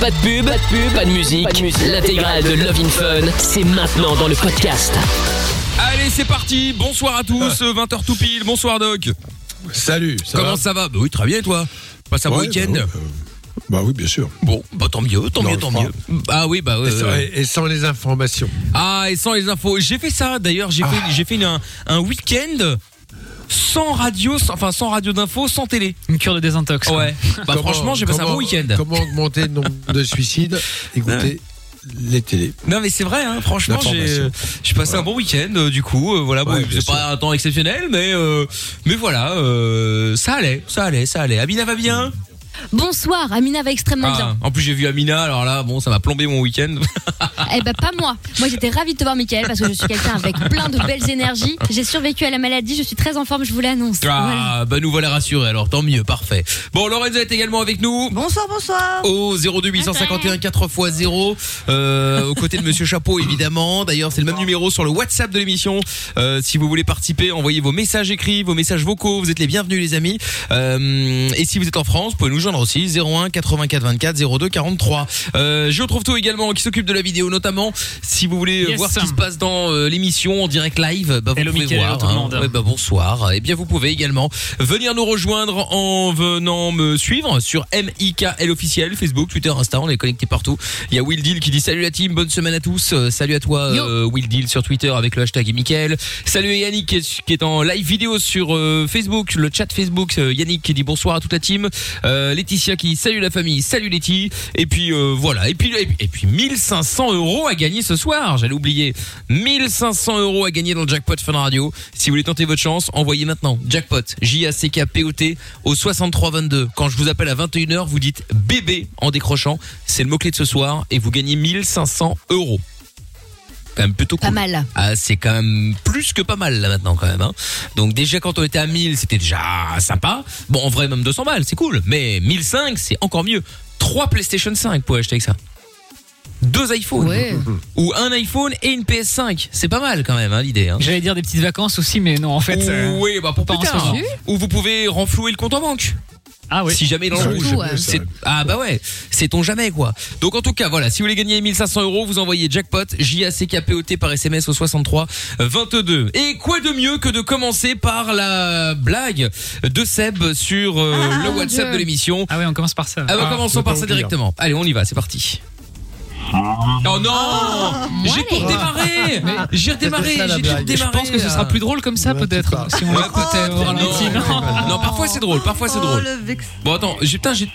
Pas de pub, pas de pub, pas de musique. L'intégrale de Love in Fun, c'est maintenant dans le podcast. Allez, c'est parti. Bonsoir à tous. 20h tout pile. Bonsoir Doc. Salut. Ça Comment va ça va Bah Oui, très bien et toi. Passe un bon Ouais, week-end. bah, ouais, Bah oui, bien sûr. Bon, bah tant mieux, tant mieux, tant mieux. Ah oui, bah ouais, Et sans- ouais. Et sans les informations. Ah, et sans les infos. J'ai fait ça d'ailleurs, j'ai fait j'ai fait une- un, un week-end sans radio, sans- enfin sans radio d'info, sans télé. Une cure de désintox. Ouais. Bah Comment- franchement, j'ai passé un bon week-end. Comment augmenter le nombre de suicides Écoutez les télés. Non mais c'est vrai, hein, franchement, j'ai passé un bon week-end. euh, du coup, euh, voilà, bon, Ouais, c'est pas un temps exceptionnel, mais euh, mais voilà, euh, ça allait, ça allait, ça allait. Amina va bien? Bonsoir, Amina va extrêmement Ah, bien. En plus, j'ai vu Amina, alors là, bon, ça m'a plombé mon week-end. Eh ben pas moi. Moi j'étais ravie de te voir Mickaël parce que je suis quelqu'un avec plein de belles énergies. J'ai survécu à la maladie, je suis très en forme, je vous l'annonce. Voilà. Ah, bah nous voilà rassurés, alors tant mieux, parfait. Bon, Lorenza est également avec nous. Bonsoir, bonsoir. Au 02 851 4 x 0 euh, aux côtés de Monsieur Chapeau évidemment. D'ailleurs c'est le même numéro sur le WhatsApp de l'émission. Euh, si vous voulez participer, envoyez vos messages écrits, vos messages vocaux. Vous êtes les bienvenus les amis. Euh, et si vous êtes en France, vous pouvez nous joindre aussi 01 84 24 02 43. Euh, je retrouve tout également qui s'occupe de la vidéo notamment. Si vous voulez Yes. voir ce qui se passe dans euh, l'émission en direct live, bah, vous Hello, pouvez voir. hein. Ouais, bah, bonsoir. Et bien vous pouvez également venir nous rejoindre en venant me suivre sur MIKL officiel, Facebook, Twitter, Insta, on est connecté partout. Il y a Will Deal qui dit salut la team, bonne semaine à tous. Euh, salut à toi euh, Will Deal sur Twitter avec le hashtag Mickaël. Salut Yannick qui est, qui est en live vidéo sur euh, Facebook, le chat Facebook. Euh, Yannick qui dit bonsoir à toute la team. Euh, Laetitia qui dit salut la famille, salut Letty. Et puis euh, voilà. Et puis et puis, et puis 1500 euros à gagner ce soir. J'allais oublier 1500 euros à gagner dans le jackpot Fun Radio. Si vous voulez tenter votre chance, envoyez maintenant jackpot J A C K P O T au 6322. Quand je vous appelle à 21h, vous dites bébé en décrochant. C'est le mot clé de ce soir et vous gagnez 1500 euros. Quand même plutôt Pas cool. mal. Ah, c'est quand même plus que pas mal là maintenant quand même. Hein. Donc déjà quand on était à 1000, c'était déjà sympa. Bon, en vrai même 200 balles, c'est cool. Mais 1005, c'est encore mieux. 3 PlayStation 5 pour acheter avec ça. Deux iPhones. Ouais. Ou un iPhone et une PS5. C'est pas mal quand même hein, l'idée. Hein. J'allais dire des petites vacances aussi, mais non, en fait. euh, Oui, bah pour pas plus en tard. Ou vous pouvez renflouer le compte en banque. Ah oui. Si jamais il le Surtout, rouge. ouais. C'est- Ah bah ouais, c'est ton jamais quoi. Donc en tout cas voilà, si vous voulez gagner 1500 euros, vous envoyez jackpot J A C K P O T par SMS au 63 22. Et quoi de mieux que de commencer par la blague de Seb sur euh, Ah, le mon WhatsApp Dieu. de l'émission. Ah ouais, on commence par ça. Ah bah Ah, commençons par pas ça directement. Allez, on y va, c'est parti. Oh non J'ai redémarré J'ai redémarré, ça, la j'ai blague. Je redémarré. pense que ce sera plus drôle comme ça, peut-être. c'est pas- Si on Ouais, peut-être. ralenti. Non, Non. non, parfois c'est drôle, parfois c'est Oh, drôle. le vex. Bon attends, j'ai putain, j'ai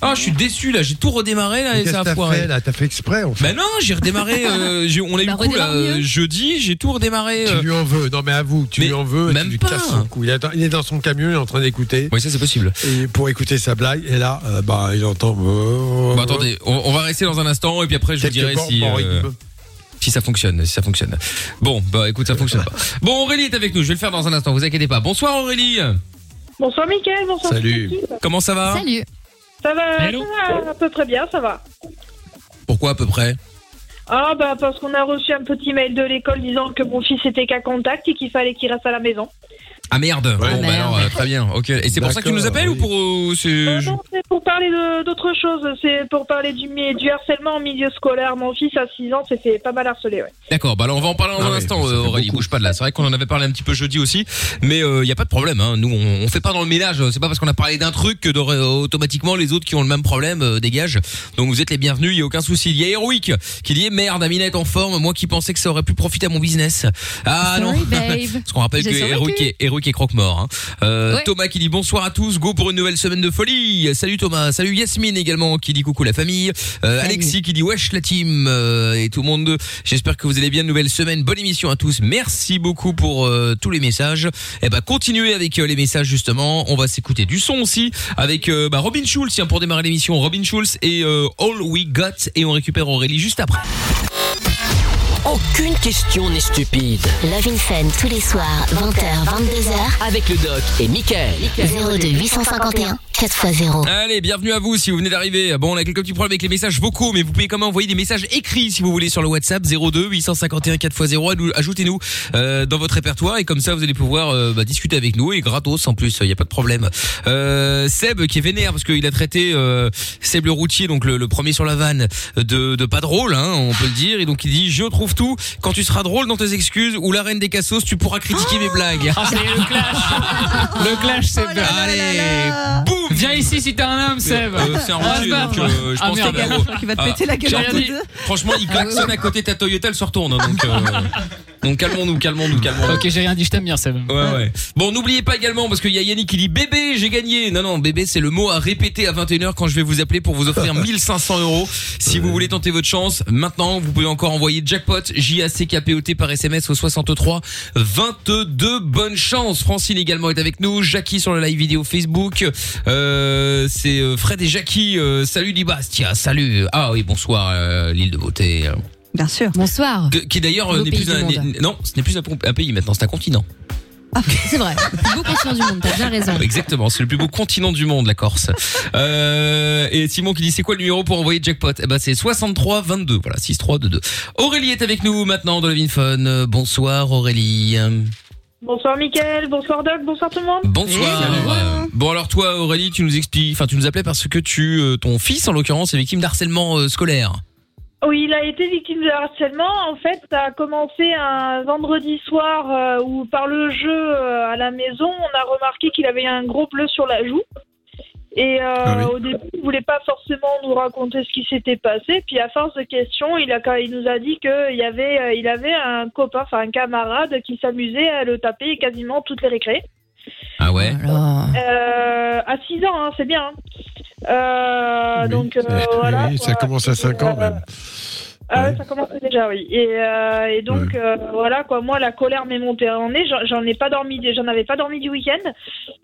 Ah, je suis déçu là, j'ai tout redémarré là et ça a t'as foiré. fait là? T'as fait exprès en fait. Bah non, j'ai redémarré. euh, j'ai- on a eu Bah, le coup là mieux. euh, jeudi, j'ai tout redémarré. euh. Tu lui en veux. Non mais avoue, tu Mais lui en veux. même tu lui pas. casses son cou. Il est, dans, il est dans son camion, il est en train d'écouter. Oui, ça c'est possible. Et pour écouter sa blague, et là, euh, bah, il entend. euh, Bon, attendez, on, on va rester dans un instant et puis après je vous quelques dirai si en euh, rythme. si ça fonctionne, si ça fonctionne. Bon, bah écoute, ça fonctionne pas. Bon, Aurélie est avec nous, je vais le faire dans un instant, vous inquiétez pas. Bonsoir Aurélie. Bonsoir Mickaël, bonsoir. Salut. Comment ça va? Salut. Ça va, Hello. ça va à peu près bien, ça va. Pourquoi à peu près? Ah bah parce qu'on a reçu un petit mail de l'école disant que mon fils était qu'à contact et qu'il fallait qu'il reste à la maison. Ah merde. Bon, bah merde. alors euh, très bien. OK. Et c'est pour ça que tu nous D'accord, appelles oui. ou pour euh, c'est Euh, non, c'est pour parler de- d'autre chose, c'est pour parler du, mi- du harcèlement en milieu scolaire. Mon fils à 6 ans s'est fait pas mal harceler, ouais. D'accord, bah alors on va en parler dans Ah un instant, euh, Aurélie, beaucoup. bouge pas de là. C'est vrai qu'on en avait parlé un petit peu jeudi aussi, mais il y a pas de problème. Hein. Nous, on, on fait pas dans le ménage. C'est pas parce qu'on a parlé d'un truc que automatiquement les autres qui ont le même problème euh, dégagent. Donc vous êtes les bienvenus, il y a aucun souci. Il y a Heroic qui dit merde, Amina est en forme. Moi qui pensais que ça aurait pu profiter à mon business. Ah non. Sorry, babe. Parce qu'on rappelle que J'ai survécu. Heroic Heroic est croque-mort. Hein. Euh, Ouais. Thomas qui dit bonsoir à tous, go pour une nouvelle semaine de folie. Salut Thomas, salut Yasmine également qui dit coucou la famille. Euh, Alexis qui dit wesh la team euh, et tout le monde. J'espère que vous allez bien. Nouvelle semaine, bonne émission à tous. Merci beaucoup pour tous les messages. Et ben continuez avec les messages justement. On va s'écouter du son aussi avec bah, Robin Schulz tiens pour démarrer l'émission. Robin Schulz et All We Got et on récupère Aurélie juste après. Aucune question n'est stupide. Love in Fun tous les soirs, 20h, 22h. Avec le doc et Michael. 02 851 4x0. Allez, bienvenue à vous si vous venez d'arriver. Bon, on a quelques petits problèmes avec les messages vocaux, mais vous pouvez quand même envoyer des messages écrits si vous voulez sur le WhatsApp 02 851 4x0. Adou- Ajoutez-nous euh, dans votre répertoire et comme ça vous allez pouvoir euh, bah, discuter avec nous et gratos en plus, il y a pas de problème. Euh, Seb qui est vénère parce qu'il a traité euh, Seb le routier, donc le, le premier sur la vanne, de, de pas drôle, hein, on peut le dire. Et donc il dit je trouve Quand tu seras drôle dans tes excuses ou la reine des cassos, tu pourras critiquer mes blagues. Ah, c'est le clash. Le clash, c'est Oh là Allez, boum. Viens ici si t'es un homme, Seb. Euh, c'est un Ah, routier, donc euh, je ah, pense merde. que qu'il va te Ah, péter la gueule j'ai en rien deux dit. Franchement, il klaxonne à côté de ta Toyota, elle se retourne. hein, donc, euh, donc calmons-nous, calmons-nous, calmons-nous. Ok, j'ai rien dit, je t'aime bien, Seb. Ouais, ouais. Bon, n'oubliez pas également, parce qu'il y a Yannick qui dit bébé, j'ai gagné. Non, non, bébé, c'est le mot à répéter à 21h quand je vais vous appeler pour vous offrir 1500 euros. Si vous voulez tenter votre chance, maintenant, vous pouvez encore envoyer jackpot, J-A-C-K-P-O-T par SMS au 63 22. Bonne chance. Francine également est avec nous. Jackie sur le live vidéo Facebook. Euh, c'est euh, Fred et Jackie. Euh, salut Libastia. Salut. Ah oui, bonsoir, euh, l'île de beauté. Bien sûr. Bonsoir. Que- qui d'ailleurs Beau n'est pays plus du un, monde. non, ce n'est plus un, un pays maintenant, c'est un continent. C'est vrai. Le plus beau continent du monde, t'as bien raison. Exactement, c'est le plus beau continent du monde, la Corse. Euh, et Simon qui dit c'est quoi le numéro pour envoyer jackpot? Eh ben c'est 63 22. Voilà, 63 22. Aurélie est avec nous maintenant dans le Fun. Euh, Bonsoir Aurélie. Bonsoir Mickaël, bonsoir Doc, bonsoir tout le monde. Bonsoir. Euh, Bon alors toi Aurélie, tu nous expliques, enfin tu nous appelais parce que tu, euh, ton fils en l'occurrence, est victime d'harcèlement euh, scolaire. Oui, il a été victime de harcèlement. En fait, ça a commencé un vendredi soir euh, où par le jeu euh, à la maison, on a remarqué qu'il avait un gros bleu sur la joue. Et euh, Ah oui. au début, il voulait pas forcément nous raconter ce qui s'était passé. Puis à force de questions, il a il nous a dit qu'il y avait il avait un copain, enfin un camarade qui s'amusait à le taper quasiment toutes les récrés. Ah ouais. Euh, à 6 ans, hein, c'est bien. hein. Euh, Oui, donc euh, voilà. oui, ça commence à 5 ans Euh, même. Ah ouais, ça commence déjà, oui. Et, euh, et donc, euh, voilà, quoi, moi, la colère m'est montée en nez. J'en- ai pas dormi, j'en avais pas dormi du week-end.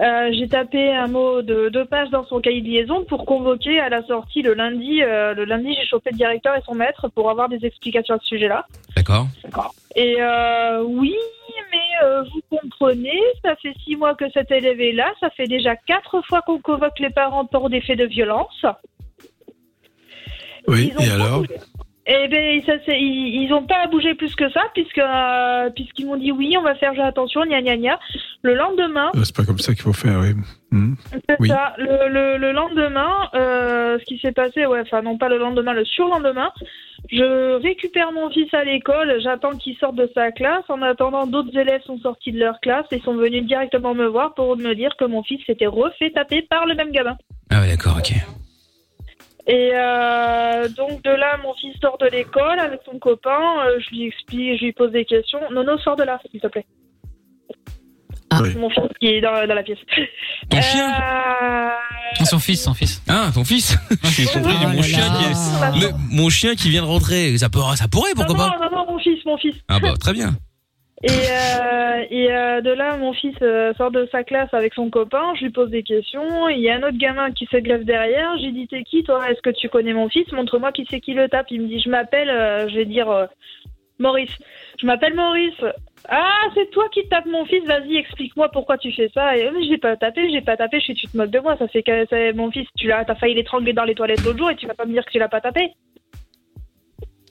Euh, J'ai tapé un mot de deux pages dans son cahier de liaison pour convoquer à la sortie le lundi. le lundi, j'ai chopé le directeur et son maître pour avoir des explications à ce sujet-là. D'accord. Et euh, oui, mais euh, vous comprenez, ça fait six mois que cet élève est là. Ça fait déjà quatre fois qu'on convoque les parents pour des faits de violence. Oui, et alors? bougé. Eh ben, ça, c'est- ils, ils ont pas bougé plus que ça, puisque euh, puisqu'ils m'ont dit oui, on va faire attention, gna gna gna. Le lendemain, Euh, C'est pas comme ça qu'il faut faire, oui. Hmm. c'est Oui. ça. Le, le, le lendemain, euh, ce qui s'est passé, ouais, enfin non pas le lendemain, le surlendemain, je récupère mon fils à l'école, j'attends qu'il sorte de sa classe. En attendant, d'autres élèves sont sortis de leur classe et sont venus directement me voir pour me dire que mon fils s'était refait taper par le même gamin. Ah ouais d'accord, ok. Et euh, donc de là, mon fils sort de l'école avec son copain. euh, je lui explique, je lui pose des questions. Nono, sors de là, s'il te plaît. Ah. Oui. Mon fils qui est dans, dans la pièce. Ton chien Euh, Son fils, son fils. Ah ton fils J'ai compris Oh mon chien qui est... Le- mon chien qui vient de rentrer. Ça, peut, ça pourrait pourquoi non, pas non, non, non, mon fils, mon fils. Ah bah très bien. Et, euh, euh, de là, mon fils euh, sort de sa classe avec son copain. Je lui pose des questions. Il y a un autre gamin qui se greffe derrière. J'ai dit T'es qui, toi? Est-ce que tu connais mon fils? Montre-moi qui c'est qui le tape. Il me dit Je m'appelle, je vais dire Maurice. Je m'appelle Maurice. Ah, c'est toi qui tapes mon fils. Vas-y, explique-moi pourquoi tu fais ça. Et, j'ai pas tapé, j'ai pas tapé. Je suis, tu te moques de moi. Ça fait que mon fils. Tu l'as, t'as failli l'étrangler dans les toilettes l'autre jour et tu vas pas me dire que tu l'as pas tapé.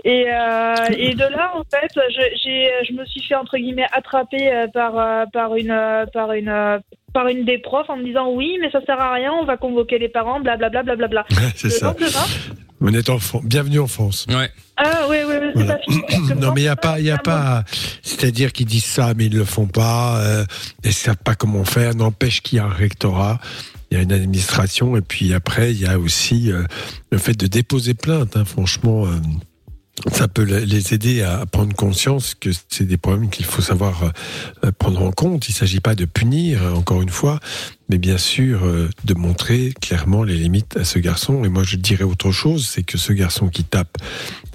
Et, euh, et de là, en fait, je, me suis fait entre guillemets attraper euh, par euh, par une par une par une des profs en me disant oui, mais ça sert à rien, on va convoquer les parents, blablabla, blablabla. c'est ça. On est en Fran- Bienvenue en France. Ouais. ah oui, oui, oui, c'est Voilà. pas Non, mais il n'y a pas, il y a moi, pas, c'est-à-dire qu'ils disent ça, mais ils le font pas, euh, et ils savent pas comment faire. N'empêche qu'il y a un rectorat, il y a une administration, et puis après, il y a aussi euh, le fait de déposer plainte. hein, franchement, euh, ça peut les aider à prendre conscience que c'est des problèmes qu'il faut savoir euh, prendre en compte. Il ne s'agit pas de punir, euh, encore une fois, mais bien sûr euh, de montrer clairement les limites à ce garçon. Et moi, je dirais autre chose, c'est que ce garçon qui tape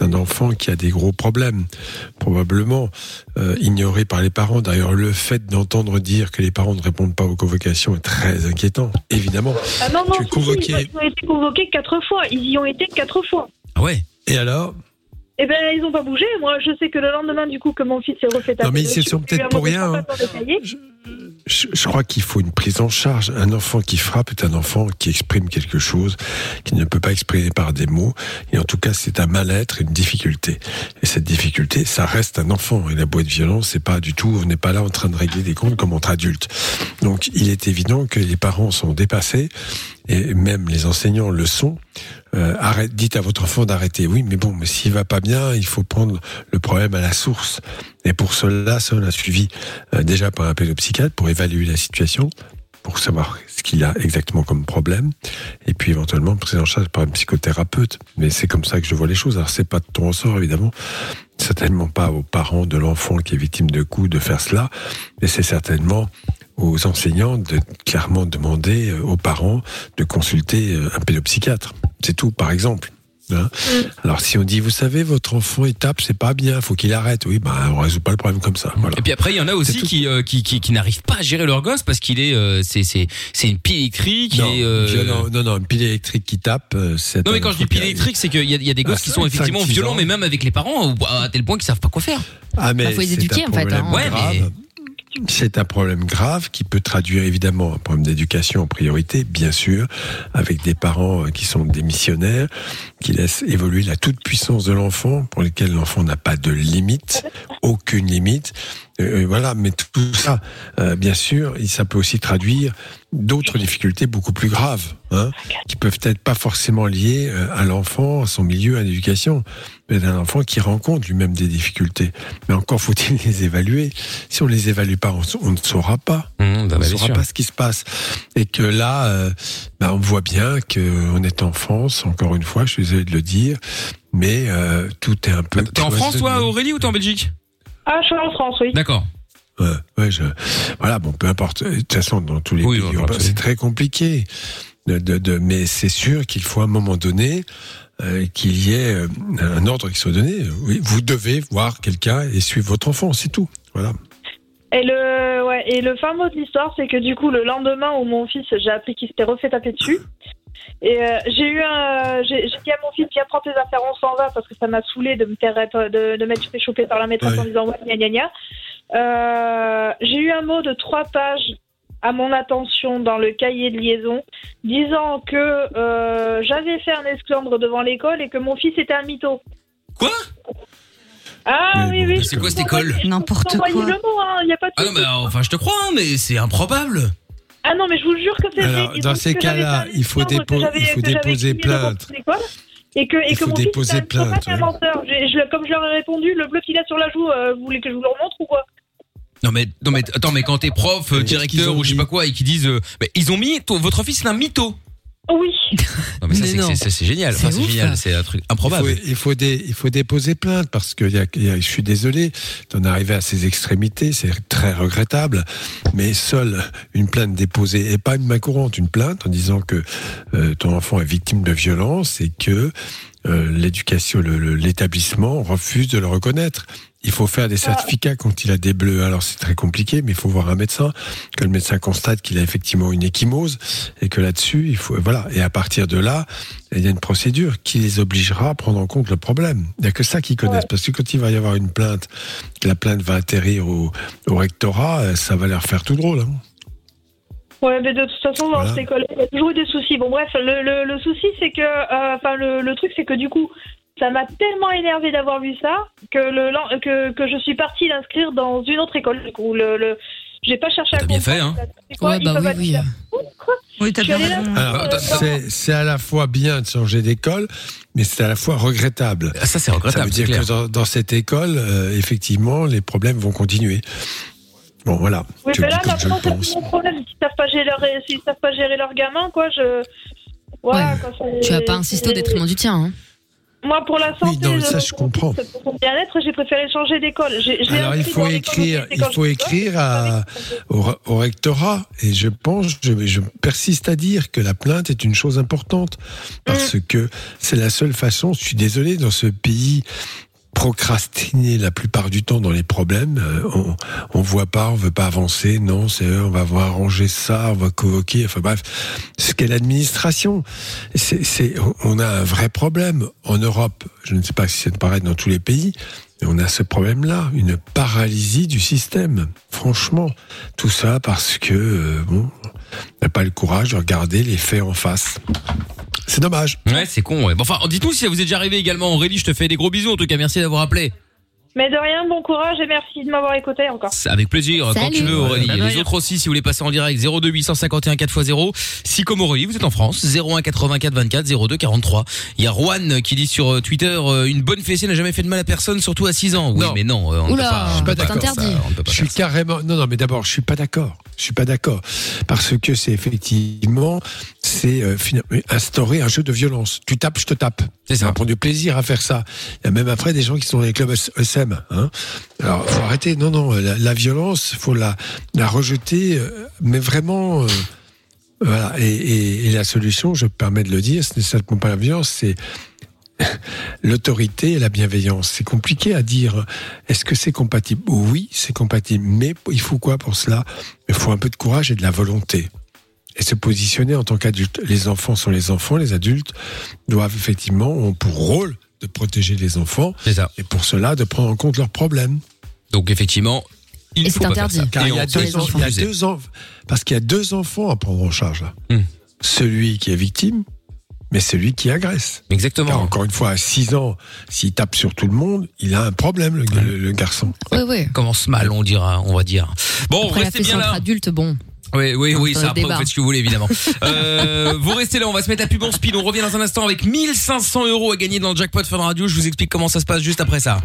un enfant qui a des gros problèmes, probablement euh, ignoré par les parents. D'ailleurs, le fait d'entendre dire que les parents ne répondent pas aux convocations est très inquiétant, évidemment. Ah non, non, tu si, si, convoqué. ils ont été convoqués quatre fois. Ils y ont été quatre fois. Ah ouais. Et alors? Eh ben, ils ont pas bougé. Moi, je sais que le lendemain, du coup, que mon fils s'est refait taper Non, mais ils se sont peut-être pour rien, hein. je crois qu'il faut une prise en charge. Un enfant qui frappe est un enfant qui exprime quelque chose qu'il ne peut pas exprimer par des mots. Et en tout cas, c'est un mal-être, une difficulté. Et cette difficulté, ça reste un enfant. Et la boîte de violence, c'est pas du tout, on n'est pas là en train de régler des comptes comme entre adultes. Donc, il est évident que les parents sont dépassés et même les enseignants le sont. Euh, arrête, dites à votre enfant d'arrêter. Oui, mais bon, mais s'il va pas bien, il faut prendre le problème à la source. Et pour cela, on a suivi euh, déjà par un pédopsychiatre pour évaluer la situation, pour savoir ce qu'il a exactement comme problème, et puis éventuellement prise en charge par un psychothérapeute. Mais c'est comme ça que je vois les choses. Alors c'est pas de ton ressort évidemment, certainement pas aux parents de l'enfant qui est victime de coups de faire cela, mais c'est certainement aux enseignants de clairement demander euh, aux parents de consulter euh, un pédopsychiatre. C'est tout, par exemple. Hein Alors si on dit, vous savez, votre enfant il tape, c'est pas bien, faut qu'il arrête. Oui, ben on résout pas le problème comme ça. Voilà. Et puis après, il y en a aussi qui, euh, qui, qui, qui n'arrivent pas à gérer leur gosse parce qu'il est, euh, c'est, c'est, c'est une pile électrique. Non, et, euh, violent. non, non, une pile électrique qui tape, c'est. Non mais quand je dis pile électrique, c'est qu'il y a, il y a des gosses Ah, qui sont effectivement violents, ans. mais même avec les parents, à tel point qu'ils savent pas quoi faire. Ah, mais Bah, faut les éduquer, en fait, hein. Ouais, grave. mais- C'est un problème grave qui peut traduire évidemment un problème d'éducation en priorité, bien sûr, avec des parents euh, qui sont démissionnaires, qui laissent évoluer la toute puissance de l'enfant, pour lesquels l'enfant n'a pas de limite, aucune limite. Euh, voilà, mais tout ça, euh, bien sûr, ça peut aussi traduire d'autres difficultés beaucoup plus graves, hein, qui peuvent être pas forcément liées euh, à l'enfant, à son milieu, à l'éducation, mais d'un enfant qui rencontre lui-même des difficultés. Mais encore faut-il les évaluer. Si on les évalue pas, on, on ne saura pas. bah, on ne saura pas ce qui se passe. Et que là, euh, bah, on voit bien qu'on est en France, encore une fois, je suis désolé de le dire, mais euh, tout est un peu... T'es en France, toi. Aurélie, ou t'es en Belgique? Ah, je suis en France, oui. D'accord. Ouais, ouais, je, voilà, bon, peu importe. De toute façon, dans tous les Oui, pays c'est très compliqué. De, de, de- mais c'est sûr qu'il faut à un moment donné euh, qu'il y ait euh, un ordre qui soit donné. Oui, vous devez voir quelqu'un et suivre votre enfant, c'est tout. Voilà. Et le, ouais, et le fin mot de l'histoire, c'est que du coup, le lendemain où mon fils, j'ai appris qu'il s'était refait taper dessus. Et euh, j'ai eu un, j'ai dit à mon fils, viens prendre tes affaires, on s'en va, parce que ça m'a saoulé de me faire être, de, de m'être fait choper par la maîtresse Ouais. en disant ouais, gna gna gna. Euh, j'ai eu un mot de trois pages à mon attention dans le cahier de liaison, disant que euh, j'avais fait un esclandre devant l'école et que mon fils était un mytho. Quoi? Ah oui, bon, oui. C'est quoi cette école N'importe quoi. le mot, hein, y a pas de Ah non, mais enfin, je te crois, hein, mais c'est improbable. Ah non, mais je vous jure que c'est Alors, dans ces cas-là, il faut dépo- il faut déposer plainte. Et que, et Il que faut mon fils déposer était un plainte, total ouais. menteur. J'ai- je- comme je leur ai répondu, le bleu qu'il a sur la joue, euh, vous voulez que je vous le remontre ou quoi? Non mais non mais attends mais quand t'es prof, euh, qu'ils directeur ou je sais pas quoi et qui disent euh, mais ils ont mis ton- votre fils c'est un mytho. Oui. Non mais ça Mais c'est non. c'est- c'est c'est génial, C'est enfin c'est ouf. génial, c'est un truc Il faut, improbable. il faut, dé- il faut déposer plainte parce que il y a- il y a- je suis désolé d'en arriver à ces extrémités, c'est très regrettable, mais seule une plainte déposée et pas une main courante, une plainte en disant que euh, ton enfant est victime de violence et que euh, l'éducation, le- le- l'établissement refuse de le reconnaître. Il faut faire des certificats quand il a des bleus. Alors c'est très compliqué, mais il faut voir un médecin, que le médecin constate qu'il a effectivement une échymose et que là-dessus, il faut voilà. Et à partir de là, il y a une procédure qui les obligera à prendre en compte le problème. Il n'y a que ça qu'ils connaissent, parce que quand il va y avoir une plainte, la plainte va atterrir au, au rectorat, euh, ça va leur faire tout drôle. hein. Ouais, mais de toute façon, dans cette école, il y a toujours eu des soucis. Bon, bref, le, le, le souci, c'est que, euh, enfin, le, le truc, c'est que du coup, ça m'a tellement énervé d'avoir vu ça que le que, que je suis partie l'inscrire dans une autre école. Du coup, le, le j'ai pas cherché à T'as bien fait, hein. C'est quoi, Ouais, bah oui, oui. Oui, Euh, c'est à la fois bien de changer d'école, mais c'est à la fois regrettable. Ah, Ça c'est Ça veut regrettable, dire clair. que dans, dans cette école, euh, effectivement, les problèmes vont continuer. Bon, voilà. Oui, je mais là, maintenant, c'est mon problème. S'ils savent pas gérer leur, s'ils savent pas gérer leur gamin, quoi, je. Voilà, Ouais. quoi, Tu vas pas insister au détriment du tien. Hein. Moi, pour la santé, non, ça, je mon comprends. fils, pour son bien-être, j'ai préféré changer d'école. Je Alors, il faut écrire, il faut écrire à, au, au rectorat, et je pense, je, je persiste à dire que la plainte est une chose importante, parce Mm. que c'est la seule façon, je suis désolé, dans ce pays procrastiner la plupart du temps dans les problèmes. Euh, on, on voit pas, on veut pas avancer. Non, c'est euh, on va voir arranger ça, on va convoquer. Enfin bref, ce qu'est l'administration, c'est, on a un vrai problème en Europe. Je ne sais pas si c'est pareil dans tous les pays. Mais on a ce problème-là, une paralysie du système. Franchement, tout ça parce que euh, bon, on n'a pas le courage de regarder les faits en face. C'est dommage. Ouais, c'est con. Ouais. Bon, enfin, dites-nous si ça vous est déjà arrivé également. Aurélie, je te fais des gros bisous. En tout cas, merci d'avoir appelé. Mais de rien, bon courage et merci de m'avoir écouté encore. Avec plaisir, quand Salut. tu veux Aurélie. Ouais, les autres aussi, si vous voulez passer en direct, 02 851 4x0. Si comme Aurélie, vous êtes en France, 01 84 24 02 43. Il y a Juan qui dit sur euh, Twitter, euh, une bonne fessée n'a jamais fait de mal à personne, surtout à 6 ans. Oui, Non. mais non, euh, on ne peut Oula, pas. c'est peut pas pas Je suis carrément. Non, non, mais d'abord, je suis pas d'accord. Je suis pas d'accord parce que c'est effectivement c'est euh, instaurer un jeu de violence. Tu tapes, je te tape. Ça. Prend du plaisir à faire ça. Il y a même après des gens qui sont dans les clubs ESM. Hein. Alors, faut arrêter. Non, non, la, la violence, faut la rejeter, euh, mais vraiment. euh, voilà. Et, et- et la solution, je me permets de le dire, ce n'est certainement pas la violence, c'est l'autorité et la bienveillance. C'est compliqué à dire. Est-ce que c'est compatible? Oui, c'est compatible. Mais il faut quoi pour cela? Il faut un peu de courage et de la volonté. Et se positionner en tant qu'adulte. Les enfants sont les enfants, les adultes doivent effectivement, ont pour rôle de protéger les enfants C'est ça. et pour cela de prendre en compte leurs problèmes. Donc effectivement, il Et faut pas faire interdit. ça. Car Et il y a deux, en- il y a s'excuser. deux en- parce qu'il y a deux enfants à prendre en charge là. Hmm. Celui qui est victime, mais celui qui agresse. Car Exactement. encore une fois, à 6 ans, s'il tape sur tout le monde, il a un problème, le, le- le garçon. Oui, oui. Commence mal, on dira, on va dire. Bon, Après la restez bien entre là. adultes, bon. Oui, oui, oui, ça après, vous faites ce que vous voulez, évidemment. euh, vous restez là, on va se mettre la pub en speed. On revient dans un instant avec 1500 euros à gagner dans le jackpot Fun Radio. Je vous explique comment ça se passe juste après ça.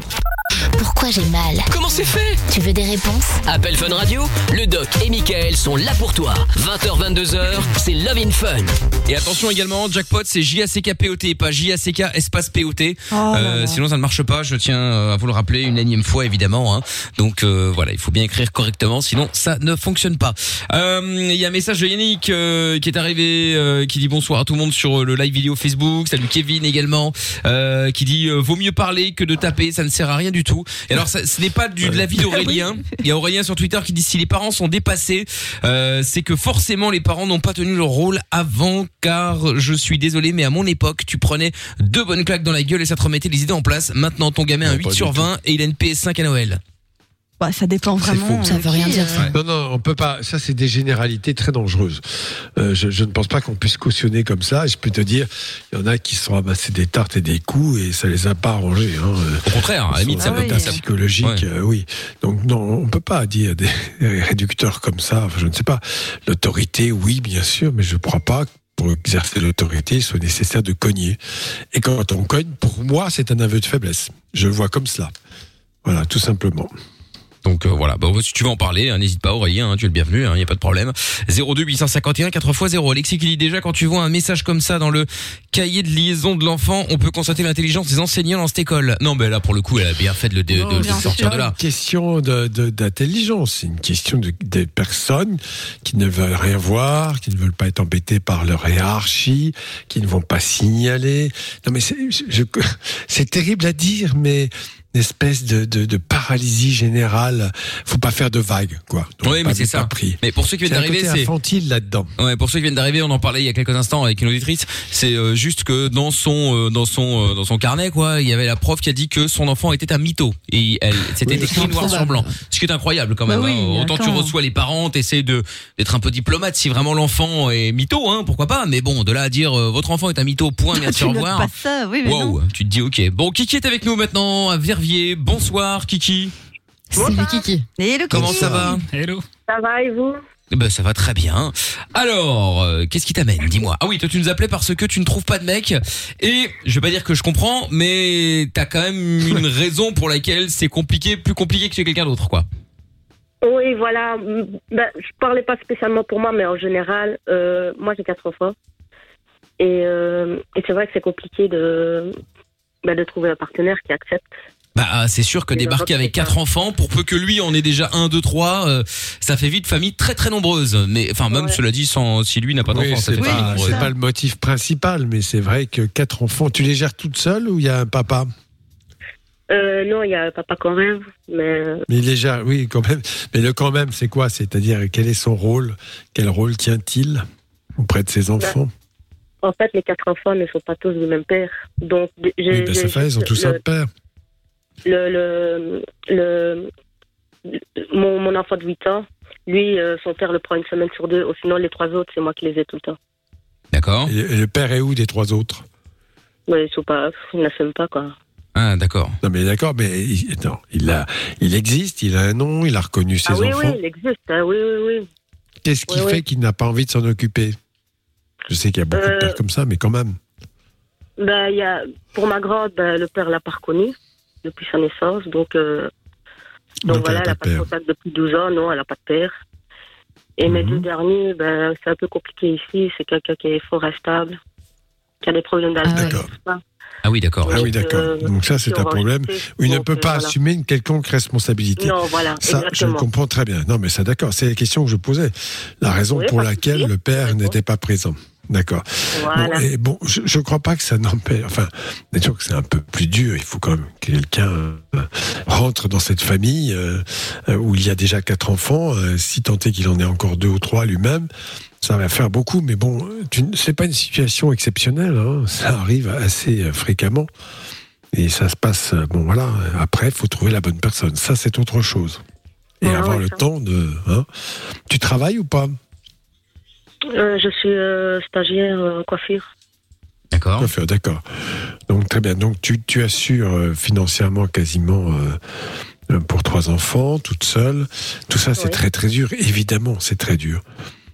Pourquoi j'ai mal Comment c'est fait Tu veux des réponses Appel Fun Radio, le doc et Michael sont là pour toi. 20h, 22h, c'est Love in Fun. Et attention également, jackpot, c'est J-A-C-K-P-O-T et pas J-A-C-K espace P-O-T. Euh, sinon, ça ne marche pas. Je tiens euh, à vous le rappeler une énième fois, évidemment. hein. Donc euh, voilà, il faut bien écrire correctement, sinon ça ne fonctionne pas. Euh, Il y a un message de Yannick euh, qui est arrivé, euh, qui dit bonsoir à tout le monde sur euh, le live vidéo Facebook. Salut Kevin également, euh, qui dit euh, vaut mieux parler que de taper, ça ne sert à rien du tout. Et alors, ça, ce n'est pas du, de l'avis d'Aurélien. Il y a Aurélien sur Twitter qui dit si les parents sont dépassés, euh, c'est que forcément les parents n'ont pas tenu leur rôle avant, car je suis désolé, mais à mon époque, tu prenais deux bonnes claques dans la gueule et ça te remettait les idées en place. Maintenant, ton gamin a un Non, 8 pas sur du tout. 20 et il a une PS5 à Noël. Bah, ça dépend vraiment. faux. Ça veut rien dire, ça. Non, non, on peut pas. Ça, c'est des généralités très dangereuses. Euh, je, je ne pense pas qu'on puisse cautionner comme ça. Je peux te dire, il y en a qui se sont ramassés des tartes et des coups et ça les a pas arrangés. Hein. Euh, Au contraire, à la limite, ça peut être psychologique, Ouais. euh, oui. Donc non, on peut pas dire des, réducteurs comme ça. Enfin, je ne sais pas. L'autorité, oui, bien sûr, mais je ne crois pas que pour exercer l'autorité, il soit nécessaire de cogner. Et quand on cogne, pour moi, c'est un aveu de faiblesse. Je le vois comme cela. Voilà, tout simplement. Donc euh, voilà, bah, si tu veux en parler, hein, n'hésite pas Aurélien, hein, tu es le bienvenu, il n'y a pas de problème. 02 851 4x0. Alexis qui dit déjà quand tu vois un message comme ça dans le cahier de liaison de l'enfant, on peut constater l'intelligence des enseignants dans cette école. Non, mais là pour le coup, elle a bien fait de le, de, de sortir de là. une question de- de- d'intelligence, c'est une question de, des personnes qui ne veulent rien voir, qui ne veulent pas être embêtées par leur hiérarchie, qui ne vont pas signaler. Non mais c'est je- c'est terrible à dire, mais espèce de, de, de paralysie générale. Faut pas faire de vagues, quoi. Donc, Oui, mais c'est ça. pris. Mais pour ceux qui C'est viennent d'arriver, c'est infantile là-dedans. Ouais, pour ceux qui viennent d'arriver, on en parlait il y a quelques instants avec une auditrice. C'est euh, juste que dans son euh, dans son euh, dans son carnet quoi, il y avait la prof qui a dit que son enfant était un mytho et elle c'était Oui, écrit noir sur blanc. Ce qui est incroyable quand même. Bah oui, hein. Autant tu reçois les parents, t'essayes de d'être un peu diplomate si vraiment l'enfant est mytho, hein, pourquoi pas. Mais bon, de là à dire euh, votre enfant est un mytho, point, merci tu au revoir. pas ça, oui, mais non. Wow, tu te dis ok. Bon, Kiki est avec nous maintenant à Verviers. Bonsoir Kiki. C'est le kiki. Comment kiki ça va Hello. Ça va et vous Eh Ben ça va très bien. Alors, euh, qu'est-ce qui t'amène Dis-moi? Ah oui, toi tu nous appelais parce que tu ne trouves pas de mec. Et je vais pas dire que je comprends, mais t'as quand même une raison pour laquelle c'est compliqué, plus compliqué que chez quelqu'un d'autre, quoi. Oui, voilà. Ben, je parlais pas spécialement pour moi, mais en général, euh, moi j'ai quatre enfants. Et, euh, et c'est vrai que c'est compliqué de, ben, de trouver un partenaire qui accepte. Bah c'est sûr que débarquer avec quatre enfants, pour peu que lui en ait déjà un, deux, trois, euh, ça fait vite famille très très nombreuse. Mais enfin même Ouais. cela dit, sans si lui n'a pas d'enfants, c'est Oui, pas le motif principal, mais c'est vrai que quatre enfants, tu les gères toute seule ou il y a un papa? Euh, non, il y a papa quand même, mais Mais il est déjà, oui, quand même. Mais le quand même, c'est quoi? C'est-à-dire, quel est son rôle? Quel rôle tient-il auprès de ses enfants? en fait, les quatre enfants ne sont pas tous du même père. Donc. Oui, ben, ça fait, ils ont tous le- un père. Le, le, le- mon, mon enfant de 8 ans, lui, euh, son père le prend une semaine sur deux. Sinon, les trois autres, c'est moi qui les ai tout le temps. D'accord. Et, et le père est où des trois autres? Mais ils sont pas, ils n'assument pas, quoi. Ah, d'accord. Non, mais d'accord, mais il, non, il, a, il existe, il a un nom, il a reconnu ses ah oui, oui, il existe. hein, oui, oui, oui. Qu'est-ce qui Oui, fait oui. qu'il n'a pas envie de s'en occuper? Je sais qu'il y a beaucoup de Euh, pères comme ça, mais quand même. Ben, il y a, pour ma grande, ben, le père l'a pas reconnu depuis sa naissance. Donc, euh, donc, Donc, voilà, elle n'a pas pas de contact depuis 12 ans. Non, elle n'a pas de père. Et mes Mhm. deux derniers, ben, c'est un peu compliqué ici. C'est quelqu'un qui est fort instable, qui a des problèmes d'alcool. tout ça. Ah oui, d'accord. Ah oui, Donc, d'accord. euh, Donc ça, c'est un problème il ne peut euh, pas voilà. assumer une quelconque responsabilité. Non, voilà, Ça, je comprends très bien. Non, mais ça, d'accord. C'est la question que je posais. La raison Oui, pour laquelle le père n'était pas présent. D'accord. Voilà. Bon, et bon, je ne crois pas que ça n'empêche. Enfin, bien sûr que c'est un peu plus dur. Il faut quand même que quelqu'un euh, rentre dans cette famille euh, euh, où il y a déjà quatre enfants. euh, si tant est qu'il en ait encore deux ou trois lui-même, ça va faire beaucoup. Mais bon, c'est pas une situation exceptionnelle. hein. Ça arrive assez fréquemment. Et ça se passe. Bon, voilà. Après, il faut trouver la bonne personne. Ça, c'est autre chose. Et avoir le ça. temps de. hein. Tu travailles ou pas? Euh, je suis euh, stagiaire euh, en coiffure. D'accord. Coiffeur, d'accord. Donc très bien. Donc tu, tu assures euh, financièrement quasiment euh, euh, pour trois enfants, toute seule. Tout ça, c'est Oui. très très dur. Évidemment, c'est très dur.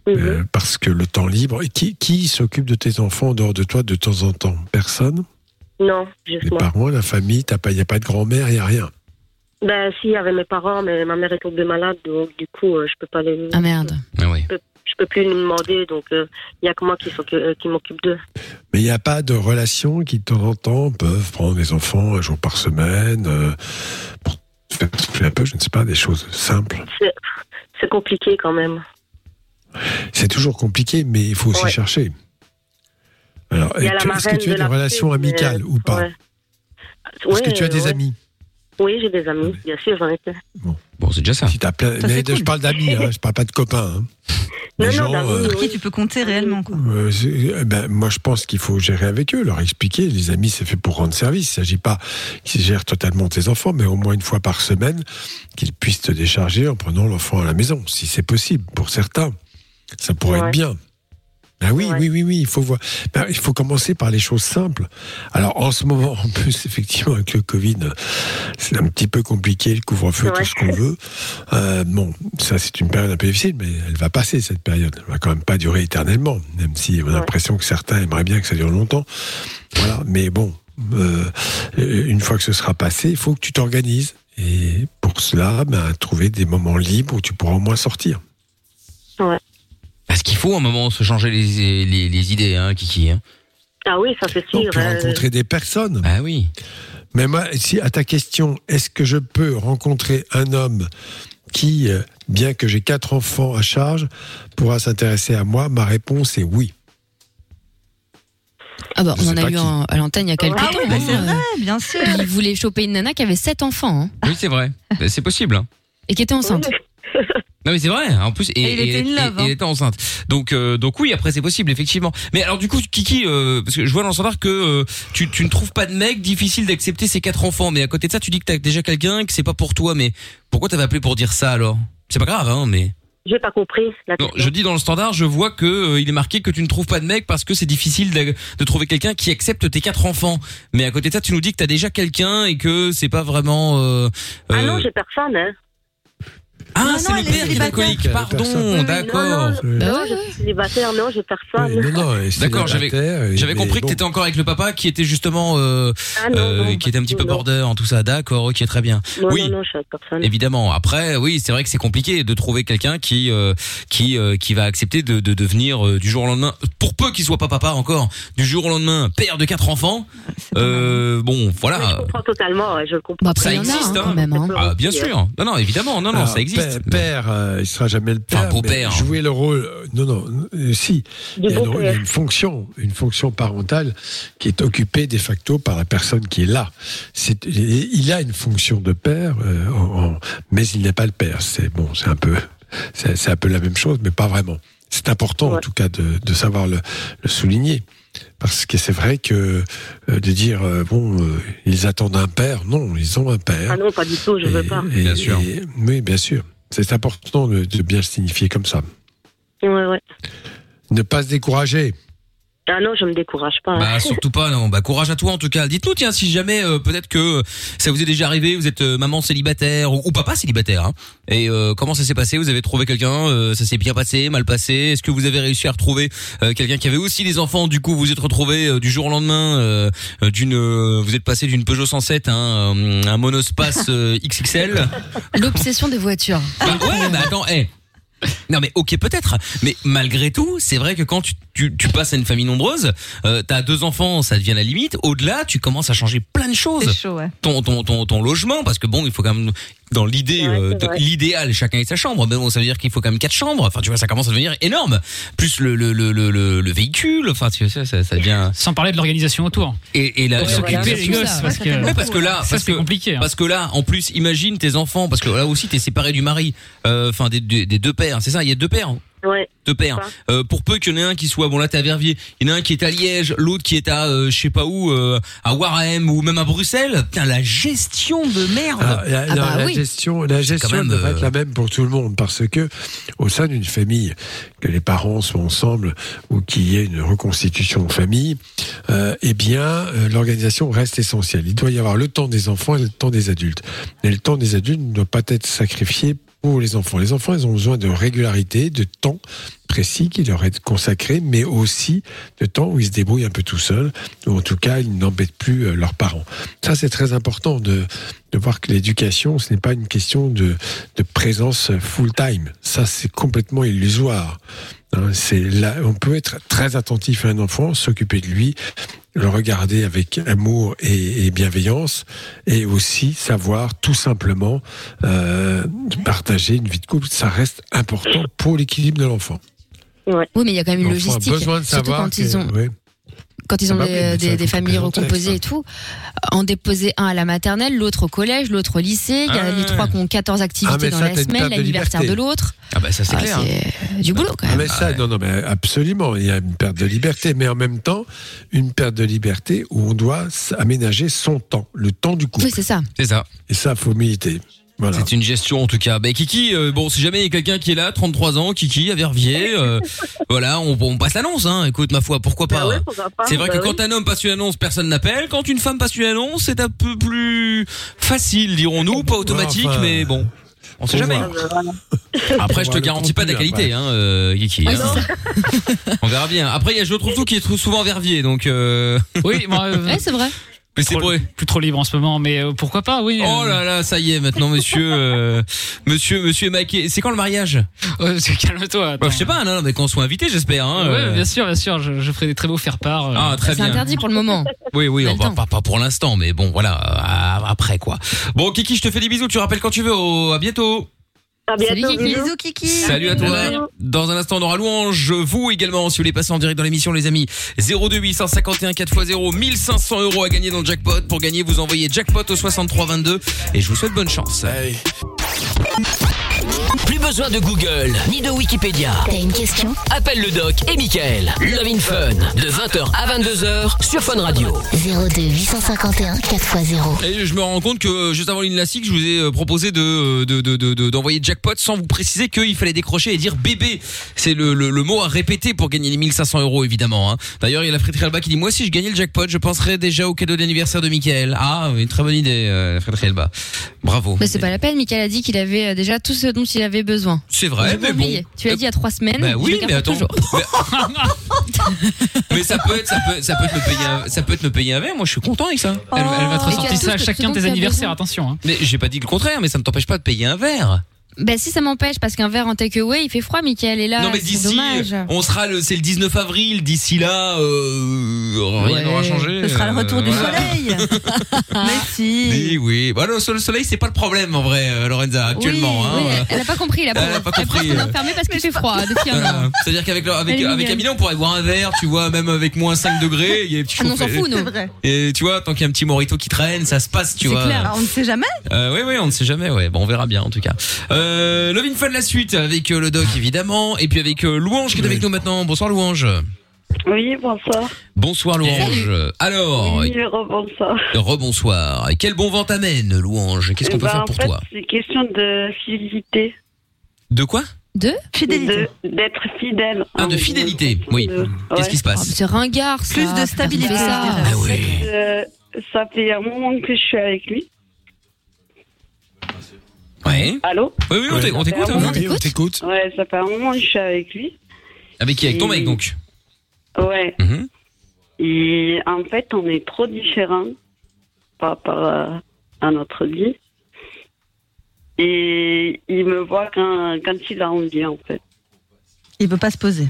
Mhm. Euh, parce que le temps libre. Et qui, qui s'occupe de tes enfants en dehors de toi de temps en temps? Personne? Non, juste Les moi. parents, la famille, il n'y a pas de grand-mère, il n'y a rien? Ben, si, il y avait mes parents, mais ma mère est tombée malade, donc du coup, euh, je peux pas les. Ah merde. Peux plus lui demander, donc euh, il y a que moi qui, euh, qui m'occupe d'eux. Mais il n'y a pas de relations qui, de temps en temps, peuvent prendre des enfants un jour par semaine euh, pour faire souffler un peu, je ne sais pas, des choses simples? C'est- compliqué quand même. C'est toujours compliqué, mais il faut aussi Ouais. chercher. Alors, est-ce que tu as de des la relations amicales ou pas? Ouais. Est-ce que tu as des amis? Oui, j'ai des amis, bien sûr, j'en ai plein. Bon, c'est déjà ça. si t'as plein... Ça, Mais je parle d'amis, hein, je parle pas de copains. hein. Non, Les non, gens, d'amis, euh, Sur qui tu peux compter réellement, quoi. Euh, eh ben, moi, je pense qu'il faut gérer avec eux, leur expliquer. Les amis, c'est fait pour rendre service. Il ne s'agit pas qu'ils gèrent totalement tes enfants, mais au moins une fois par semaine, qu'ils puissent te décharger en prenant l'enfant à la maison, si c'est possible. Pour certains, ça pourrait Ouais. être bien. Ah oui, Ouais. oui, oui, oui, il faut voir. Ben, il faut commencer par les choses simples. Alors, en ce moment, en plus, effectivement, avec le Covid, c'est un petit peu compliqué, le couvre-feu, Ouais. tout ce qu'on veut. Euh, bon, ça, c'est une période un peu difficile, mais elle va passer, cette période. Elle va quand même pas durer éternellement, même si on a Ouais. l'impression que certains aimeraient bien que ça dure longtemps. Voilà, mais bon, euh, une fois que ce sera passé, il faut que tu t'organises. Et pour cela, ben, trouver des moments libres où tu pourras au moins sortir. Parce qu'il faut un moment se changer les, les, les idées, hein, Kiki. Hein. Ah oui, ça c'est sûr. puis hein. rencontrer des personnes. Ah oui. Mais moi, si à ta question, est-ce que je peux rencontrer un homme qui, euh, bien que j'ai quatre enfants à charge, pourra s'intéresser à moi? Ma réponse est oui. Ah bah, Je on en a eu un à l'antenne il y a quelques Ah temps. oui, bah, hein, c'est euh, vrai, bien sûr. Il voulait choper une nana qui avait sept enfants hein, Oui, c'est vrai. Ben, C'est possible. hein. et qui était enceinte. Non mais c'est vrai. En plus, et, Et il était et- in love, et- et hein. il était enceinte. Donc, euh, donc oui, après c'est possible effectivement. Mais alors du coup, Kiki, euh, parce que je vois dans le standard que euh, tu, tu ne trouves pas de mec, difficile d'accepter ces quatre enfants. Mais à côté de ça, tu dis que t'as déjà quelqu'un, que c'est pas pour toi. Mais pourquoi t'avais appelé pour dire ça alors? C'est pas grave, hein. Mais J'ai pas compris la non, je dis dans le standard, je vois que euh, il est marqué que tu ne trouves pas de mec parce que c'est difficile de, de trouver quelqu'un qui accepte tes quatre enfants. Mais à côté de ça, tu nous dis que t'as déjà quelqu'un et que c'est pas vraiment. Euh, Ah non, euh, j'ai personne. Hein. Ah, Non, c'est le père qui est alcoolique. Pardon, d'accord. Non, non, Bah je suis célibataire, non, j'ai personne. D'accord, j'avais- compris que t'étais encore avec le papa qui était justement euh, Ah non, euh, qui était un petit peu border en tout ça. D'accord, ok, très bien. Oui. Évidemment. Après, oui, c'est vrai que c'est compliqué de trouver quelqu'un qui euh, qui qui va accepter de, de devenir du jour au lendemain, pour peu qu'il soit pas papa encore, du jour au lendemain père de quatre enfants. Bon, Oui, je voilà. comprends totalement, je le comprends. Ça existe, hein, hein. quand même. hein. Ah, bien sûr. Non, non, évidemment. Non, non, ça existe. Père, père, euh, il sera jamais le père. Enfin, beau mais père. Jouer le rôle. euh, Non, non, euh, si. Il y, a il y a une fonction, une fonction parentale qui est occupée de facto par la personne qui est là. Il a une fonction de père, euh, en- en- mais il n'est pas le père. C'est bon, c'est un peu, c'est, un peu la même chose, mais pas vraiment. C'est important en tout cas de, de savoir le, le souligner. Parce que c'est vrai que euh, de dire euh, bon, euh, ils attendent un père, non, ils ont un père. Ah non, pas du tout, je veux pas. Et- Bien sûr. et- oui, bien sûr. C'est important de, de bien le signifier comme ça. Ouais, ouais. Ne pas se décourager. Ah non, je me décourage pas. Bah surtout pas non. Bah courage à toi en tout cas. Dites-nous tiens si jamais euh, peut-être que ça vous est déjà arrivé, vous êtes euh, maman célibataire ou, ou papa célibataire hein, et euh, comment ça s'est passé? Vous avez trouvé quelqu'un euh, Ça s'est bien passé, mal passé? Est-ce que vous avez réussi à retrouver euh, quelqu'un qui avait aussi des enfants? Du coup vous êtes retrouvé euh, du jour au lendemain euh, euh, d'une euh, vous êtes passé d'une Peugeot 107 à un, euh, un monospace euh, XXL. L'obsession des voitures. Bah ouais, bah attends, eh. Non mais ok peut-être, mais malgré tout, c'est vrai que quand tu, tu, tu passes à une famille nombreuse, euh, t'as deux enfants, ça devient la limite. Au-delà, tu commences à changer plein de C'est choses. chaud, ouais. Ton, ton, ton, ton logement, parce que bon, il faut quand même dans l'idée, Ouais, euh, de- l'idéal, chacun ait sa chambre. Mais bon, ça veut dire qu'il faut quand même quatre chambres. Enfin, tu vois, ça commence à devenir énorme. Plus le le le le, le, le véhicule. Enfin, tu sais, ça, ça devient Sans parler de l'organisation autour. et, et la, Ouais, la- voilà. S'occuper tout gosses, ça, parce que. Ouais, parce que là, Ça, parce c'est que compliqué. hein. parce que là, en plus, imagine tes enfants, parce que là aussi, t'es séparé du mari, euh, enfin des, des, des deux pères, c'est ça Il y a deux pères, Ouais. pères. Ouais. Euh, pour peu qu'il y en ait un qui soit, bon là t'es à Verviers, il y en a un qui est à Liège, l'autre qui est à, euh, je sais pas où, euh, à Wareham ou même à Bruxelles. Putain, la gestion de merde. Alors, la, Ah la- bah la oui. gestion, la gestion même, devrait euh, être la même pour tout le monde parce que au sein d'une famille, que les parents soient ensemble ou qu'il y ait une reconstitution de famille, euh, eh bien, euh, l'organisation reste essentielle. Il doit y avoir le temps des enfants et le temps des adultes. Et le temps des adultes ne doit pas être sacrifié pour les enfants. Les enfants, ils ont besoin de régularité, de temps précis qui leur est consacré, mais aussi de temps où ils se débrouillent un peu tout seuls, ou en tout cas, ils n'embêtent plus euh, leurs parents. Ça, c'est très important de, de voir que l'éducation, ce n'est pas une question de, de présence full-time. Ça, c'est complètement illusoire. Hein, c'est là, on peut être très attentif à un enfant, s'occuper de lui, le regarder avec amour et, et bienveillance, et aussi savoir tout simplement euh, partager une vie de couple. Ça reste important pour l'équilibre de l'enfant. Oui, mais il y a quand même une a logistique. besoin de surtout savoir quand ils ont, ouais. Quand ils ont Ah bah des, oui, mais ça, des- il faut des familles recomposées hein. et tout, en déposer un à la maternelle, l'autre au collège, l'autre au lycée, il y Ah a les ouais. trois qui ont 14 Ah, activités dans ça, la semaine, l'anniversaire de l'autre. Ah bah ça c'est Ah, clair. c'est du boulot quand Ah, même. mais ça, non, non, mais absolument, il y a une perte de liberté, mais en même temps, une perte de liberté où on doit aménager son temps, le temps du couple. Oui, c'est ça. C'est ça. Et ça, faut militer. Voilà. C'est une gestion en tout cas. Ben Kiki, euh, bon si jamais il y a quelqu'un qui est là, 33 ans, Kiki à Verviers, euh, voilà, on, on passe l'annonce. Hein. Écoute ma foi, pourquoi pas Bah ouais, pourquoi pas, C'est vrai bah que oui. quand un homme passe une annonce, personne n'appelle. Quand une femme passe une annonce, c'est un peu plus facile, dirons-nous, pas automatique, enfin, mais bon. On sait jamais. Après, je te garantis pas de la qualité, hein, euh, Kiki. Oui, hein. On verra bien. Après, il y a Je trouve tout qui est trop souvent Verviers, donc. Euh... Oui, moi, euh, Ouais, c'est vrai. Mais c'est vrai. plus trop libre en ce moment, mais euh, pourquoi pas, oui. Oh là là, ça y est, maintenant, monsieur, euh, monsieur, monsieur maqué. C'est quand le mariage? Euh, Calme-toi. Bah, Je sais pas, non, non, mais qu'on soit invité, j'espère. Hein, Ouais, euh. bien sûr, bien sûr. Je, je ferai des très beaux faire-part. euh. Ah, très C'est bien. interdit pour le moment. Oui, oui, On va pas, pas pour l'instant, mais bon, voilà, euh, après quoi. Bon, Kiki, je te fais des bisous. Tu rappelles quand tu veux. au- À bientôt. À bientôt. Salut, Kiki. bisous. Kiki. Salut à toi. Bisous. Dans un instant, on aura louange. Vous également, si vous voulez passer en direct dans l'émission, les amis. 02 851 4x0, 1500 euros à gagner dans le jackpot. Pour gagner, vous envoyez jackpot au 6322. Et je vous souhaite bonne chance. Plus besoin de Google ni de Wikipédia. T'as une question? Appelle le doc et Michael. Love in Fun de 20h à 22h sur Fun Radio. 02 851 4x0. Et je me rends compte que euh, juste avant l'Inlassic, je vous ai euh, proposé de de- de- de- de- d'envoyer jackpot sans vous préciser qu'il fallait décrocher et dire bébé. C'est le, le, le mot à répéter pour gagner les 1500 euros évidemment. hein. D'ailleurs, il y a la friterie Alba qui dit moi si je gagnais le jackpot, je penserais déjà au cadeau d'anniversaire de Michael. Ah, une très bonne idée, euh, friterie Alba. Bravo. Mais c'est pas la peine. Michael a dit qu'il avait euh, déjà tout ce dont il avait besoin. C'est vrai, mais bon. Tu l'as dit il y a trois semaines. Bah je oui, le mais attends. toujours. Mais, mais ça peut être, ça peut, ça peut être me payer, un, ça peut être me payer un verre. Moi, je suis content avec ça. Elle, elle va te as ressortir ça à chacun de tes anniversaires, attention. Hein. Mais j'ai pas dit le contraire, mais ça ne t'empêche pas de payer un verre. Bah si ça m'empêche parce qu'un verre en takeaway il fait froid Mickaël et là non mais c'est d'ici, dommage. on sera le, c'est le 19 avril. D'ici là, euh, rien Ouais. n'aura changé. Ce sera le euh, retour du voilà. soleil. Mais si. Oui, oui. Bah, le, le soleil, c'est pas le problème en vrai, euh, Lorenza, actuellement. Oui, hein. oui, elle a pas compris Elle a pas Elle compris, pense qu'on est euh. enfermé parce qu'il fait froid. Voilà. C'est-à-dire qu'avec avec, Elle est avec. Amina, on pourrait boire un verre, tu vois, même avec moins 5 degrés. Il y a des petits Ah non, on s'en fout, nous. C'est vrai. Et tu vois, tant qu'il y a un petit morito qui traîne, ça se passe, tu C'est vois. clair. Alors, on ne sait jamais. Euh, oui, oui, on ne sait jamais, ouais. Bon, on verra bien, en tout cas. Euh, Love in Fun, la suite, avec euh, le doc, évidemment. Et puis avec euh, Louange qui est avec nous maintenant. Bonsoir, Louange. Oui, bonsoir. Bonsoir, Louange. Alors, Oui, rebonsoir. rebonsoir. Quel bon vent t'amène, Louange Qu'est-ce qu'on peut Bah, faire en pour fait, toi C'est question de fidélité. De quoi De Fidélité. De- D'être fidèle. Ah, de fidélité, oui. De- Qu'est-ce ouais. qui se Oh, passe C'est ringard ça. Plus de stabilité, ça. Ah oui. Euh, ça fait un moment que je suis avec lui. Ouais. Allô Oui, oui, on t'é- on t'écoute. Ouais, hein. Oui, on t'écoute. Ouais, ça fait un moment que je suis avec lui. Avec qui? Avec ton mec, donc? Ouais. Mhm. Et en fait, on est trop différents par rapport à, à notre vie. Et il me voit quand, quand il a envie, en fait. Il veut pas se poser.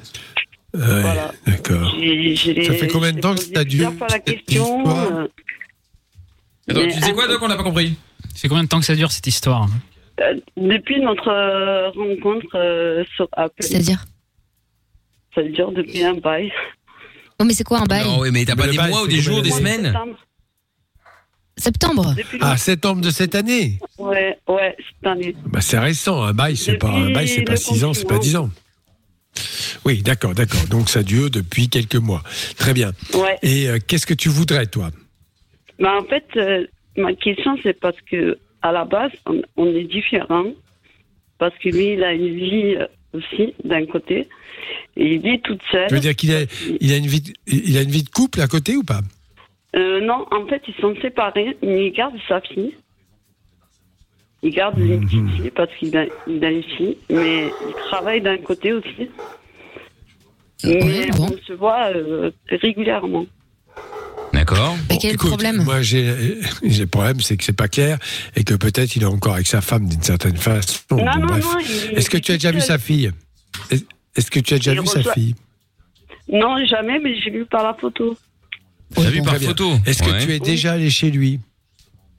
Ouais, Voilà. D'accord. Ça fait combien de temps que j'ai t'as posé dû- plusieurs fois la question. Histoire euh, Attends, tu disais quoi, Doc? On n'a pas compris. Ça fait combien de temps que ça dure cette histoire? Depuis notre euh, rencontre euh, sur Apple, C'est-à-dire ça dure depuis un bail. Oh mais c'est quoi un bail Non, oui, mais t'as pas des bail, mois ou des jours, des semaines Septembre. Septembre. Depuis Ah, septembre de cette année. Ouais, ouais, cette année. Bah, c'est récent. Un bail, c'est pas un bail, c'est pas Depuis 6 ans, c'est pas le 10 ans. Oui, d'accord, d'accord. Donc ça dure depuis quelques mois. Très bien. Ouais. Et euh, qu'est-ce que tu voudrais, toi? Bah, en fait, euh, ma question, c'est parce que à la base, on, on est différents. Parce que lui, il a une vie euh, aussi, d'un côté. Et il vit toute seule. Tu veux dire qu'il a, il a une vie, de- il a une vie de couple à côté ou pas? Euh, non, en fait, ils sont séparés, mais il garde sa fille. Il garde une petite fille parce qu'il a, il a une fille, mais il travaille d'un côté aussi. Mais Ouais, bon. on se voit euh, régulièrement. D'accord. Mais quel écoute, problème Moi, j'ai, j'ai le problème, c'est que c'est pas clair et que peut-être il est encore avec sa femme d'une certaine façon. non, Bon, non, bref. non. Est-ce que tu as déjà vu sa fille? Est- Est-ce que tu as déjà vu sa fille? Non, jamais, mais j'ai vu par la photo. T'as vu par photo Est-ce que tu es déjà allé chez lui?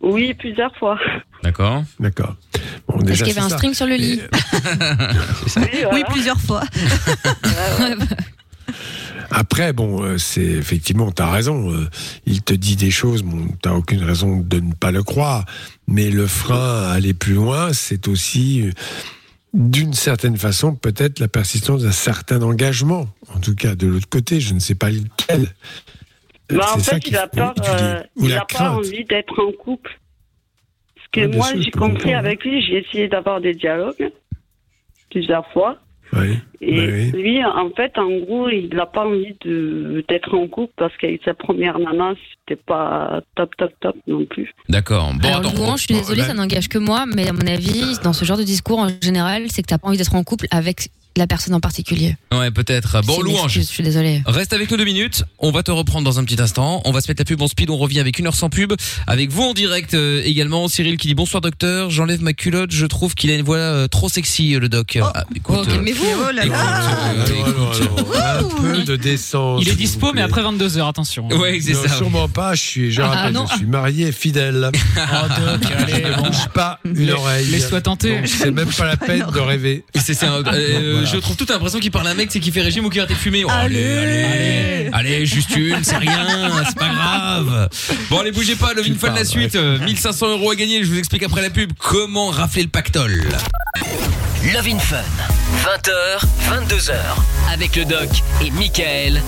Oui, plusieurs fois. D'accord. D'accord. Bon, Est-ce qu'il y avait un ça. string sur le lit Oui, Oui, voilà. plusieurs fois. Après, bon, euh, c'est effectivement, t'as raison. euh, il te dit des choses, bon, t'as aucune raison de ne pas le croire. Mais le frein à aller plus loin, c'est aussi, euh, d'une certaine façon, peut-être la persistance d'un certain engagement. En tout cas, de l'autre côté, je ne sais pas lequel. Bah, en fait, il a peur, tu dis. euh, pas envie d'être en couple. Parce que moi, j'ai compris avec lui, j'ai essayé d'avoir des dialogues plusieurs fois. Oui, Et oui. lui, en fait, en gros, il n'a pas envie de d'être en couple parce qu'avec sa première nana, c'était pas top, top, top non plus. D'accord. Bon, Alors attends. Je suis désolée, là- ça n'engage que moi, mais à mon avis, dans ce genre de discours en général, c'est que t'as pas envie d'être en couple avec la personne en particulier. Ouais, peut-être. Bon, louange. Je suis désolée. Reste avec nous deux minutes. On va te reprendre dans un petit instant. On va se mettre la pub en speed. On revient avec une heure sans pub. Avec vous en direct euh, également. Cyril qui dit bonsoir docteur. J'enlève ma culotte. Je trouve qu'il a une voix euh, trop sexy euh, le doc. Ah, écoute, Oh, euh, calmez-vous. Oh là là alors, un peu de décence. Il est dispo, vous mais après 22h, attention. Ouais, c'est ça. sûrement pas. Je suis, je Ah, rappelle, non. je suis marié fidèle. Oh, Doc, allez, Je bon. bouge pas une oreille. Laisse-toi tenter. C'est même pas la peine de rêver. C'est, un- Voilà. Je trouve tout l'impression qu'il parle à un mec, c'est qu'il fait régime ou qu'il arrête de fumer. Oh, allez, Allez. allez, allez, juste une, c'est rien, c'est pas grave. Bon, allez, bougez pas, le Tu Fun la suite. euh, 1500 euros à gagner. Je vous explique après la pub comment rafler le pactole. Love in Fun. 20h, 22h. Avec le doc et Michael.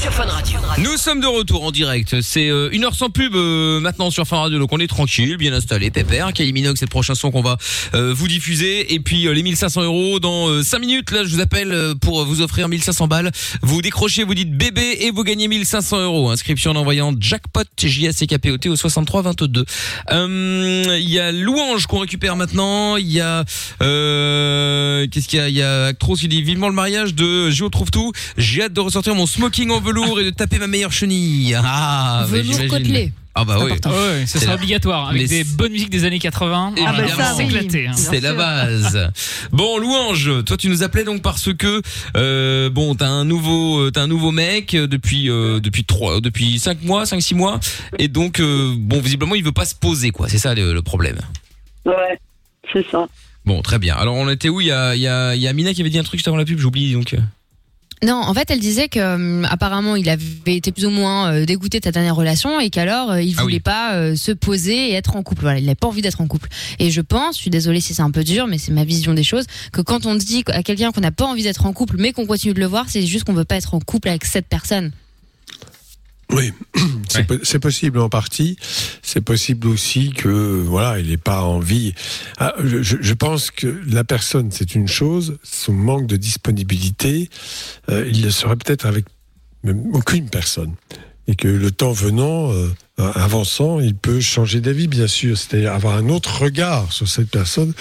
Sur Fun Radio. Nous sommes de retour en direct. C'est euh, une heure sans pub euh, maintenant sur Fun Radio, donc on est tranquille, bien installé, pépère. Kylie Minogue, c'est le prochain son qu'on va euh, vous diffuser. Et puis euh, les 1500 euros dans 5 minutes. Là, je vous appelle euh, pour vous offrir 1500 balles. Vous décrochez, vous dites bébé et vous gagnez 1500 euros. Inscription en envoyant jackpot J A C K P O T au 63 22. Euh, Il y a Louange qu'on récupère maintenant. Il y a euh, qu'est-ce qu'il y a? Il y a Actros qui dit vivement le mariage de Géo trouve tout. J'ai hâte de ressortir mon smoking en velours et de taper ma meilleure chenille. Ah, Velours côtelé. Ah bah oui. Ouais, ce C'est sera la- obligatoire avec Mais des c'est- bonnes musiques des années 80. Ah bah ça, oui. s'éclater. hein. C'est la base. Bon, louange. Toi, tu nous appelais donc parce que euh, bon, t'as un nouveau, euh, t'as un nouveau mec euh, depuis euh, depuis trois, depuis cinq mois, cinq six mois, et donc euh, bon, visiblement, il veut pas se poser, quoi. C'est ça le, le problème. Ouais, c'est ça. Bon, très bien. Alors, on était où? Il y a, il y a, il y a Mina qui avait dit un truc juste avant la pub. J'oublie donc. Euh. Non, en fait, elle disait que hum, apparemment, il avait été plus ou moins euh, dégoûté de ta dernière relation et qu'alors euh, il Ah voulait pas euh, se poser et être en couple. Voilà, il n'avait pas envie d'être en couple. Et je pense, je suis désolée si c'est un peu dur, mais c'est ma vision des choses, que quand on dit à quelqu'un qu'on n'a pas envie d'être en couple, mais qu'on continue de le voir, c'est juste qu'on veut pas être en couple avec cette personne. Oui, c'est po- c'est possible en partie. C'est possible aussi que voilà, il n'ait pas envie. Ah, je, pense que la personne, c'est une chose. Son manque de disponibilité, euh, il le serait peut-être avec même aucune personne. Et que le temps venant, euh, avançant, il peut changer d'avis, bien sûr. C'est-à-dire avoir un autre regard sur cette personne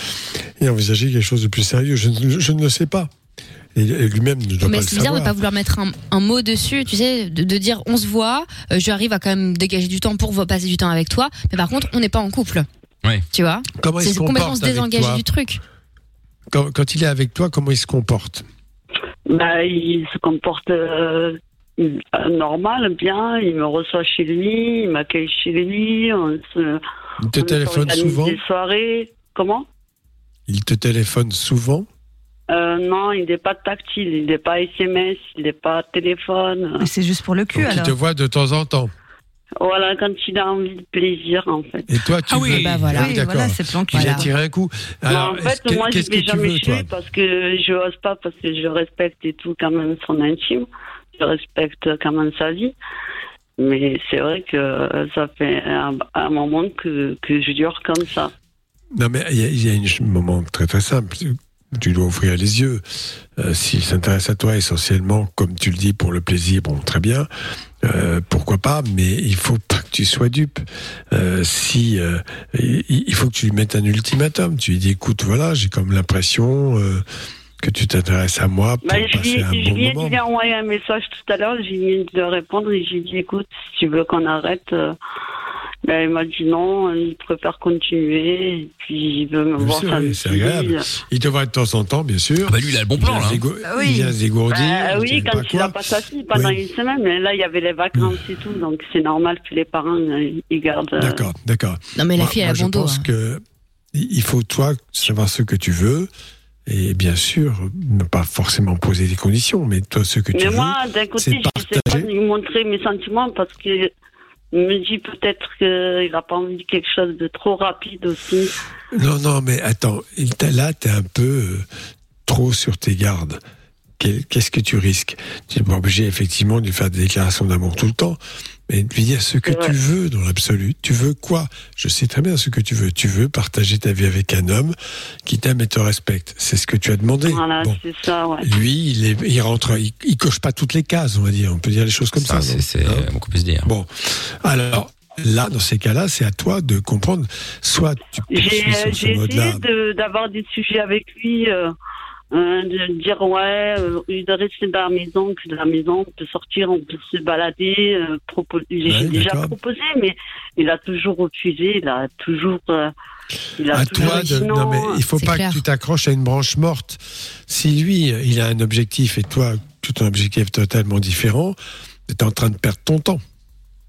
et envisager quelque chose de plus sérieux. Je ne le sais pas. Et, et lui-même ne doit mais c'est bizarre de savoir. pas vouloir mettre un, un mot dessus, tu sais, de, de dire on se voit, euh, j'arrive à quand même dégager du temps pour passer du temps avec toi, mais par contre, on n'est pas en couple. Ouais. Tu vois? Comment il C'est se complètement comporte se désengager du truc. Quand, quand il est avec toi, comment il se comporte? Bah, il se comporte euh, normal, bien. Il me reçoit chez lui, il m'accueille chez lui. On se, Il te on téléphone souvent Des soirées. Comment? Il te téléphone souvent euh, Non, il n'est pas tactile, il n'est pas SMS, il n'est pas téléphone. Mais c'est juste pour le cul Donc, il alors. te voit de temps en temps. Voilà, quand il a envie de plaisir, en fait. Et toi, tu Ah oui, veux... bah voilà. Ah Oui, d'accord. voilà, c'est plan cul. Il a tiré un coup. Alors, Non, en fait, moi, je vais tu jamais lui parce que je n'ose pas, parce que je respecte et tout, quand même, son intime. Je respecte quand même sa vie. Mais c'est vrai que ça fait un, un moment que, que je dure comme ça. Non, mais il y il y a un moment très très simple. Tu dois ouvrir les yeux. Euh, S'il s'intéresse à toi essentiellement, comme tu le dis, pour le plaisir, bon, très bien. Euh, pourquoi pas, mais il faut pas que tu sois dupe. Euh, si il faut que tu lui mettes un ultimatum. Tu lui dis, écoute, voilà, j'ai comme l'impression que tu t'intéresses à moi pour Bah, je lui, je ai envoyé un message tout à l'heure, j'ai dit de répondre et j'ai dit, écoute, si tu veux qu'on arrête. Ben, il m'a dit non, il préfère continuer, et puis il veut me Bien voir sûr, samedi. oui, c'est agréable. Il te voit de temps en temps, bien sûr. Ah bah lui, il a le bon Il plan vient là. Ah oui. Il vient se dégourdir. Bah, je oui, quand pas il n'a pas sa fille pendant Oui. une semaine, mais là il y avait les vacances et tout, donc c'est normal que les parents euh, ils gardent. euh, D'accord, d'accord. Non, mais la Moi- fille, elle a bon je dos. pense hein. que il faut toi savoir ce que tu veux et bien sûr ne pas forcément poser des conditions, mais toi ce que tu Mais veux. moi, d'un côté, c'est je ne sais pas partager. lui montrer mes sentiments parce que je me dis peut-être qu'il n'a pas envie de quelque chose de trop rapide aussi. Non, non, mais attends, il là t'es un peu euh, trop sur tes gardes. Qu'est-ce que tu risques? Tu n'es pas obligé effectivement de faire des déclarations d'amour tout le temps, mais de lui dire ce que tu veux dans l'absolu. Tu veux quoi? Je sais très bien ce que tu veux. Tu veux partager ta vie avec un homme qui t'aime et te respecte. C'est ce que tu as demandé. Voilà, Bon. c'est ça, ouais. Lui, il, est, il rentre, il, il coche pas toutes les cases, on va dire. On peut dire les choses comme ça. Ça, c'est c'est Hein? beaucoup peut se dire. Bon, alors là, dans ces cas-là, c'est à toi de comprendre. Soit tu J'ai poursuis sur ce j'ai essayé de- d'avoir des sujets avec lui, euh, euh, de dire ouais, euh, de rester dans la maison, que de la maison, on peut sortir, on peut se balader. euh, propo- J'ai Ouais, déjà proposé, mais il a toujours refusé, il a toujours. euh, il a À toujours toi dit de. non. Non, mais il faut pas clair. que tu t'accroches à une branche morte. Si lui, il a un objectif et toi, tout un objectif totalement différent, tu es en train de perdre ton temps.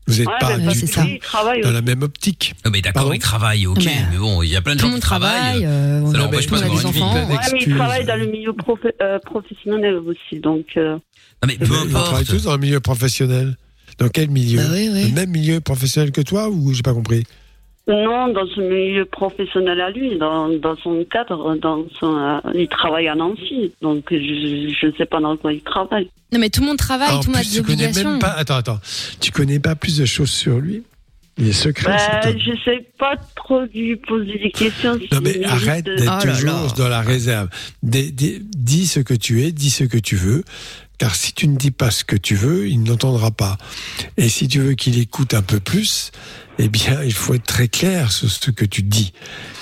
Vous n'êtes Ouais, pas parce du ça. travaille dans la même optique. Ah, mais d'accord, Pardon il travaille, ok, Mais, mais, bon, il y a plein de Tout gens qui travaillent. travaille, euh, on Ça a- leur empêche tout pas d'avoir une vie. enfants. Avec- Ouais, mais il Excuse. travaille dans le milieu euh, professionnel aussi, donc. euh, Non, mais peu Ils travaillent importe. tous dans le milieu professionnel. Dans quel milieu? Bah oui, oui. Le même milieu professionnel que toi ou j'ai pas compris? Non, dans son milieu professionnel à lui, dans, dans son cadre, dans son, euh, il travaille à Nancy, donc je ne sais pas dans quoi il travaille. Non, mais tout le monde travaille, en tout le monde a des tu connais obligations. même pas. Attends, attends. Tu connais pas plus de choses sur lui? Il est secret. Bah, cet homme. je sais pas trop lui poser des questions. Non mais arrête de- d'être Oh toujours là. dans la réserve. Des- des- dis ce que tu es, dis ce que tu veux, car si tu ne dis pas ce que tu veux, il n'entendra pas. Et si tu veux qu'il écoute un peu plus, eh bien, il faut être très clair sur ce que tu dis.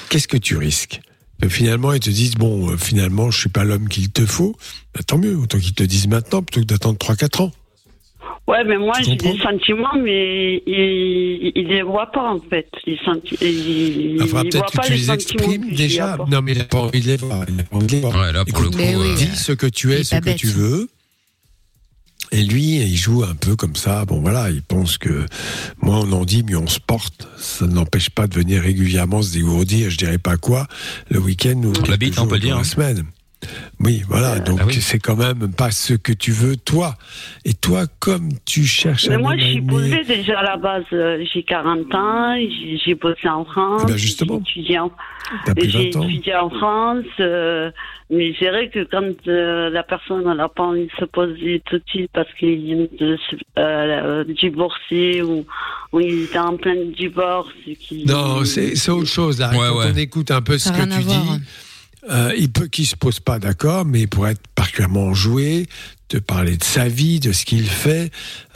Qu'est-ce que tu risques? Que finalement, ils te disent, bon, euh, finalement, je suis pas l'homme qu'il te faut. Bah, tant mieux, autant qu'ils te disent maintenant plutôt que d'attendre 3-4 ans. Ouais, mais moi j'ai des sentiments, mais il, il les voit pas en fait. Senti- il, Il voit peut-être que pas tu les exprimes déjà. Non, mais il n'a pas envie de les voir. Il n'a pas envie de les voir. Ouais, là pour le coup. Euh, dis ce que tu es, ce que bête. tu veux. Et lui, il joue un peu comme ça. Bon, voilà, il pense que moins on en dit, mieux on se porte. Ça ne l'empêche pas de venir régulièrement se dégourdir, je dirais pas quoi, le week-end ou La on peut dire, hein. la semaine. Oui, voilà. Donc bah oui. c'est quand même pas ce que tu veux, toi. Et toi, comme tu cherches Mais moi je suis posée déjà à la base. euh, J'ai 40 ans, j'ai bossé en France. Eh ben, justement. J'ai étudié en, T'as plus j'ai 20 ans. étudié en France. euh, mais c'est vrai que quand euh, la personne n'a pas envie de se poser tout de suite parce qu'il vient de se euh, divorcer ou, ou il était en plein divorce. Non, c'est autre chose là. Ouais, Quand ouais. on écoute un peu ce que tu voir. Euh, il peut qu'il se pose pas d'accord, mais pour être particulièrement enjoué, te parler de sa vie, de ce qu'il fait,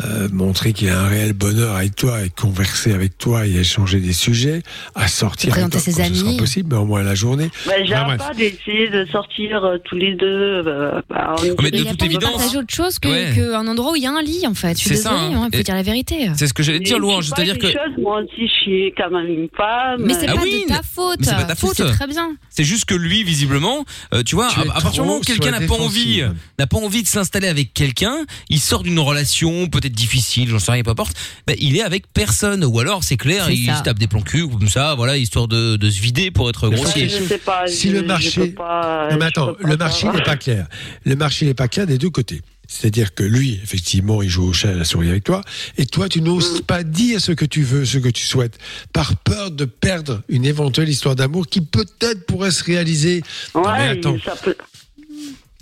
euh, montrer qu'il a un réel bonheur avec toi et converser avec toi et échanger des sujets, à sortir avec toi ses quand ce sera amis. possible, mais au moins la journée. J'ai Enfin, un bref. pas d'essayer de sortir euh, tous les deux. euh, bah, on mais de toute de évidence- partager autre chose Ouais. qu'un endroit où il y a un lit, en fait. Je suis C'est ça, désolée, hein. il faut Et- dire la vérité. C'est ce que j'allais dire, Louange. C'est-à-dire que moi aussi, je suis quand même une femme. Mais c'est Ah pas oui, de ta faute. c'est pas ta faute. C'est très bien. c'est juste que lui, visiblement, euh, tu vois, Tu à, partir du moment où quelqu'un pas envie, n'a pas envie de s'installer avec quelqu'un, il sort d'une relation peut-être difficile, j'en sais rien, peu importe. Ben, il est avec personne, ou alors c'est clair, C'est il ça. se tape des plans cul comme ça, voilà, histoire de, de se vider pour être grossier. je sais pas. Si je- le marché- pas- Non, mais attends, le marché n'est pas clair. Le marché n'est pas clair des deux côtés. C'est-à-dire que lui, effectivement, il joue au chat et à la souris avec toi, et toi, tu n'oses pas dire ce que tu veux, ce que tu souhaites, par peur de perdre une éventuelle histoire d'amour qui peut-être pourrait se réaliser. Non, mais attends. ça peut.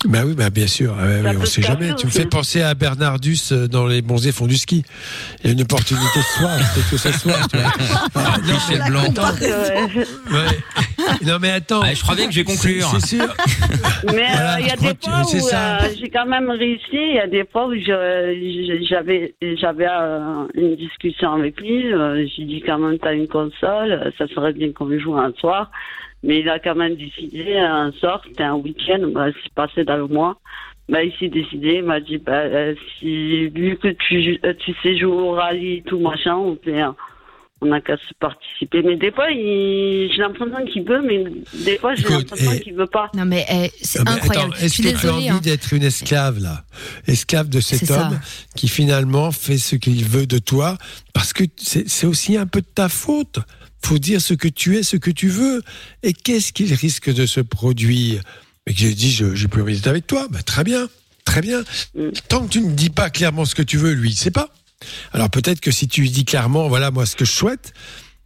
Bah oui, bah bien sûr, Ça oui, on peut sait jamais. Tu me fais penser à Bernardus euh, dans Les Bons et font du ski. Il y a une opportunité ce soir, peut-être que ce soir. Tu vois. Ah, non, Michel Blanc. attends, Ouais. ouais. Non mais attends. Allez, je crois bien que je vais conclure. C'est sûr. Mais euh, Voilà, il y a des fois où euh, j'ai quand même réussi. Il y a des fois où j'avais j'avais euh, une discussion avec lui. euh, J'ai dit quand même t'as une console, ça serait bien qu'on joue un soir. Mais il a quand même décidé un soir, c'était un week-end, bah, c'est passé dans le mois. Bah, il s'est décidé, il m'a dit bah, euh, si vu que tu euh, tu sais jouer au rallye et tout machin, on fait on n'a qu'à se participer. Mais des fois, il... j'ai l'impression qu'il veut, mais des fois, j'ai l'impression et- qu'il veut pas. Non, mais eh, c'est Ah, mais incroyable. attends, Je Est-ce suis que tu as envie hein. d'être une esclave là? Esclave de cet C'est ça. homme qui finalement fait ce qu'il veut de toi Parce que c'est c'est aussi un peu de ta faute. Faut dire ce que tu es, ce que tu veux. Et qu'est-ce qu'il risque de se produire? Mais que j'ai dit, je j'ai plus envie d'être avec toi. Bah, très bien, très bien. Mm. Tant que tu ne dis pas clairement ce que tu veux, lui, il sait pas. Alors peut-être que si tu lui dis clairement, voilà moi ce que je souhaite,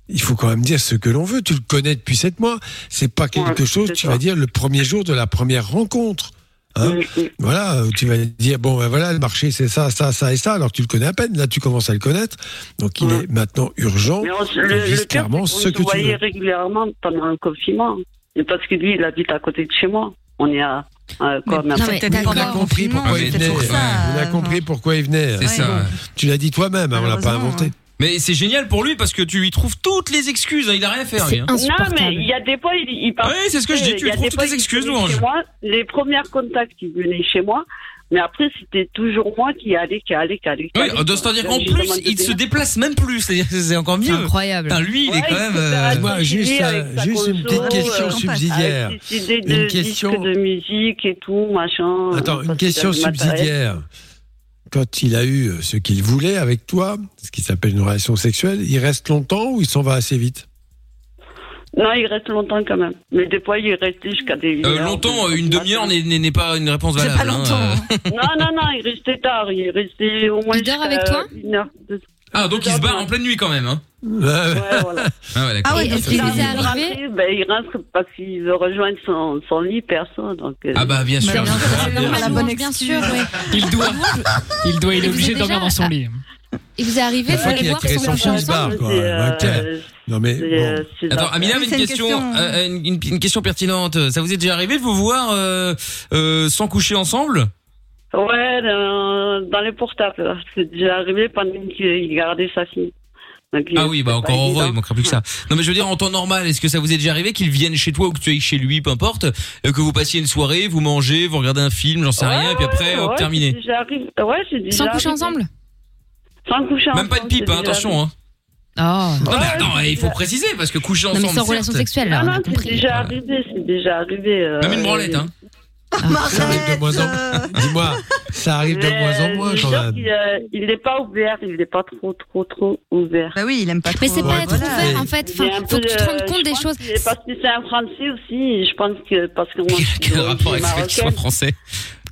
il faut quand même dire ce que l'on veut. Tu le connais depuis sept mois. C'est pas quelque Ouais, chose, tu ça. vas dire le premier jour de la première rencontre. Hein voilà, où tu vas dire bon ben voilà le marché c'est ça, ça, ça et ça. Alors que tu le connais à peine. Là tu commences à le connaître. Donc il Ouais. est maintenant urgent. Mais on, le, le clairement ce se que tu voyait veux. régulièrement pendant le confinement. Et parce que lui, il habite à côté de chez moi. On est à, quoi, Mais mais d'accord. On a compris pourquoi il venait. On a euh, compris pourquoi il venait. Tu l'as dit toi-même, hein, on l'a pas inventé. Mais c'est génial pour lui parce que tu lui trouves toutes les excuses. hein, Il a rien à faire, lui. C'est hein. Non, mais il y a des fois, il, il part- Ouais, c'est ce que je dis, tu il y a trouves des toutes fois, les il excuses, venait Louange. chez moi. Les premiers contacts, il venait chez moi. Mais après, c'était toujours moi qui allais, qui allais, qui allais. qui Oui, allais, quoi. c'est-à-dire Donc, qu'en plus, de il se déplace même plus. C'est-à-dire que c'est encore C'est mieux. incroyable. Putain, lui, il est Ouais, quand même. se fait euh. Moi, juste, euh, juste une petite question euh, subsidiaire. De Une disques question- de musique et tout, machin. Attends, une question subsidiaire. Quand il a eu ce qu'il voulait avec toi, ce qui s'appelle une relation sexuelle, il reste longtemps ou il s'en va assez vite? Non, il reste longtemps quand même. Mais des fois, il reste jusqu'à des. euh, heures, longtemps, une demi-heure n'est- pas une réponse C'est valable. pas hein, longtemps. euh. hein. Non, non, non, il restait tard. Il restait au moins. Il dort avec toi? une heure, Ah, donc il se barre en pleine nuit quand même. Hein. Ouais, voilà. Ah ouais, d'accord. Ah ouais, est-ce qu'il il vous est arrivé ben, il rentre parce qu'il veut rejoindre son, son lit perso. Donc, euh, Ah bah bien sûr. la bonne bien sûr, oui. Il doit, il doit, il est obligé de dormir dans son lit. Il vous est arrivé de aller voir son enfant ensemble quoi. euh, Non mais bon. euh, Attends, Amina avait une question, question. euh, une, une- une question pertinente. Ça vous est déjà arrivé de vous voir euh, euh, sans coucher ensemble? Ouais, dans, dans les portables. C'est déjà arrivé pendant qu'il gardait sa fille. Donc, Ah oui, bah encore heureux, il manquera plus que ça. Non mais je veux dire en temps normal, est-ce que ça vous est déjà arrivé qu'il vienne chez toi ou que tu ailles chez lui, peu importe, euh, que vous passiez une soirée, vous mangez, vous regardez un film, j'en sais rien, et puis après, Ouais, hop, ouais, terminé. c'est déjà arrivé. Ouais, déjà Sans coucher arrivé. ensemble Sans coucher Même pas ensemble, de pipe, hein, attention. Hein. Oh. Non, mais attends, il faut préciser parce que coucher Non, mais ensemble. sans relation sexuelle, là, Non, non, c'est déjà arrivé, c'est déjà arrivé. euh, Même une branlette, hein. Ça arrive de moins en moins. Dis-moi, ça arrive de moins en moins euh, quand même. euh, Il n'est pas ouvert, il n'est pas trop, trop, trop ouvert. Bah oui, il aime pas trop. Mais c'est pas Ouais, être voilà. ouvert en fait. Enfin, faut peu, que tu te rendes euh, compte des choses. Parce que c'est un Français aussi, je pense que parce que moi, je suis Quel rapport avec le fait qu'il soit français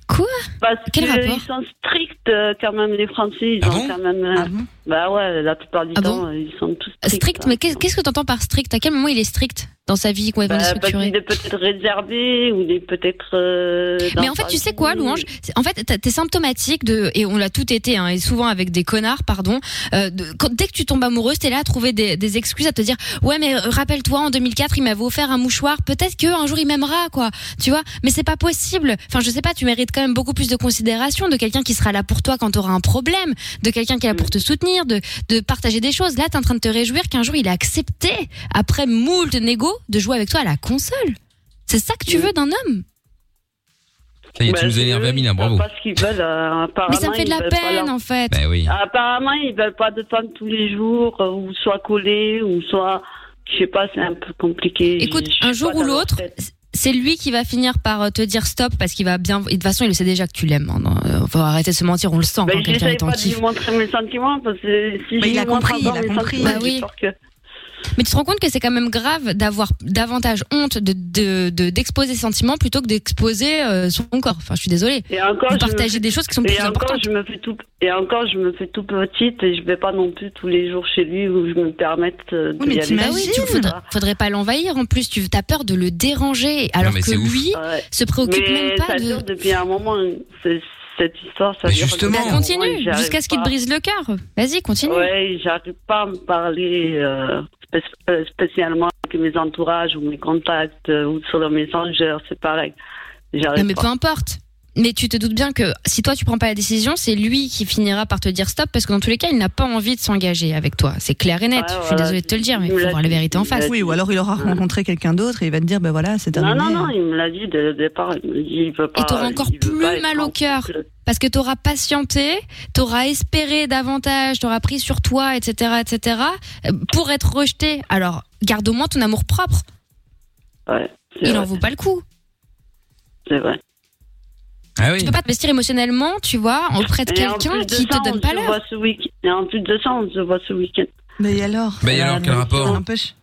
Quoi? Parce Quel que rapport? ils sont stricts euh, quand même les Français, ils Ah ont bon? quand même. Bah ouais, la plupart du Ah temps, bon euh, ils sont tous stricts. Strict, hein. mais qu'est- qu'est-ce que tu entends par strict? À quel moment il est strict dans sa vie complètement Bah, déstructurée qu'il est peut-être réservé ou il est peut-être. euh, Mais en fait, tu sais quoi, Louange? En fait, t'es symptomatique de, et on l'a tout été, hein, et souvent avec des connards, pardon. euh, de- quand, dès que tu tombes amoureuse, t'es là à trouver des, des excuses, à te dire, ouais, mais rappelle-toi, en 2004, il m'avait offert un mouchoir. Peut-être que un jour il m'aimera, quoi. Tu vois? Mais c'est pas possible. Enfin, je sais pas. Tu mérites quand même beaucoup plus de considération de quelqu'un qui sera là pour toi quand t'auras un problème, de quelqu'un qui est là pour te soutenir, de, de partager des choses. Là, t'es en train de te réjouir qu'un jour il a accepté, après moult négo, de jouer avec toi à la console. C'est ça que tu veux d'un homme? Ça y est, Bah, tu nous c'est énervé, eux, Amina, bravo. qu'ils veulent. euh, apparemment, Mais ça me fait de la peine, leur- en fait. Bah oui. Apparemment, ils veulent pas de femmes tous les jours, euh, ou soit collés, ou soit, je sais pas, c'est un peu compliqué. Écoute, un jour ou l'autre. C'est lui qui va finir par euh, te dire stop parce qu'il va bien. et De toute façon, il le sait déjà que tu l'aimes. hein. Euh, faut arrêter de se mentir, on le sent Ben, quand quelqu'un est en pas de lui montrer mes sentiments, parce que si Mais je il a lui montre compris, encore il a mes compris. sentiments, Bah oui. que- Mais tu te rends compte que c'est quand même grave d'avoir davantage honte de de- de- d'exposer ses sentiments plutôt que d'exposer euh, son corps. Enfin, je suis désolée. Et encore, De je me partager fais- des choses qui sont et plus encore, importantes. je me fais tout, et encore, je me fais tout petite et je vais pas non plus tous les jours chez lui où je me permette euh, de Oui, mais y aller. Bah oui, tu faudrait, faudrait pas l'envahir en plus. Tu as peur de le déranger alors que lui Ouais. se préoccupe Mais même pas ça de. dure depuis un moment, c'est- cette histoire, ça justement. Bah, continue jusqu'à ce qu'il te brise le cœur. Vas-y, continue. Ouais, j'arrive pas à me parler euh, spé- euh, spécialement avec mes entourages ou mes contacts euh, ou sur le Messenger, c'est pareil. Non, mais pas. peu importe. Mais tu te doutes bien que si toi tu prends pas la décision, c'est lui qui finira par te dire stop parce que dans tous les cas, il n'a pas envie de s'engager avec toi. C'est clair et net. Je suis voilà, désolée de te le dire, mais il faut voir la vérité en face. Oui, ou alors il aura rencontré quelqu'un d'autre et il va te dire, ben voilà, c'est Non, terminé. non, non, il me l'a dit dès le départ. Il veut pas. Et t'auras encore plus pas mal au cœur. Parce que t'auras patienté, t'auras espéré davantage, t'auras pris sur toi, etc., etc., euh, pour être rejeté. Alors, garde au moins ton amour propre. Ouais, Il vrai, en vaut pas le coup. c'est vrai. Ah Tu oui. peux pas te investir émotionnellement, tu vois, auprès de quelqu'un qui ça, te donne on pas l'heure. voit ce week- Et en plus de ça, on se voit ce week-end. Mais alors? Bah et alors, quel Euh, rapport Ça empêche.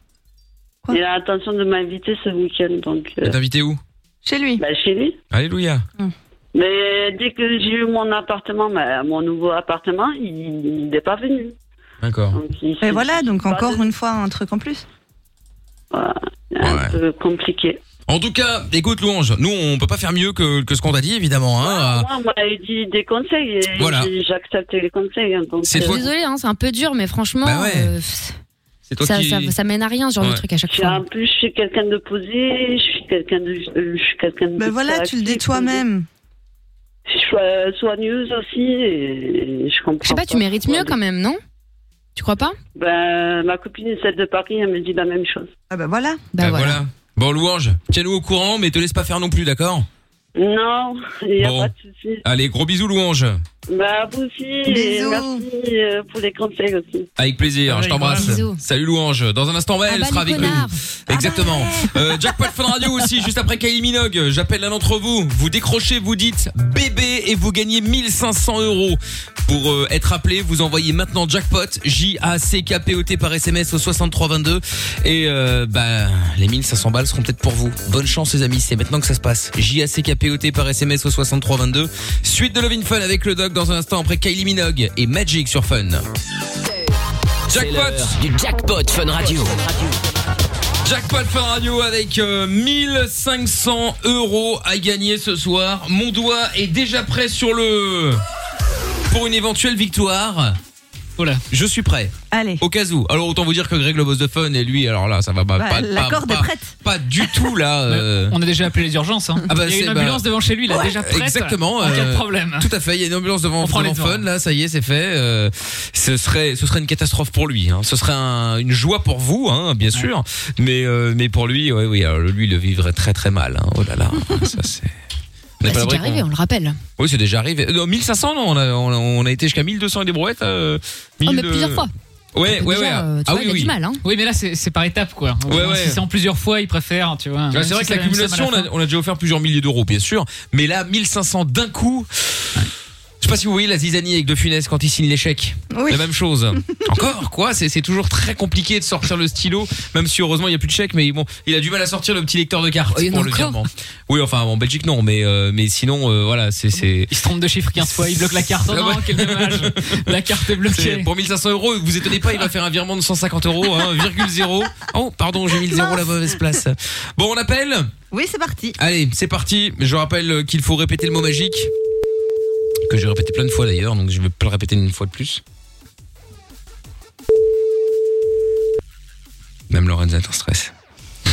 Quoi? Il a l'intention de m'inviter ce week-end, donc. euh, Mais T'es invité où? Chez lui. bah, chez lui. Alléluia. Mais dès que j'ai eu mon appartement, bah, mon nouveau appartement, il n'est pas venu. D'accord. Et voilà, donc encore de- une fois un truc en plus. Voilà, c'est un Ouais. peu compliqué. En tout cas, écoute Louange, nous on peut pas faire mieux que, que ce qu'on t'a dit évidemment. Hein. Moi, on m'a dit des conseils et Voilà. j'ai j'ai accepté les conseils. hein, donc, C'est Je suis toi- désolée, hein, c'est un peu dur, mais franchement, Bah ouais. euh, C'est toi ça, qui. ça, ça mène à rien ce genre de Ouais. truc à chaque Je suis- fois. en plus, je suis quelqu'un de posé, je suis quelqu'un de, euh, je suis quelqu'un de. Ben voilà, tu le dis toi-même. Je suis euh, soigneuse aussi et je comprends. Je sais pas, tu mérites mieux quand même, non? Tu crois pas? Ben, ma copine, celle de Paris, elle me dit la même chose. Ah ben voilà. Bah Bah voilà. Bon Louange, tiens-nous au courant, mais te laisse pas faire non plus, d'accord? Non, il n'y a Bon. pas de souci. Allez, gros bisous Louange. Bah, vous aussi, Bisous. merci euh, pour les conseils aussi. Avec plaisir, Ah je t'embrasse. bisous. Salut Louange. Dans un instant, elle Ah bah, sera avec nous. connards. Exactement. Euh, Jackpot Fun Radio aussi, juste après Kylie Minogue. J'appelle l'un d'entre vous. Vous décrochez, vous dites bébé et vous gagnez 1500 euros. Pour euh, être appelé, vous envoyez maintenant Jackpot, J-A-C-K-P-O-T par SMS au 6322. Et euh, bah, les 1500 balles seront peut-être pour vous. Bonne chance les amis, c'est maintenant que ça se passe. J-A-C-K-P-O-T par SMS au 6322. Suite de Love in Fun avec le dans un instant après Kylie Minogue et Magic sur Fun. Jackpot du jackpot Fun Radio. Jackpot Fun Radio avec euh, 1500 euros à gagner ce soir. Mon doigt est déjà prêt sur le... Pour une éventuelle victoire. Oula. Je suis prêt. Allez. Au cas où. Alors autant vous dire que Greg le boss de Fun et lui, alors là, ça va pas, Bah, pas, la pas- corde est prête. pas du tout là. euh, On a déjà appelé les urgences. Hein. Ah bah, il y a une ambulance bah, devant chez lui, il a ouais, déjà prête. exactement, En cas euh, de problème. Tout à fait, il y a une ambulance devant, devant les. Fun, là, ça y est, c'est fait. euh, ce serait, ce serait une catastrophe pour lui. Hein. Ce serait un- une joie pour vous, hein, bien sûr, mais euh, mais pour lui, ouais, oui, alors lui, il le vivrait très très mal. hein. Oh là là, ça c'est. On Bah, pas c'est déjà arrivé, qu'on- on le rappelle. Oui, c'est déjà arrivé. Non, 1500, non, on a, on a, on a été jusqu'à 1200 et des brouettes. Euh, Oh, mais 1000, plusieurs euh, fois. Ouais, ouais, déjà, ouais. euh, tu ah vois, oui, il a oui. du mal, hein. Oui, mais là, c'est c'est par étapes, quoi. Ouais, ouais. Si c'est en plusieurs fois, ils préfèrent, tu vois. C'est vrai si que l'accumulation, on la a, fin. on a déjà offert plusieurs milliers d'euros, bien sûr. Mais là, 1500 d'un coup. Pas si vous voyez la zizanie avec De Funès quand il signe l'échec. Oui. La même chose. Encore, quoi. C'est c'est toujours très compliqué de sortir le stylo, même si heureusement il y a plus de chèque, mais bon, il a du mal à sortir le petit lecteur de cartes Oh, pour le virement. Oui, enfin, en Belgique, non, mais, euh, mais sinon, euh, voilà, c'est, c'est, Il se trompe de chiffre 15 fois, il bloque la carte. Oh non, quel dommage. La carte est c'est- bloquée. pour 1500 euros, vous étonnez pas, il va faire un virement de 150 euros, hein, virgule zéro. Oh, pardon, j'ai mis le zéro à la mauvaise place. Bon, on appelle? Oui, c'est parti. Allez, c'est parti. Je rappelle qu'il faut répéter le mot magique. Que j'ai répété plein de fois d'ailleurs, donc je vais pas le répéter une fois de plus. Même Lorenza est en stress.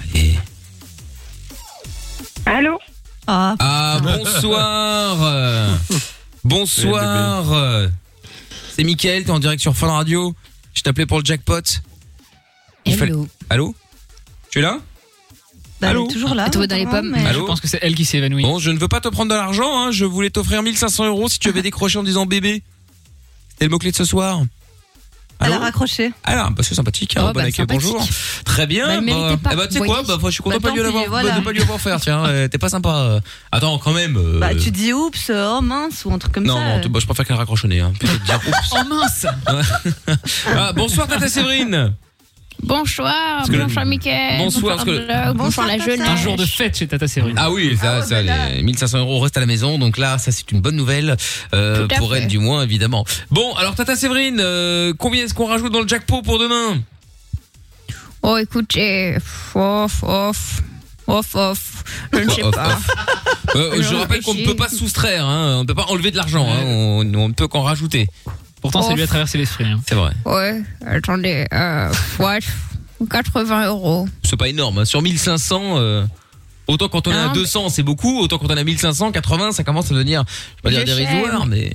Allez. Allô? Ah, Ah, bonsoir. Bonsoir. C'est Mickaël, t'es en direct sur Fun Radio. Je t'appelais pour le jackpot. Il fallait- Hello. Allô Tu es là bah, elle Allô est toujours là. Tomber dans les pommes. mais- Allô Je pense que c'est elle qui s'est évanouie. Bon, je ne veux pas te prendre de l'argent, hein. je voulais t'offrir 1500 euros si tu avais décroché en disant bébé. C'était le mot-clé de ce soir. Elle Allô a raccroché. Alors, bah, c'est sympathique, hein, Oh, bon bah, accueil, sympathique. bonjour. Très bien. Bah, elle bah, méritait pas, eh bah, tu sais vous quoi, voyez. bah, je suis content Bah, de pas lui tant l'avoir, pis, voilà. de pas lui avoir offert, tiens, euh, t'es pas sympa. euh. Attends, quand même. euh, Bah, tu dis oups, oh mince, ou un truc comme non, ça. non, t- bah, je préfère qu'elle raccroche au nez, hein. Peut-être dire oups. Oh mince Ah, bonsoir, Tata Séverine. Bonsoir, que bonsoir Mickaël. Bonsoir, parce que- bonsoir Bonsoir, la jeunesse. Un jour de fête chez Tata Séverine. Ah oui, ça, ça, les 1500 euros restent à la maison, donc là, ça c'est une bonne nouvelle euh, Tout à pour fait. elle du moins, évidemment. Bon, alors Tata Séverine, euh, combien est-ce qu'on rajoute dans le jackpot pour demain? Oh, écoutez, off, off, off, off. Je ne sais Off, pas. off. Euh, je rappelle qu'on ne réfléchis. peut pas soustraire, hein, on ne peut pas enlever de l'argent, hein, on, on ne peut qu'en rajouter. Pourtant, ça lui a traversé l'esprit. hein. C'est vrai. Ouais, attendez, euh, ouais, 80 euros. C'est pas énorme. hein. Sur 1500, euh, autant quand on est à Non, mais- 200, c'est beaucoup. Autant quand on est à 1500, 80, ça commence à devenir, je vais pas dire Je sais, dérisoire, mais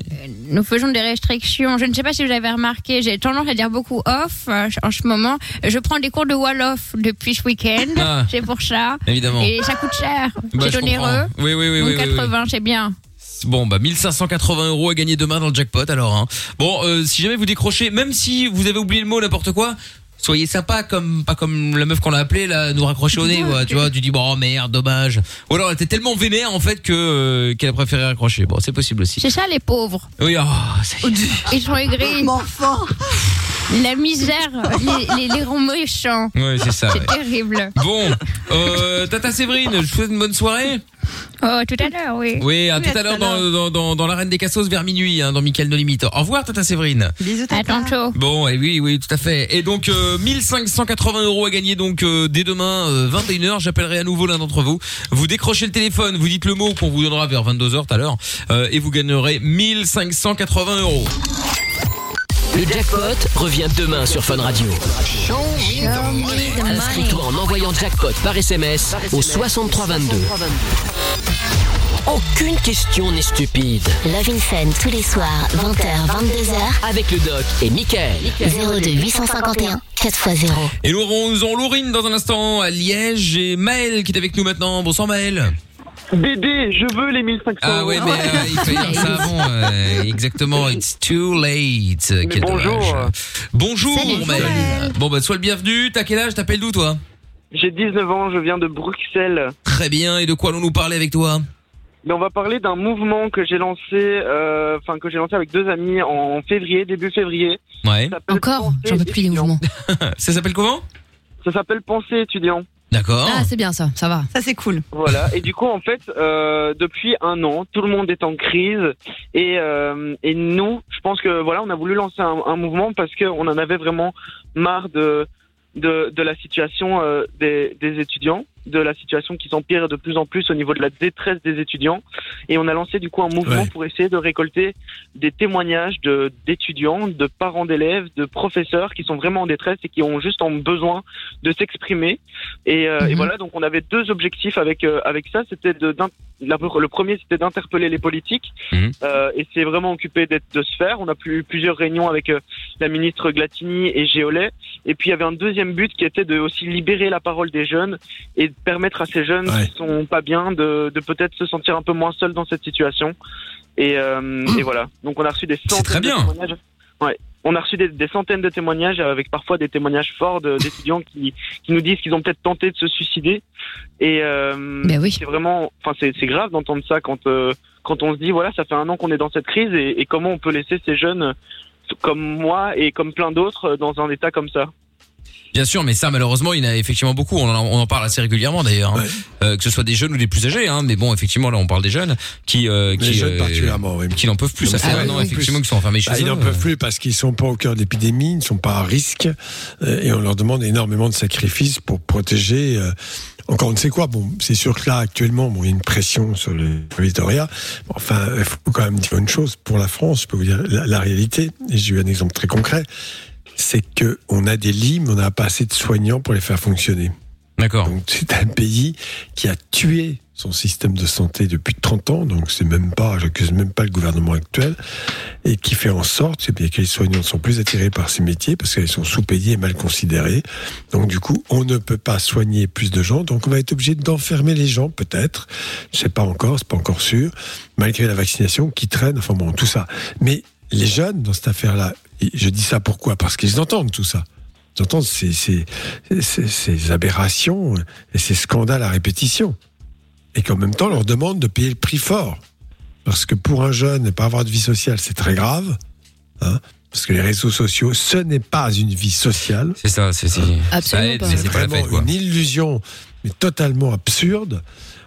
Nous faisons des restrictions. Je ne sais pas si vous avez remarqué, j'ai tendance à dire beaucoup off euh, en ce moment. Je prends des cours de wall-off depuis ce week-end. Ah. C'est pour ça. évidemment. Et ça coûte cher. Bah, c'est je onéreux. comprends. Oui, oui, oui, Donc oui, oui, oui. 80, c'est bien. Bon, bah 1580 euros à gagner demain dans le jackpot alors. Hein. Bon, euh, si jamais vous décrochez, même si vous avez oublié le mot n'importe quoi, soyez sympa comme pas comme la meuf qu'on a appelée là, nous raccrocher au nez, quoi, tu vois, tu dis bon oh, merde, dommage. Ou alors elle était tellement vénère en fait que euh, qu'elle a préféré raccrocher. Bon, c'est possible aussi. C'est ça les pauvres. Oui, oh, ça y est. Ils sont aigris. Mais enfin La misère les, les, méchants. Ouais, c'est ça. C'est ouais. terrible. Bon, euh, Tata Séverine, je vous souhaite une bonne soirée. Oh, tout à l'heure, oui. Oui, à Oui, tout à à l'heure à dans, dans, dans, dans l'arène des Cassos vers minuit, hein, dans Michael No Limite. Au revoir, Tata Séverine. Bisous, À tata. tantôt. Bon, et oui, oui, tout à fait. Et donc, euh, 1580 euros à gagner donc euh, dès demain, euh, 21h. J'appellerai à nouveau l'un d'entre vous. Vous décrochez le téléphone, vous dites le mot qu'on vous donnera vers 22h tout à l'heure, euh, et vous gagnerez 1580 euros. Le jackpot revient demain sur Fun Radio. Inscris-toi en envoyant jackpot par SMS au 6322. Aucune question n'est stupide. Love in Fun tous les soirs, 20h, 22h, Avec le doc et Michael. 02 851 4x0. Et nous aurons, nous aurons Laurine dans un instant à Liège et Maël qui est avec nous maintenant. Bonsoir Maël. Dédé, je veux les 1500 Ah ouais, mais euh, il fallait dire ça avant. euh, exactement, it's too late. Mais Quel bonjour. dommage. Bonjour Salut. Maël. Salut. Bon bah sois le bienvenu. T'as quel âge? T'appelles d'où toi? J'ai 19 ans, je viens de Bruxelles. Très bien. Et de quoi allons-nous parler avec toi? Mais on va parler d'un mouvement que j'ai lancé, euh, enfin que j'ai lancé avec deux amis en février, début février. Ouais. Encore? J'en peux plus étudiant. mouvements. Ça s'appelle comment? Ça s'appelle Pensée étudiant. D'accord. Ah, c'est bien ça, ça va. Ça, c'est cool. Voilà. Et du coup, en fait, euh, depuis un an, tout le monde est en crise. Et, euh, et nous, je pense que voilà, on a voulu lancer un, un mouvement parce qu'on en avait vraiment marre de de, de la situation euh, des, des étudiants. De la situation qui s'empire de plus en plus au niveau de la détresse des étudiants. Et on a lancé du coup un mouvement Ouais. pour essayer de récolter des témoignages de d'étudiants, de parents d'élèves, de professeurs qui sont vraiment en détresse et qui ont juste en besoin de s'exprimer. Et, euh, et voilà, donc on avait deux objectifs avec euh, avec ça. C'était de la- le premier, c'était d'interpeller les politiques euh, et c'est vraiment occupé d'être de se faire. On a eu plusieurs réunions avec la ministre Glatini et Géolet. Et puis il y avait un deuxième but qui était de aussi libérer la parole des jeunes et de permettre à ces jeunes qui sont pas bien de, de peut-être se sentir un peu moins seuls dans cette situation. Et, euh, et voilà. Donc on a reçu des centaines très bien. de témoignages. Ouais. On a reçu des, des centaines de témoignages avec parfois des témoignages forts d'étudiants qui, qui nous disent qu'ils ont peut-être tenté de se suicider. Et euh, c'est vraiment, enfin c'est grave d'entendre ça quand euh, quand on se dit voilà ça fait un an qu'on est dans cette crise et, et comment on peut laisser ces jeunes comme moi et comme plein d'autres dans un état comme ça. Bien sûr, mais ça malheureusement, il y en a effectivement beaucoup. On en, on en parle assez régulièrement d'ailleurs, hein. Euh, que ce soit des jeunes ou des plus âgés. Hein. Mais bon, effectivement, là, on parle des jeunes qui, euh, qui, jeunes particulièrement, oui. qui n'en peuvent plus. Ça fait un an effectivement qu'ils sont enfermés chez Bah, eux. Ils n'en peuvent plus parce qu'ils sont pas au cœur de l'épidémie, ils ne sont pas à risque, euh, et on leur demande énormément de sacrifices pour protéger. euh, encore on ne sait quoi. Bon, c'est sûr que là actuellement, bon, il y a une pression sur le. Bon, enfin, il faut quand même dire une chose pour la France. Je peux vous dire la, la réalité. Et j'ai eu un exemple très concret. C'est que on a des lits, mais on n'a pas assez de soignants pour les faire fonctionner. D'accord. Donc c'est un pays qui a tué son système de santé depuis 30 ans, donc c'est même pas, j'accuse même pas le gouvernement actuel, et qui fait en sorte bien, que les soignants ne sont plus attirés par ces métiers parce qu'ils sont sous-payés et mal considérés. Donc du coup, on ne peut pas soigner plus de gens, donc on va être obligé d'enfermer les gens, peut-être, je sais pas encore, c'est pas encore sûr, malgré la vaccination qui traîne, enfin bon, tout ça. Mais les jeunes, dans cette affaire-là, et je dis ça pourquoi? Parce qu'ils entendent tout ça. Ils entendent ces, ces, ces, ces aberrations et ces scandales à répétition. Et qu'en même temps, on leur demande de payer le prix fort. Parce que pour un jeune, ne pas avoir de vie sociale, c'est très grave. Hein parce que les réseaux sociaux, ce n'est pas une vie sociale. C'est ça, c'est ça Absolument aide, C'est c'est pas la vraiment fête, une illusion, mais totalement absurde.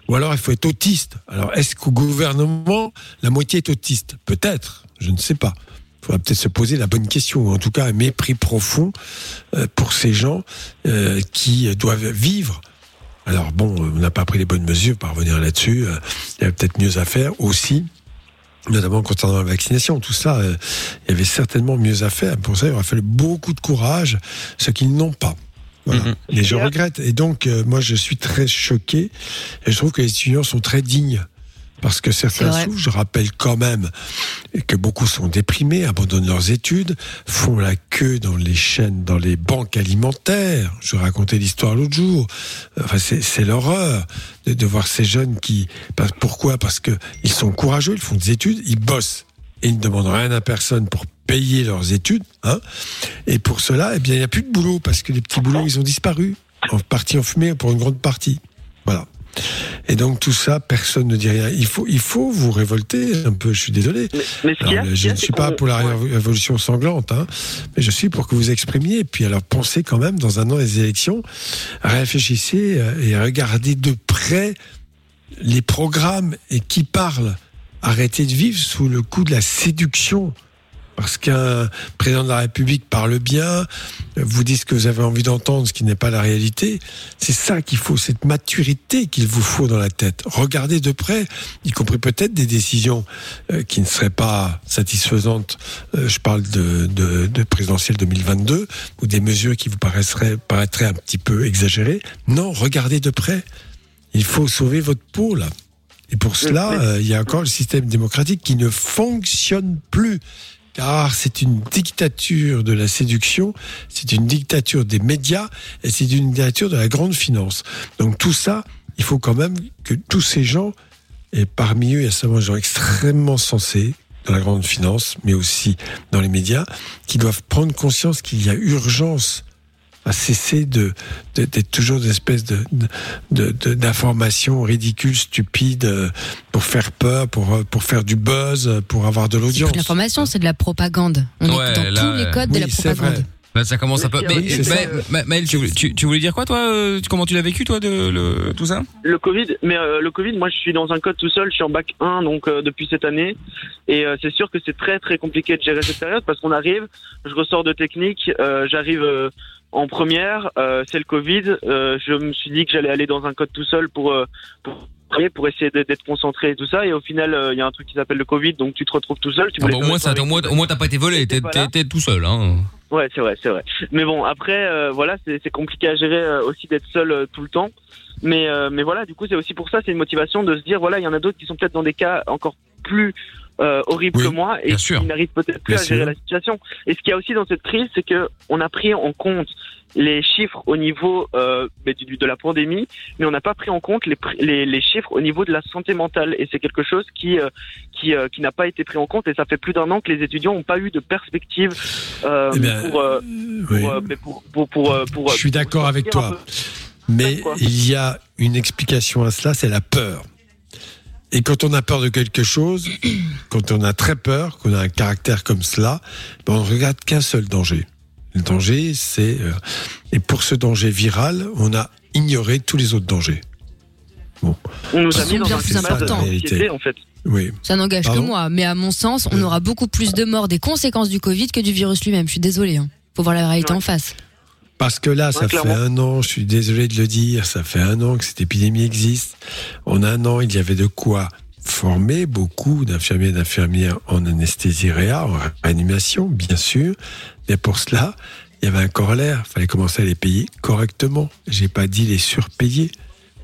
Ou alors il faut être autiste. Alors est-ce qu'au gouvernement, la moitié est autiste? Peut-être, je ne sais pas. Il faudra peut-être se poser la bonne question, ou en tout cas un mépris profond euh, pour ces gens euh, qui doivent vivre. Alors bon, on n'a pas pris les bonnes mesures, pour revenir là-dessus. euh, Il y avait peut-être mieux à faire aussi notamment concernant la vaccination, tout ça, euh, il y avait certainement mieux à faire. Pour ça, il aurait fallu beaucoup de courage, ce qu'ils n'ont pas. Voilà. Et je regrette. Et donc, euh, moi, je suis très choqué. Et je trouve que les étudiants sont très dignes. Parce que certains souffrent. Je rappelle quand même que beaucoup sont déprimés, abandonnent leurs études, font la queue dans les chaînes, dans les banques alimentaires. Je racontais l'histoire l'autre jour. Enfin, c'est l'horreur de, de voir ces jeunes qui. Pourquoi? Parce que ils sont courageux, ils font des études, ils bossent et ils ne demandent rien à personne pour payer leurs études. Hein et pour cela, eh bien, il n'y a plus de boulot parce que les petits boulots, ils ont disparu, en partie en fumée pour une grande partie. Voilà. Et donc tout ça, personne ne dit rien. Il faut, il faut vous révolter un peu. Je suis désolé. mais ce a- je ne suis pas pour la révolution sanglante, hein, mais je suis pour que vous exprimiez. Et puis alors pensez quand même dans un an des élections, réfléchissez euh, et regardez de près les programmes et qui parlent. Arrêtez de vivre sous le coup de la séduction. Parce qu'un président de la République parle bien, vous dit ce que vous avez envie d'entendre, ce qui n'est pas la réalité. C'est ça qu'il faut, cette maturité qu'il vous faut dans la tête. Regardez de près, y compris peut-être des décisions euh, qui ne seraient pas satisfaisantes. Euh, je parle de, de, de présidentielle 2022 ou des mesures qui vous paraisseraient, paraîtraient un petit peu exagérées. Non, regardez de près. Il faut sauver votre peau là. Et pour cela, euh, il y a encore le système démocratique qui ne fonctionne plus. Car c'est une dictature de la séduction, c'est une dictature des médias et c'est une dictature de la grande finance. Donc tout ça, il faut quand même que tous ces gens, et parmi eux, il y a seulement des gens extrêmement sensés dans la grande finance, mais aussi dans les médias, qui doivent prendre conscience qu'il y a urgence à cesser de de- d'être toujours des espèces de de- de- d'informations ridicules, stupides, euh, pour faire peur, pour euh, pour faire du buzz, pour avoir de C'est l'audience. de l'information, c'est de la propagande. On Ouais, est dans là, tous les codes de la c'est propagande. vrai. Là, ça commence un peu. Mais, c'est mais- Maël, tu, voulais- tu, tu voulais dire quoi, toi euh, Comment tu l'as vécu, toi, de le, tout ça? Le Covid, mais euh, le Covid, moi je suis dans un code tout seul, je suis en bac 1 donc euh, depuis cette année et euh, c'est sûr que c'est très très compliqué de gérer cette période parce qu'on arrive, je ressors de technique, euh, j'arrive euh, en première, euh, c'est le Covid. Euh, je me suis dit que j'allais aller dans un code tout seul pour euh, pour essayer d'être concentré et tout ça. Et au final, euh, il y a un truc qui s'appelle le Covid, donc tu te retrouves tout seul. Tu Ah bah, au moins ça, au moins, au moins t'as pas été volé, t'es tout seul. Hein. Ouais, c'est vrai, c'est vrai. Mais bon, après, euh, voilà, c'est compliqué à gérer euh, aussi d'être seul tout le temps. Mais mais voilà, du coup, c'est aussi pour ça, c'est une motivation de se dire, voilà, il y en a d'autres qui sont peut-être dans des cas encore plus euh, horribles Oui, que moi et qui sûr. n'arrivent peut-être plus Bien à gérer sûr. la situation. Et ce qu'il y a aussi dans cette crise, c'est que on a pris en compte les chiffres au niveau euh, de la pandémie, mais on n'a pas pris en compte les, les, les chiffres au niveau de la santé mentale. Et c'est quelque chose qui euh, qui, euh, qui n'a pas été pris en compte. Et ça fait plus d'un an que les étudiants n'ont pas eu de perspective Eh bien, pour, Oui. pour, mais pour, pour, pour, pour, Je suis d'accord avec toi. Mais il y a une explication à cela, c'est la peur. Et quand on a peur de quelque chose, quand on a très peur, qu'on a un caractère comme cela, ben on ne regarde qu'un seul danger. Le danger, c'est... euh, et pour ce danger viral, on a ignoré tous les autres dangers. On nous a mis dans bien un climat de en fait. Oui. Ça n'engage que moi, mais à mon sens, on aura beaucoup plus de morts des conséquences du Covid que du virus lui-même. Je suis désolée. Hein. Faut voir la réalité Ouais. en face. Parce que là, ça fait un an, je suis désolé de le dire, ça fait un an que cette épidémie existe. En un an, il y avait de quoi former beaucoup d'infirmiers et d'infirmières en anesthésie réa, en réanimation, bien sûr. Mais pour cela, il y avait un corollaire. Il fallait commencer à les payer correctement. J'ai pas dit les surpayer.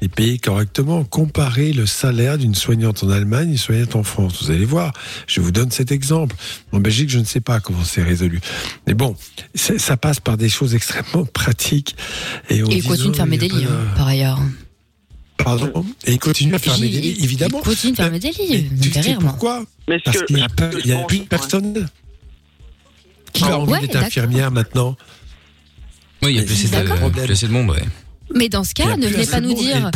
Les payer correctement. Comparer le salaire d'une soignante en Allemagne et une soignante en France. Vous allez voir. Je vous donne cet exemple. En Belgique, je ne sais pas comment c'est résolu. Mais bon, ça passe par des choses extrêmement pratiques. Et, on Et dit, continue non, de fermer des lits, de- hein, par ailleurs. Pardon Et il continue à fermer des lits, évidemment. Il continue de fermer des lits. Tu sais derrière moi. pourquoi Mais Parce qu'il n'y a, plus de personnel. Qui Ah, a envie ouais, d'être d'accord. infirmière maintenant Oui, il y a plus de, plus assez de monde, ouais. Mais dans ce cas, ne venez pas nous dire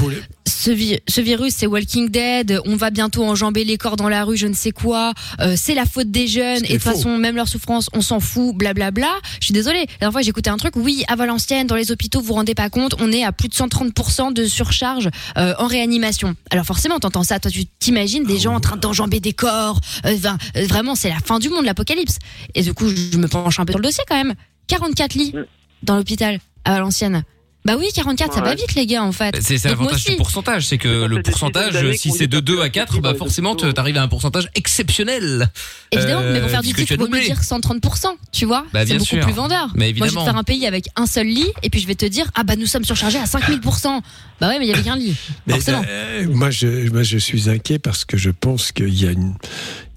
ce, vi- ce virus c'est Walking Dead, on va bientôt enjamber les corps dans la rue, je ne sais quoi, euh, c'est la faute des jeunes, et de toute faux. façon, même leur souffrance, on s'en fout, blablabla. Je suis désolée. La dernière fois, j'écoutais un truc, oui, à Valenciennes, dans les hôpitaux, vous vous rendez pas compte, on est à plus de 130% de surcharge euh, en réanimation. Alors forcément, t'entends ça, toi, tu t'imagines des gens en train d'enjamber des corps, euh, ben, euh, vraiment, c'est la fin du monde, l'apocalypse. Et du coup, je me penche un peu sur le dossier quand même. 44 lits dans l'hôpital à Valenciennes. Bah oui, 44, ça va vite, les gars, en fait. C'est l'avantage du pourcentage, c'est que le pourcentage, si c'est de que 2 à c'est 4, possible bah forcément, t'arrives à un pourcentage exceptionnel. Évidemment, mais pour Euh, faire du titre, il vaut mieux dire 130%, tu vois Bah, C'est beaucoup sûr. plus vendeur. Mais Moi, je vais évidemment. te faire un pays avec un seul lit, et puis je vais te dire, ah bah nous sommes surchargés à 5000%. Bah ouais, mais il y avait qu'un lit. Mais, Forcément. euh, moi, je, moi, je suis inquiet parce que je pense qu'il y a une,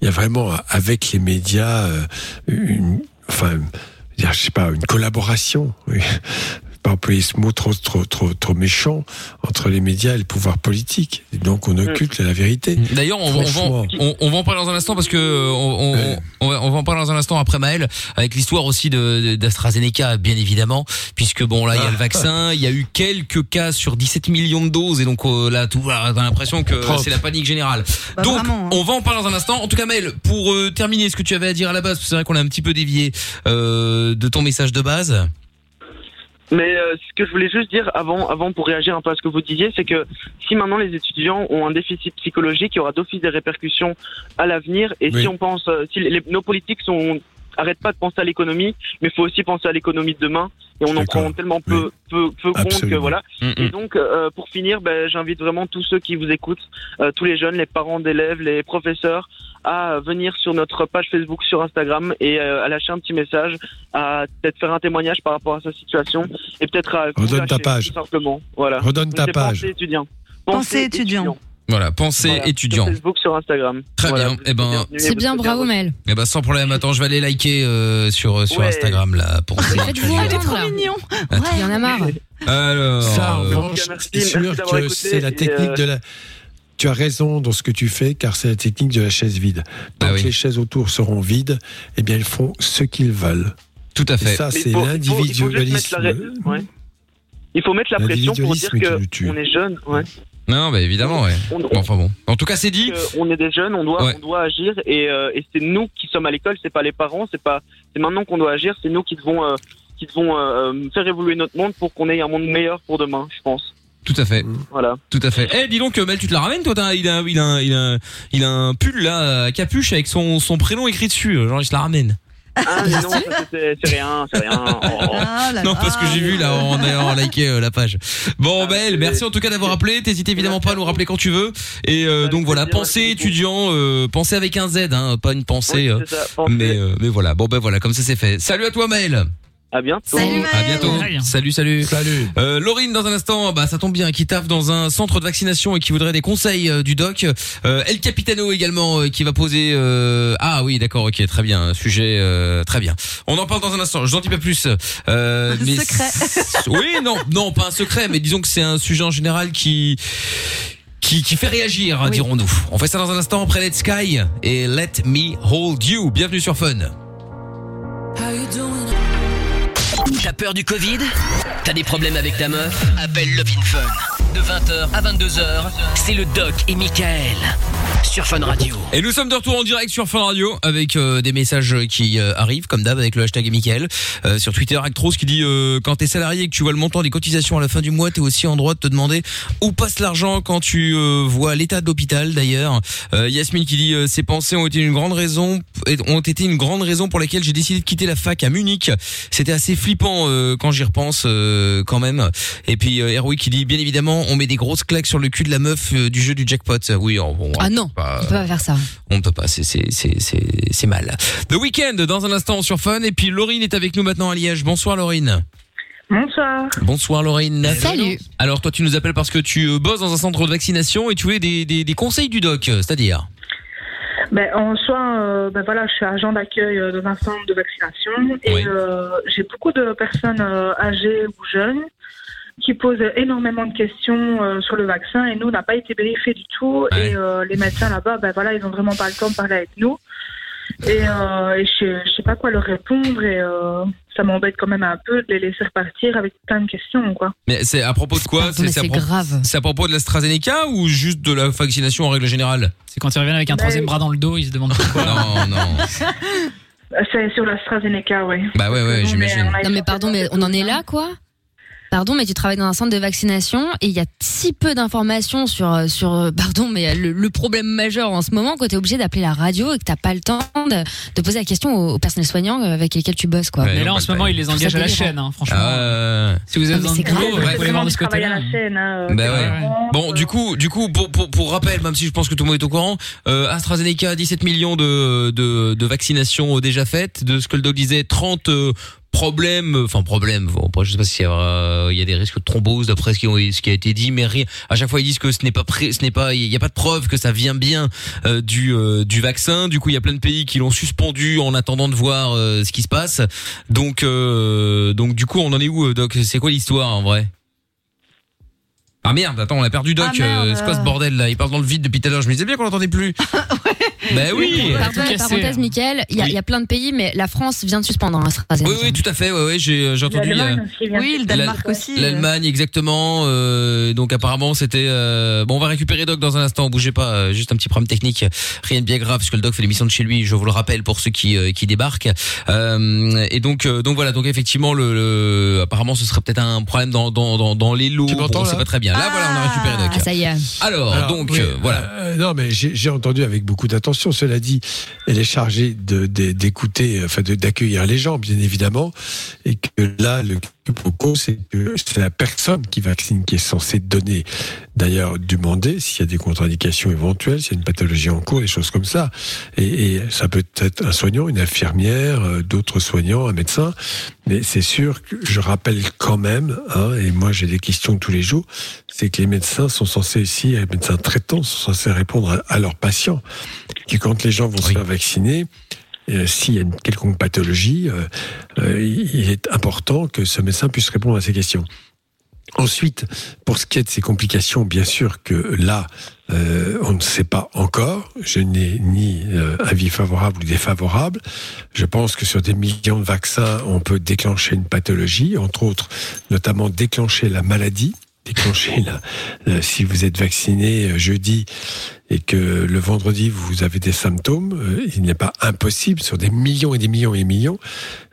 il y a vraiment avec les médias, euh, une, enfin, je sais pas, une collaboration. Oui. Pas employer ce mot trop, trop, trop, trop méchant entre les médias et le pouvoir politique. Et donc, on occulte la vérité. D'ailleurs, on, va- on, on, on va en parler dans un instant parce que on, on, Ouais. on va, on va en parler dans un instant après Maël avec l'histoire aussi de de- d'AstraZeneca, bien évidemment, puisque bon là il y a le vaccin, il y a eu quelques cas sur 17 millions de doses et donc euh, là tout voilà, t'as l'impression que 30. c'est la panique générale. Bah, donc vraiment, hein. on va en parler dans un instant. En tout cas Maël, pour euh, terminer ce que tu avais à dire à la base, parce que c'est vrai qu'on a un petit peu dévié euh, de ton message de base. Mais euh, ce que je voulais juste dire avant, avant pour réagir un peu à ce que vous disiez, c'est que si maintenant les étudiants ont un déficit psychologique, il y aura d'office des répercussions à l'avenir. Et Oui. si on pense, euh, si les- nos politiques sont arrêtent pas de penser à l'économie, mais il faut aussi penser à l'économie de demain. Et on en prend tellement peu, peu, peu compte que voilà. Mm, Et mm. donc, euh, pour finir, ben, j'invite vraiment tous ceux qui vous écoutent, euh, tous les jeunes, les parents d'élèves, les professeurs, à venir sur notre page Facebook, sur Instagram et euh, à lâcher un petit message, à peut-être faire un témoignage par rapport à sa situation et peut-être à Redonne ta page. tout simplement. Voilà. Redonne ta Donc, page. Pensée étudiant. Pensée étudiant. Voilà, pensée Voilà, étudiant. Sur Facebook, sur Instagram. Très Voilà, bien. Eh ben, C'est bien, bravo. Mel. Eh ben sans problème. Attends, je vais aller liker euh, sur sur Ouais. Instagram là. Pensée Faites-vous entendre, là. mignon. Il y en a marre. Alors. Ça, en euh, c'est sûr que c'est la technique euh, de la. Tu as raison dans ce que tu fais, car c'est la technique de la chaise vide. Tant Ah que oui. les chaises autour seront vides, eh bien, ils font ce qu'ils veulent. Tout à Et fait. ça, c'est l'individualisme. ouais. Il faut mettre la pression pour dire L'individualisme qui que nous tue. on est jeune. Ouais. Non, bah évidemment, ouais. On, Bon, enfin bon. En tout cas, c'est dit. on est des jeunes, on doit, Ouais. on doit agir et, euh, et c'est nous qui sommes à l'école, c'est pas les parents, c'est pas, c'est maintenant qu'on doit agir, c'est nous qui devons, euh, qui devons euh, euh, faire évoluer notre monde pour qu'on ait un monde meilleur pour demain, je pense. Tout à fait. Voilà. Tout à fait. Eh, dis donc, Mel, tu te la ramènes, toi il a, il a, il a, il a un pull là, à capuche avec son, son prénom écrit dessus. Genre, il se la ramène. Ah, mais non, c'est rien, c'est rien. Oh. Ah Non, parce que j'ai vu là, on a, on a liké euh, la page. Bon, Belle, merci en tout cas d'avoir appelé. T'hésites évidemment pas à nous rappeler quand tu veux. Et euh, donc voilà, pensée étudiant, euh, pensée avec un Z, hein, pas une pensée. Oui, euh, ça, pensée. mais euh, mais voilà, bon ben voilà, comme ça c'est fait. Salut à toi, Maël. À bientôt. À bientôt. Salut, salut. Salut. Euh, Laurine, dans un instant, bah ça tombe bien, qui taffe dans un centre de vaccination et qui voudrait des conseils euh, du doc. Euh, El Capitano également, euh, qui va poser. euh, Ah oui, d'accord, ok, très bien, un sujet euh, très bien. On en parle dans un instant. Je n'en dis pas plus. Euh, Un secret. Oui, non, non, pas un secret, mais disons que c'est un sujet en général qui. Qui, qui fait réagir, dirons-nous. On fait ça dans un instant après Let's Sky et Let Me Hold You. Bienvenue sur Fun. T'as peur du Covid? T'as des problèmes avec ta meuf? Appelle Love Fun. De 20h à 22h, c'est le Doc et Michael. Sur Fun Radio. Et nous sommes de retour en direct sur Fun Radio avec euh, des messages qui euh, arrivent comme d'hab avec le hashtag Mickaël Euh, sur Twitter. Actros qui dit euh, quand t'es salarié et que tu vois le montant des cotisations à la fin du mois t'es aussi en droit de te demander où passe l'argent quand tu euh, vois l'état de l'hôpital d'ailleurs. Euh, Yasmine qui dit euh, ces pensées ont été une grande raison ont été une grande raison pour laquelle j'ai décidé de quitter la fac à Munich. C'était assez flippant euh, quand j'y repense euh, quand même. Et puis euh, Heroic qui dit bien évidemment on met des grosses claques sur le cul de la meuf euh, du jeu du jackpot. Oui oh, bon, Ah non, pas- on peut pas faire ça. on ne peut pas, c'est mal. The Weeknd dans un instant sur Fun et puis Laurine est avec nous maintenant à Liège. Bonsoir Laurine. Bonsoir. Bonsoir Laurine. Salut. Alors toi tu nous appelles parce que tu euh, bosses dans un centre de vaccination et tu voulais des des, des conseils du doc, euh, c'est-à-dire? Ben, en soi, euh, ben voilà, je suis agent d'accueil euh, dans un centre de vaccination et Oui. euh, j'ai beaucoup de personnes âgées ou jeunes qui posent énormément de questions euh, sur le vaccin et nous, on n'a pas été briefés du tout et euh, les médecins là-bas, ben voilà, ils ont vraiment pas le temps de parler avec nous et, euh, et je, je sais pas quoi leur répondre et euh, ça m'embête quand même un peu de les laisser repartir avec plein de questions, quoi. Mais c'est à propos de quoi? C'est grave. C'est à propos de l'AstraZeneca ou juste de la vaccination en règle générale? C'est quand ils reviennent avec un troisième bras dans le dos, ils se demandent pourquoi. Non non. C'est sur l'AstraZeneca, oui. Bah ouais ouais, j'imagine. Non mais pardon, mais on en est là quoi? Pardon, mais tu travailles dans un centre de vaccination et il y a si peu d'informations sur euh, sur euh, pardon, mais le, le problème majeur en ce moment quand t'es obligé d'appeler la radio et que t'as pas le temps de, de poser la question au, au personnel soignant avec lesquels tu bosses quoi. Mais là, en ce moment, ils les engagent à la chaîne, hein, franchement. Euh... Si vous êtes dans c'est le boulot, vous pouvez voir de ce côté-là. la chaîne. hein, Bah ouais. Bon, euh, du coup, du coup, pour, pour, pour rappel, même si je pense que tout le monde est au courant, euh, AstraZeneca, 17 millions de, de, de vaccinations déjà faites. De ce que le doc disait, 30 euh, problèmes, enfin problèmes. Bon, après, je sais pas s'il y, euh, y a des risques de thrombose d'après ce ce qui a été dit, mais rien. À chaque fois, ils disent que ce n'est pas ce n'est pas, il y a pas de preuve que ça vient bien euh, du euh, du vaccin. Du coup, il y a plein de pays qui l'ont suspendu en attendant de voir euh, ce qui se passe. Donc, euh, donc du coup, on en est où, euh, Doc? C'est quoi l'histoire en vrai? Ah merde, attends, on a perdu Doc. Ah, euh, c'est quoi ce bordel là? Il parle dans le vide depuis tout à l'heure. Je me disais bien qu'on l'entendait plus. Ben oui. Pardon, parenthèse, Mickaël, il y, a- il y a plein de pays, mais la France vient de suspendre un AstraZeneca. Oui, oui, tout à fait. Ouais, ouais, j'ai, j'ai entendu. aussi vient Oui, le Danemark aussi. euh. L'Allemagne, exactement. euh, donc apparemment, c'était. euh, Bon, on va récupérer Doc dans un instant. Bougez pas. euh, juste un petit problème technique. Rien de bien grave, puisque le Doc fait l'émission de chez lui. Je vous le rappelle pour ceux qui euh, qui débarquent. Euh, et donc, euh, donc voilà. Donc effectivement, le, le- apparemment, ce serait peut-être un problème dans dans dans, dans les lots. Tu Bon, on sait pas très bien. Là, voilà, on a récupéré Doc. Ah, ça y est. Alors, donc oui, euh, voilà. euh, non, mais j'ai entendu avec beaucoup d'attention. Cela dit, elle est chargée de de- d'écouter, enfin d'accueillir les gens, bien évidemment, et que là, le propos, c'est que c'est la personne qui vaccine qui est censée donner, d'ailleurs, demander s'il y a des contre-indications éventuelles, s'il y a une pathologie en cours, des choses comme ça. Et, et ça peut être un soignant, une infirmière, euh, d'autres soignants, un médecin. Mais c'est sûr que je rappelle quand même, hein, et moi j'ai des questions tous les jours, c'est que les médecins sont censés ici, les médecins traitants sont censés répondre à, à leurs patients. Que quand les gens vont se faire vacciner, euh, s'il y a une quelconque pathologie, euh, euh, il est important que ce médecin puisse répondre à ces questions. Ensuite, pour ce qui est de ces complications, bien sûr que là, on ne sait pas encore. Je n'ai ni avis favorable ou défavorable. Je pense que sur des millions de vaccins, on peut déclencher une pathologie, entre autres, notamment déclencher la maladie, déclencher la- si vous êtes vacciné euh, jeudi et que le vendredi vous avez des symptômes, euh, il n'est pas impossible sur des millions et des millions et des millions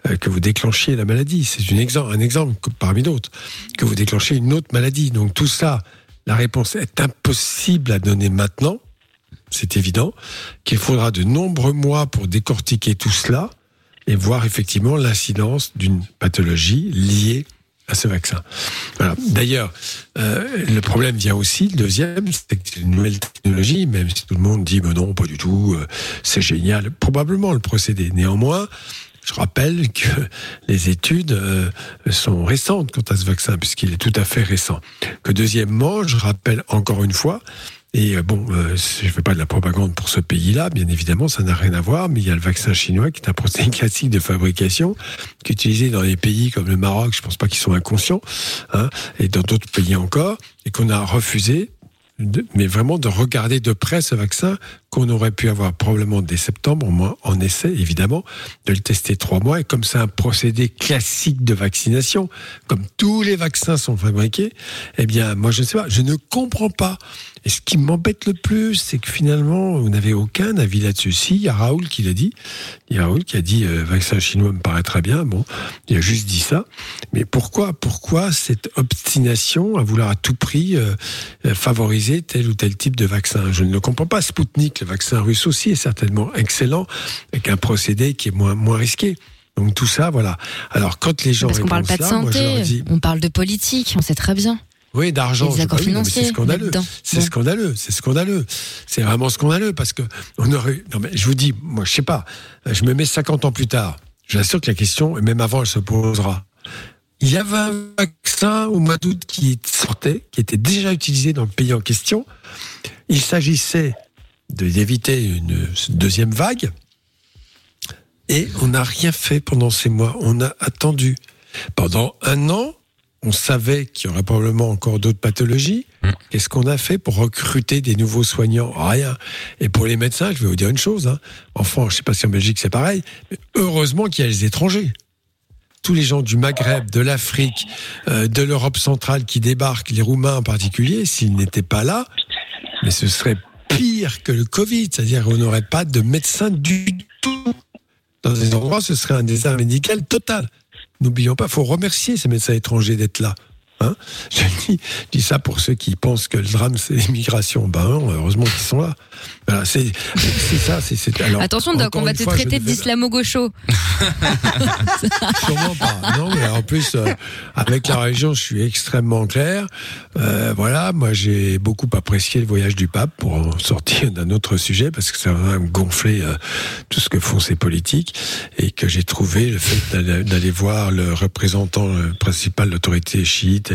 euh, que vous déclenchiez la maladie. C'est une exemple, un exemple parmi d'autres, que vous déclenchez une autre maladie. Donc tout ça, la réponse est impossible à donner maintenant, c'est évident, qu'il faudra de nombreux mois pour décortiquer tout cela. et voir effectivement l'incidence d'une pathologie liée à ce vaccin. Voilà. D'ailleurs, euh, le problème vient aussi, le deuxième, c'est que c'est une nouvelle technologie, même si tout le monde dit, mais non, pas du tout, euh, c'est génial. Probablement le procédé. Néanmoins, je rappelle que les études euh, sont récentes quant à ce vaccin, puisqu'il est tout à fait récent. Que deuxièmement, je rappelle encore une fois, et euh, bon, euh, je ne fais pas de la propagande pour ce pays-là, bien évidemment, ça n'a rien à voir, mais il y a le vaccin chinois qui est un procédé classique de fabrication, qui est utilisé dans des pays comme le Maroc, je ne pense pas qu'ils sont inconscients, hein, et dans d'autres pays encore, et qu'on a refusé mais vraiment de regarder de près ce vaccin qu'on aurait pu avoir probablement dès septembre, au moins en essai évidemment, de le tester trois mois. Et comme c'est un procédé classique de vaccination, comme tous les vaccins sont fabriqués, eh bien moi je ne sais pas, je ne comprends pas. Et ce qui m'embête le plus, c'est que finalement, vous n'avez aucun avis là-dessus. Il y a Raoul qui l'a dit. Il y a Raoul qui a dit euh, vaccin chinois me paraît très bien. Bon, il a juste dit ça. Mais pourquoi, pourquoi cette obstination à vouloir à tout prix euh, euh, favoriser tel ou tel type de vaccin? Je ne le comprends pas. Spoutnik, le vaccin russe aussi, est certainement excellent, avec un procédé qui est moins, moins risqué. Donc tout ça, voilà. Alors quand les gens Parce qu'on parle pas de moi, santé, dis, on parle de politique, on sait très bien. oui, d'argent. C'est scandaleux. C'est Bon. scandaleux. C'est scandaleux. C'est vraiment scandaleux parce que on aurait. Non mais je vous dis, moi je sais pas. Je me mets 50 ans plus tard. Je vous assure que la question, et même avant, elle se posera. Il y avait un vaccin au mois d'août qui sortait, qui était déjà utilisé dans le pays en question. Il s'agissait de- d'éviter une deuxième vague. Et on n'a rien fait pendant ces mois. On a attendu. Pendant un an, on savait qu'il y aurait probablement encore d'autres pathologies. Qu'est-ce qu'on a fait pour recruter des nouveaux soignants? Rien. Et pour les médecins, je vais vous dire une chose. Hein. En France, je ne sais pas si en Belgique c'est pareil, mais heureusement qu'il y a les étrangers. Tous les gens du Maghreb, de l'Afrique, euh, de l'Europe centrale qui débarquent, les Roumains en particulier, s'ils n'étaient pas là, mais ce serait pire que le Covid. C'est-à-dire qu'on n'aurait pas de médecins du tout. Dans des endroits, ce serait un désert médical total. N'oublions pas, il faut remercier ces médecins étrangers d'être là. Hein je, dis, ça pour ceux qui pensent que le drame, c'est l'immigration. Ben heureusement qu'ils sont là. Voilà, c'est ça. c'est c'est- alors, Attention, Doc, on va te fois, traiter d'islamo-gaucho. Sûrement pas. Non, mais en plus, euh, avec la religion, je suis extrêmement clair. Euh, voilà, moi, j'ai beaucoup apprécié le voyage du pape pour en sortir d'un autre sujet, parce que ça va me gonfler euh, tout ce que font ces politiques, et que j'ai trouvé le fait d'aller- d'aller voir le représentant euh, principal de l'autorité chiite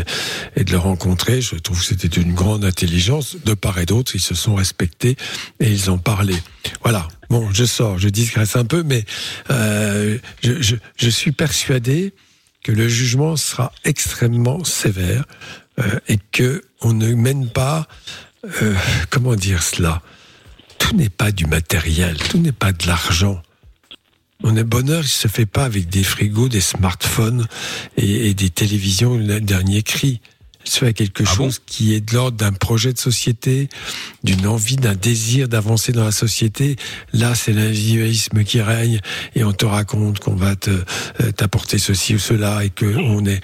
et de le rencontrer, je trouve que c'était une grande intelligence. De part et d'autre, ils se sont respectés et ils en parlaient. Voilà. Bon, je sors, je digresse un peu, mais euh, je, suis persuadé que le jugement sera extrêmement sévère euh, et que on ne mène pas, euh, comment dire cela? Tout n'est pas du matériel, tout n'est pas de l'argent. Mon bonheur, il se fait pas avec des frigos, des smartphones et, et des télévisions le dernier cri. Avec quelque chose qui est de l'ordre d'un projet de société, d'une envie, d'un désir d'avancer dans la société. Là, c'est l'individualisme qui règne et on te raconte qu'on va te euh, t'apporter ceci ou cela et que on est.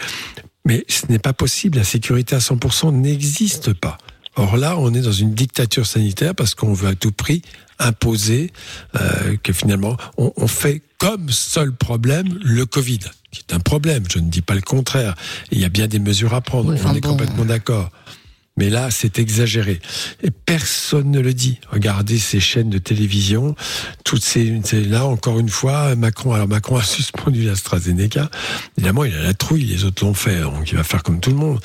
Mais ce n'est pas possible. La sécurité à 100% n'existe pas. Or là, on est dans une dictature sanitaire parce qu'on veut à tout prix imposer euh, que finalement on, on fait comme seul problème le Covid, qui est un problème. Je ne dis pas le contraire. Il y a bien des mesures à prendre. Oui, enfin on est bon. complètement d'accord. Mais là, c'est exagéré. Et personne ne le dit. Regardez ces chaînes de télévision, toutes ces, là, encore une fois, Macron, alors Macron a suspendu l'AstraZeneca. Évidemment, il a la trouille, les autres l'ont fait, donc il va faire comme tout le monde.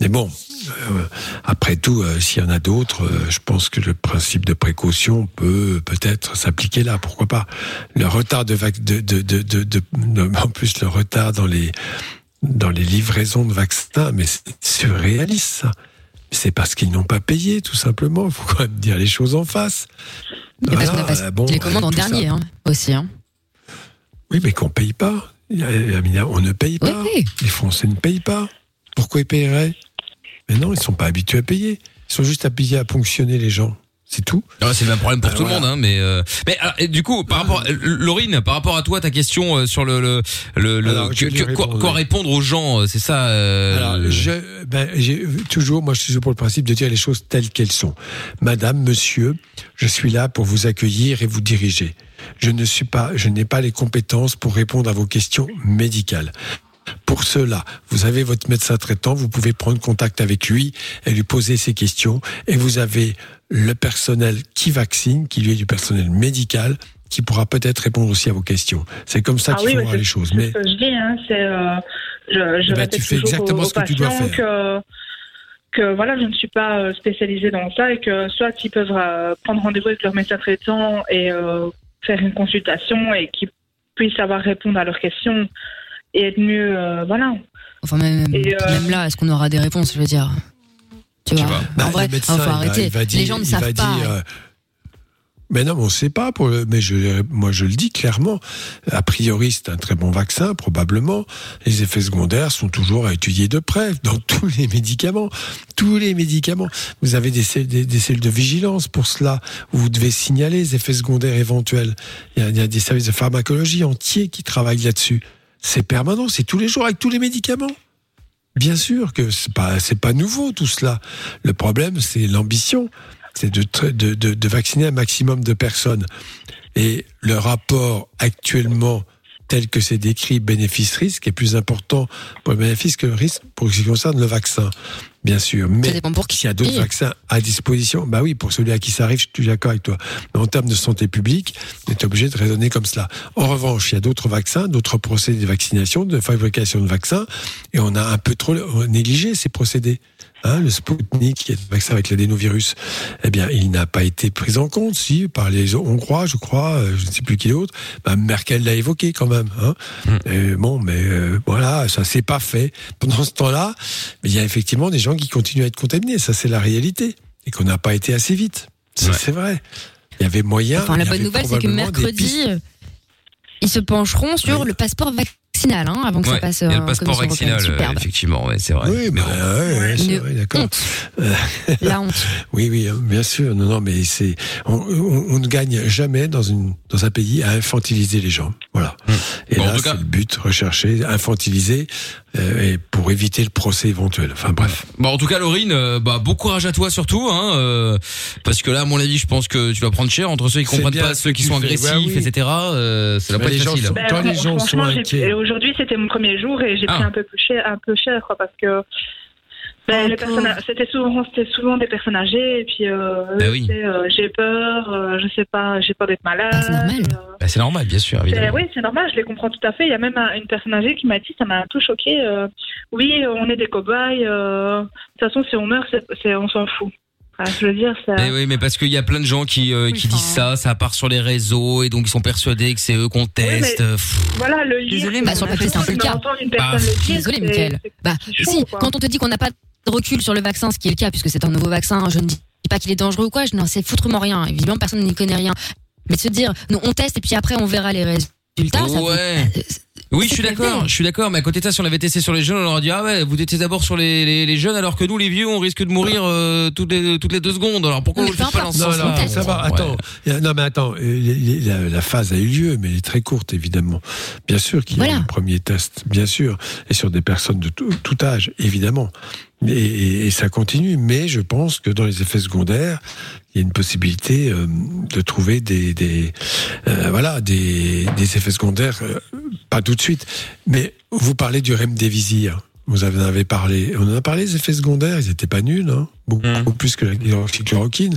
Mais bon, euh, après tout, euh, s'il y en a d'autres, euh, je pense que le principe de précaution peut peut-être s'appliquer là, pourquoi pas. Le retard de, vac- de, de- de- en plus le retard dans les, dans les livraisons de vaccins, mais c'est surréaliste ça. C'est parce qu'ils n'ont pas payé, tout simplement. Il faut quand même dire les choses en face. Et parce qu'on a passé bon, les commandes en ça. dernier, hein, aussi. Hein. Oui, mais qu'on paye pas. On ne paye pas. Les Français ne payent pas. Pourquoi ils paieraient Mais non, ils ne sont pas habitués à payer. Ils sont juste habitués à ponctionner les gens. C'est tout. Ah, c'est le même problème pour Euh, tout le monde, hein, mais euh, mais alors, et du coup, par rapport, euh, Laurine, par rapport à toi, ta question euh, sur le le le, Alors, que- que- quoi, répondre, quoi répondre aux gens, euh, c'est ça. euh, Alors, je, ben, j'ai toujours, moi, je suis pour le principe de dire les choses telles qu'elles sont. Madame, monsieur, je suis là pour vous accueillir et vous diriger. Je ne suis pas, je n'ai pas les compétences pour répondre à vos questions médicales. Pour cela, vous avez votre médecin traitant, vous pouvez prendre contact avec lui et lui poser ces questions. Et vous avez le personnel qui vaccine, qui lui est du personnel médical, qui pourra peut-être répondre aussi à vos questions. C'est comme ça Ah qu'il oui, faut mais voir c'est- les choses. c'est Mais ce que je dis, hein, c'est, euh, je, je répète tu fais toujours exactement aux, ce que tu dois faire. Que, que voilà, je ne suis pas euh, spécialisée dans ça et que soit ils peuvent euh, prendre rendez-vous avec leur médecin traitant et euh, faire une consultation et qu'ils puissent savoir répondre à leurs questions et être mieux, euh, voilà. Enfin, même, Et, euh, même là, est-ce qu'on aura des réponses Je veux dire? Tu vois, Bah, en vrai, le médecin, il va- arrêter. il va dire- les gens ne savent pas. dire, euh, mais non, mais on ne sait pas. Pour le, mais je, moi, je le dis clairement. A priori, c'est un très bon vaccin, probablement. Les effets secondaires sont toujours à étudier de près dans tous les médicaments. Tous les médicaments. Vous avez des, cellules- des, des cellules de vigilance pour cela, où vous devez signaler les effets secondaires éventuels. Il y a, il y a des services de pharmacologie entiers qui travaillent là-dessus. C'est permanent, c'est tous les jours avec tous les médicaments. Bien sûr que c'est pas c'est pas nouveau tout cela. Le problème c'est l'ambition, c'est de, de, de de vacciner un maximum de personnes. Et le rapport actuellement tel que c'est décrit bénéfice-risque est plus important pour le bénéfice que le risque pour ce qui concerne le vaccin, bien sûr. Mais s'il y a d'autres vaccins à disposition, bah oui, pour celui à qui ça arrive, je suis d'accord avec toi. Mais en termes de santé publique, on est obligé de raisonner comme cela. En revanche, il y a d'autres vaccins, d'autres procédés de vaccination, de fabrication de vaccins, et on a un peu trop négligé ces procédés. Hein, le Sputnik, qui est un vaccin avec l'adénovirus, eh bien, il n'a pas été pris en compte, si, par les Hongrois, je crois, euh, je ne sais plus qui d'autre. Bah, Merkel l'a évoqué quand même. Hein. Et bon, mais euh, voilà, ça s'est pas fait. Pendant ce temps-là, mais il y a effectivement des gens qui continuent à être contaminés. Ça, c'est la réalité. Et qu'on n'a pas été assez vite. Ça, C'est vrai. Il y avait moyen. Enfin, la bonne nouvelle, c'est que mercredi, ils se pencheront sur le passeport vaccinal, hein, avant que Ouais, ça passe. il y a le passeport vaccinal, effectivement, ouais, c'est vrai. Oui, bah, ouais, ouais, c'est vrai, d'accord. honte. Euh, La honte. Oui, oui, hein, bien sûr. Non, non, mais c'est on, on- on ne gagne jamais dans une dans un pays à infantiliser les gens. Voilà. Et Bon, là, c'est le but recherché, infantiliser, et pour éviter le procès éventuel. Enfin bref. Bon, en tout cas, Laurine, euh, bah, bon courage à toi surtout, hein, euh, parce que là, à mon avis, je pense que tu vas prendre cher entre ceux qui comprennent pas, ce ceux qui sont agressifs, Ouais, oui. etc. Euh, ça Mais pas gens facile. sont- Quand les gens sont inquiets. et aujourd'hui, c'était mon premier jour et j'ai pris Ah. un peu plus cher, un peu cher, quoi, parce que ben, les personnes, c'était souvent, c'était souvent des personnes âgées et puis euh, Ben oui. euh, j'ai peur, euh, je sais pas, j'ai peur d'être malade. c'est normal. Bah, c'est normal, bien sûr, évidemment. oui, c'est normal, je les comprends tout à fait. Il y a même un- une personne âgée qui m'a dit, ça m'a un peu choqué. euh, oui, on est des cobayes. euh, de toute façon, si on meurt, c'est, c'est- on s'en fout. Enfin, je veux dire, ça. Eh oui, mais parce qu'il y a plein de gens qui, euh, qui disent ça, ça part sur les réseaux et donc ils sont persuadés que c'est eux qu'on teste. mais-. Voilà, le lire. Désolé, mais sur le papier, c'est un peu le cas. Ah, personne le dire, Désolé, c'est- Bah, chaud, si, quoi. quand on te dit qu'on n'a pas de recul sur le vaccin, ce qui est le cas, puisque c'est un nouveau vaccin, je ne dis pas qu'il est dangereux ou quoi, je n'en sais foutrement rien. Évidemment, personne n'y connaît rien. Mais de se dire, nous, on teste et puis après, on verra les résultats, ça. Oui, je suis d'accord, je suis d'accord, mais à côté de ça, si on avait testé sur les jeunes, on aurait dit ah ouais, vous testez d'abord sur les, les, les jeunes, alors que nous, les vieux, on risque de mourir euh, toutes les toutes les deux secondes. Alors pourquoi vous le peu pas dans ce Non, non, ça va. Attends. Non, mais attends. La, la phase a eu lieu, mais elle est très courte, évidemment. Bien sûr qu'il y a Voilà. un premier test, bien sûr, et sur des personnes de tout, tout âge, évidemment. Et, et- et ça continue. Mais je pense que dans les effets secondaires, il y a une possibilité euh, de trouver des, des euh, voilà, des, des effets secondaires, euh, pas tout de suite. Mais vous parlez du remdesivir. Vous en avez parlé. On en a parlé des effets secondaires. Ils n'étaient pas nuls, hein beaucoup, beaucoup plus que la hydroxychloroquine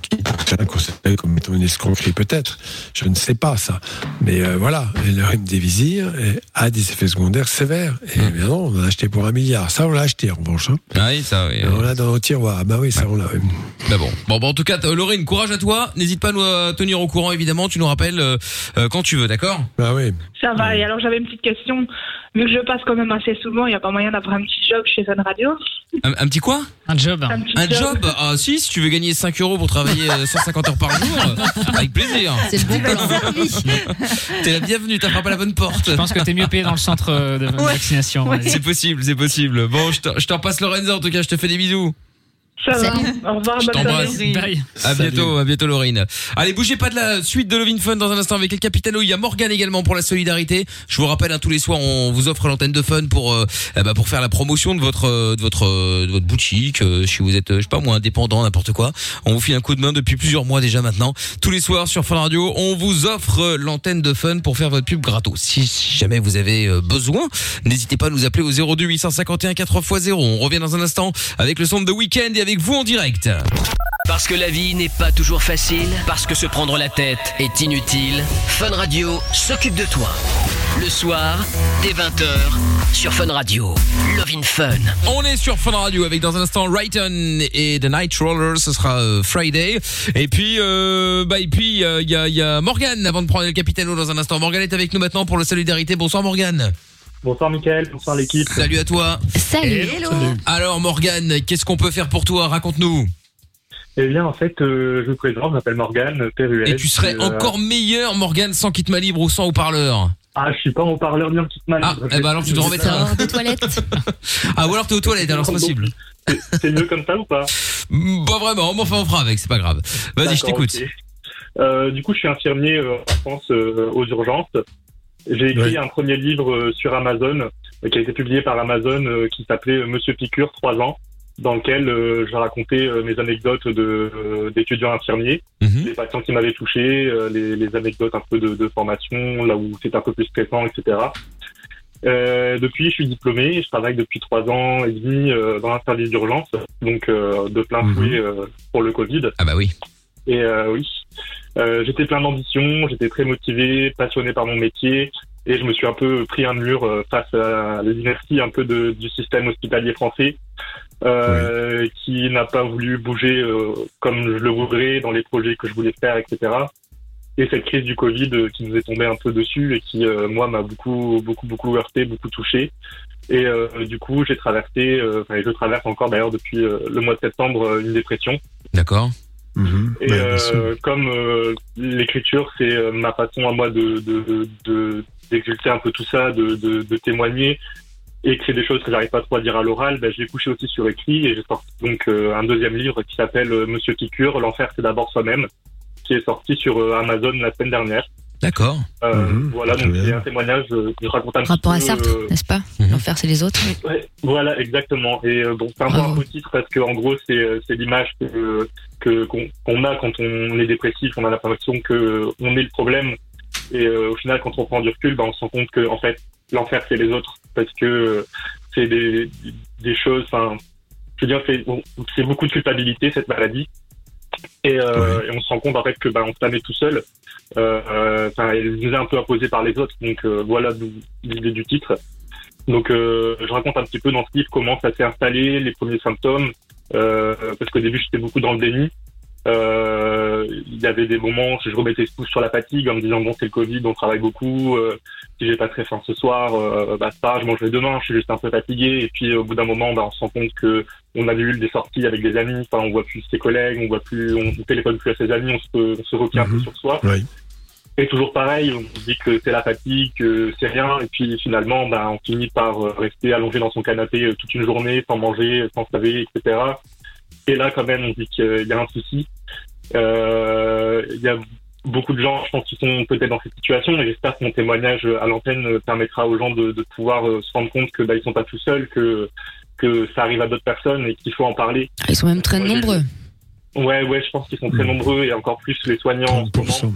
qui est considéré comme étant une escroquerie peut-être, je ne sais pas ça. Mais euh, voilà, et le remdesivir a des effets secondaires sévères. Et bien non, on en a acheté pour un milliard. Ça, on l'a acheté en revanche. Hein. Ah oui, ça, oui. Et on l'a dans nos tiroirs. Ah bah oui, ça, on l'a. oui. Bah bon. Bon, bah, en tout cas, Laurine, courage à toi. N'hésite pas à nous euh, tenir au courant, évidemment. Tu nous rappelles euh, euh, quand tu veux, d'accord? Bah oui. Ça va. Et alors, j'avais une petite question. Vu que je passe quand même assez souvent, il n'y a pas moyen d'avoir un petit job chez Fun Radio? un, un petit quoi? Un job. Un petit Un job Ah si, si tu veux gagner 5 euros pour travailler euh, 150 heures par jour, euh, avec plaisir. C'est le bon. T'es la bienvenue, t'as frappé à la bonne porte. Je pense que t'es mieux payé dans le centre euh, de vaccination. C'est possible, c'est possible. Bon, je te, je te repasse Lorenza, en tout cas, je te fais des bisous. Ça va. Au revoir, Je bonne t'embrasse. soirée. À Salut. bientôt, à bientôt Laurine. Allez, bougez pas de la suite de Lovin Fun dans un instant avec le Capitano. Il y a Morgan également pour la solidarité. Je vous rappelle, hein, tous les soirs, on vous offre l'antenne de Fun pour euh, eh ben, pour faire la promotion de votre euh, de votre euh, de votre boutique. euh, si vous êtes, je sais pas moi, indépendant, n'importe quoi, on vous file un coup de main depuis plusieurs mois déjà maintenant. Tous les soirs sur Fun Radio, on vous offre l'antenne de Fun pour faire votre pub gratos. Si, si jamais vous avez besoin, n'hésitez pas à nous appeler au 02 851 4x0. On revient dans un instant avec le son de Weekend et avec vous en direct. Parce que la vie n'est pas toujours facile, parce que se prendre la tête est inutile, Fun Radio s'occupe de toi. Le soir, dès 20h, sur Fun Radio. Love in Fun. On est sur Fun Radio avec dans un instant Rayton et The Night Rollers, ce sera euh, Friday. Et puis, euh, bah et puis il y, a, y a Morgan avant de prendre le Capitano dans un instant. Morgan est avec nous maintenant pour la solidarité. Bonsoir Morgan. Bonsoir Mickaël, bonsoir l'équipe. Salut à toi. Salut. Alors Morgan, qu'est-ce qu'on peut faire pour toi? Raconte-nous. Eh bien, en fait, euh, je me présente, je m'appelle Morgane, PRUS. Et tu serais euh, encore meilleur Morgan sans kit main libre ou sans haut-parleur? Ah, je suis pas en haut-parleur ni en petite mal. Ah, eh ben alors tu dois en mettre un. Toilettes. Ah ou alors t'es aux toilettes, alors c'est possible. C'est mieux comme ça ou pas? Mm, Pas vraiment, mais enfin on fera avec, c'est pas grave. Vas-y, je t'écoute. Euh, du coup, je suis infirmier euh, en France euh, aux urgences. J'ai écrit un premier livre euh, sur Amazon, euh, qui a été publié par Amazon, euh, qui s'appelait Monsieur Piqûre, 3 ans, dans lequel euh, je racontais euh, mes anecdotes de, euh, d'étudiants infirmiers, Mhm. les patients qui m'avaient touché, les, les anecdotes un peu de, de formation, là où c'est un peu plus stressant, etc. Euh, depuis, je suis diplômé, je travaille depuis trois ans et demi dans un service d'urgence, donc de plein fouet euh, pour le Covid. Ah bah oui. Et euh, oui, euh, j'étais plein d'ambition, j'étais très motivé, passionné par mon métier, et je me suis un peu pris un mur euh, face à l'inertie un peu de, du système hospitalier français, euh, qui n'a pas voulu bouger euh, comme je le voudrais dans les projets que je voulais faire, etc. Et cette crise du Covid euh, qui nous est tombée un peu dessus et qui, euh, moi, m'a beaucoup, beaucoup, beaucoup heurté, beaucoup touché. Et euh, du coup, j'ai traversé, euh, enfin, je traverse encore d'ailleurs depuis le mois de septembre, une dépression. D'accord. Et euh, comme euh, l'écriture, c'est euh, ma façon à moi de de- de- d'exulter un peu tout ça, de, de, témoigner, et que c'est des choses que j'arrive pas trop à dire à l'oral, ben, j'ai couché aussi sur écrit et j'ai sorti donc un deuxième livre qui s'appelle Monsieur Piqûre, l'enfer c'est d'abord soi-même, qui est sorti sur Amazon la semaine dernière. D'accord. Euh, Mhm. Voilà, donc c'est un témoignage euh, je raconte un Rapport à petit peu. Sartre, euh, n'est-ce pas L'enfer, c'est les autres. Ouais, voilà, exactement. Et euh, bon, c'est un peu un titre parce que en gros, c'est c'est l'image que que qu'on qu'on a quand on est dépressif. On a l'impression que on est le problème. Et euh, au final, quand on prend du recul, ben, on se rend compte que en fait, l'enfer c'est les autres parce que euh, c'est des des choses. Enfin, je veux dire, c'est bon, c'est beaucoup de culpabilité cette maladie. Et, euh, et on se rend compte en fait que ben, on se la met tout seul. Euh, euh, Enfin, elle nous est un peu imposée par les autres. Donc euh, voilà l'idée du titre. Donc euh, je raconte un petit peu dans ce livre comment ça s'est installé, les premiers symptômes, euh, parce qu'au début j'étais beaucoup dans le déni. Euh, Il y avait des moments où je remettais tout sur la fatigue en me disant bon c'est le Covid, on travaille beaucoup, euh, si j'ai pas très faim ce soir, euh, bah ça je mangerai demain, je suis juste un peu fatigué. Et puis au bout d'un moment bah, on se rend compte que on a eu des sorties avec des amis, enfin on voit plus ses collègues, on voit plus, on, on téléphone plus à ses amis, on se, on se replie un peu sur soi. Oui. Et toujours pareil, on se dit que c'est la fatigue, que c'est rien, et puis finalement, ben, on finit par euh, rester allongé dans son canapé euh, toute une journée, sans manger, sans se laver, etc. Et là, quand même, on dit qu'il y a un souci. Euh, Il y a beaucoup de gens, je pense, qui sont peut-être dans cette situation, et j'espère que mon témoignage à l'antenne euh, permettra aux gens de, de pouvoir euh, se rendre compte que ben, ils sont pas tout seuls, que que ça arrive à d'autres personnes et qu'il faut en parler. Ils sont même très Moi, nombreux. Ouais, ouais, je pense qu'ils sont très nombreux et encore plus les soignants. en ce moment.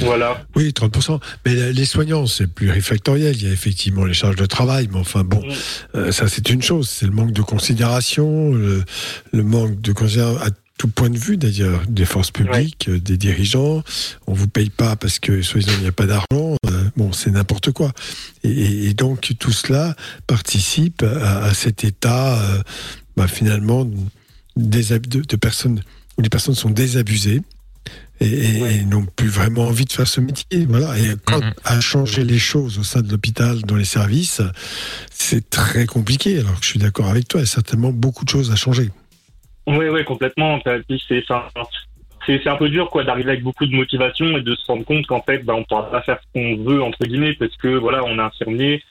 Voilà. Oui, 30%. Mais les soignants, c'est plus réfactoriel. Il y a effectivement les charges de travail, mais enfin bon, euh, ça c'est une chose. C'est le manque de considération, le, le manque de considération à tout point de vue d'ailleurs, des forces publiques, euh, des dirigeants. On vous paye pas parce que soi-disant il n'y a pas d'argent. Euh, bon, c'est n'importe quoi. Et, donc tout cela participe à, à cet état euh, bah, finalement désab- de, de personnes où les personnes sont désabusées et, et- et n'ont plus vraiment envie de faire ce métier. Voilà. Et quand à changer les choses au sein de l'hôpital, dans les services, c'est très compliqué. Alors que je suis d'accord avec toi, il y a certainement beaucoup de choses à changer. Oui, oui, complètement. C'est enfin, c'est- c'est un peu dur quoi d'arriver avec beaucoup de motivation et de se rendre compte qu'en fait, bah, on ne pourra pas faire ce qu'on veut entre guillemets parce que voilà, on est infirmier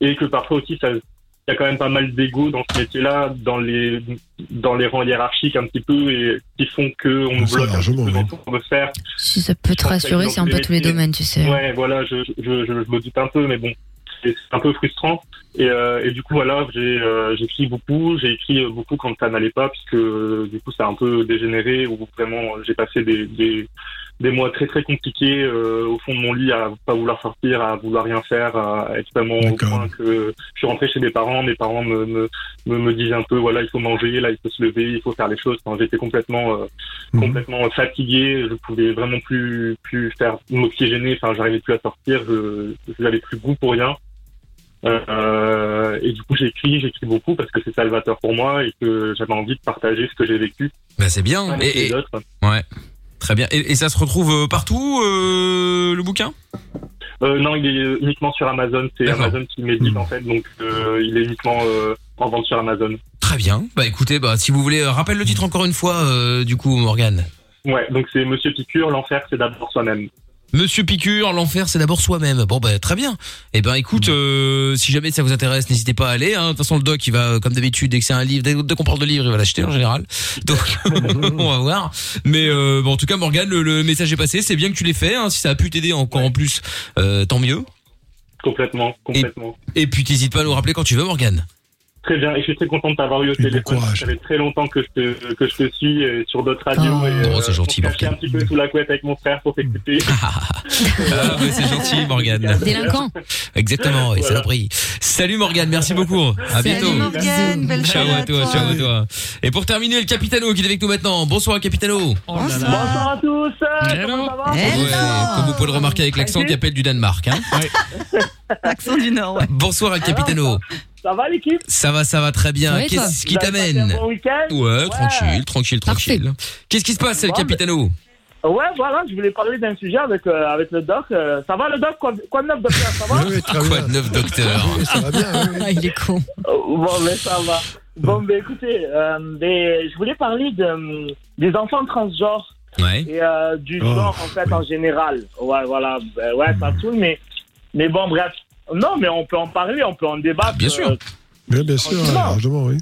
et que parfois aussi ça, il y a quand même pas mal d'ego dans ce métier-là, dans les dans les rangs hiérarchiques un petit peu et qui font que on bloque un peu dans ce qu'on veut faire. Si ça peut te Je rassurer, c'est un peu tous les domaines, tu sais. Ouais, voilà, je, je, je, je me doute un peu, mais bon, c'est un peu frustrant. Et, euh, et du coup, voilà, j'ai euh, j'ai écrit beaucoup, j'ai écrit beaucoup quand ça n'allait pas, puisque euh, du coup, ça a un peu dégénéré, où vraiment, j'ai passé des, des, des mois très très compliqués euh, au fond de mon lit, à pas vouloir sortir, à vouloir rien faire, à être vraiment au point que je suis rentré chez mes parents, mes parents me, me, me, me disaient un peu, voilà, il faut manger, là, il faut se lever, il faut faire les choses. Enfin, J'étais complètement euh, complètement fatigué, je pouvais vraiment plus plus faire m'oxygéner, enfin j'arrivais plus à sortir, je j'avais plus goût pour rien. Euh, et du coup j'ai écrit beaucoup parce que c'est salvateur pour moi et que j'avais envie de partager ce que j'ai vécu. Bah c'est bien. avec Et, les autres. ouais. Très bien. Et, et ça se retrouve euh, partout euh, le bouquin? Euh, non, il est uniquement sur Amazon, c'est Amazon qui m'édite en fait, donc euh, il est uniquement en vente sur Amazon. Très bien. Bah écoutez, bah si vous voulez, rappelle le titre encore une fois, du coup, Morgane. Ouais, donc c'est Monsieur Picure, l'enfer c'est d'abord soi-même. Monsieur Picure, l'enfer c'est d'abord soi-même. Bon bah très bien. Eh ben écoute, euh, si jamais ça vous intéresse, n'hésitez pas à aller. Hein. De toute façon le doc il va euh, comme d'habitude dès que c'est un livre, dès, dès qu'on parle de livre il va l'acheter en général. Donc on va voir. Mais euh, bon, en tout cas Morgane, le, le message est passé. C'est bien que tu l'aies fait. Hein. Si ça a pu t'aider encore en plus, euh, tant mieux. Complètement, complètement. Et, et puis t'hésites pas à nous rappeler quand tu veux Morgane. Très bien, et je suis très content de t'avoir eu au téléphone. Ça fait très longtemps que je te, que je te suis euh, sur d'autres radios. Oh. et, euh, Oh, c'est gentil, on cachait un petit peu sous la couette avec mon frère pour t'écouter. Ah, mais c'est gentil Morgane. Délinquant. Exactement, et Voilà. saloperie. Salut Morgane, merci beaucoup. À Salut bientôt. Morgane, belle ciao à à toi, toi. ciao à toi. Et pour terminer, le Capitano qui est avec nous maintenant. Bonsoir Capitano. Bonsoir à tous. Comment ça va? Ouais, comme vous pouvez le remarquer avec l'accent qui appelle du Danemark. Hein. L'accent du Nord, ouais. Bonsoir à Capitano. Ça va l'équipe Ça va, ça va très bien. Toi Qu'est-ce qui Vous avez passé t'amène bon week-end Ouais, tranquille, tranquille, tranquille. Qu'est-ce qui se passe, Bon, Capitano Ouais, voilà, je voulais parler d'un sujet avec, euh, avec le doc. Euh, ça va le doc quoi, quoi de neuf, docteur Ça va Quoi de neuf, docteur Ça va bien. Il est con. Oh, Bon, mais ça va. Bon, ben écoutez, euh, mais je voulais parler de, des enfants transgenres. Ouais. Et euh, du Oh, genre, en fait, en général. Ouais, voilà. Ben, ouais, ça saoule, mais, mais bon, bref. Non, mais on peut en parler, on peut en débattre. bien sûr. euh, Bien, bien sûr, largement, oui.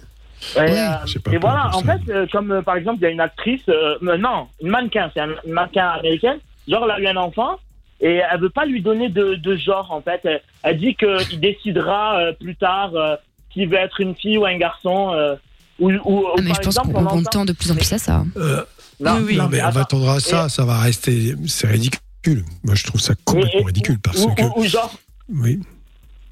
Et, euh, et voilà, en ça. fait, euh, comme euh, par exemple, il y a une actrice, euh, non, une mannequin, c'est un- une mannequin américaine, genre elle a eu un enfant et elle veut pas lui donner de, de genre en fait. Elle, elle dit qu'il décidera euh, plus tard euh, s'il veut être une fille ou un garçon. euh, ou, Ah, mais par je pense exemple, qu'on on on entend- tend de plus en plus à ça. Euh, Non, non, mais on attendra ça, Et- ça va rester. C'est ridicule. Moi, je trouve ça complètement ridicule parce ou, que. ou- genre, Oui.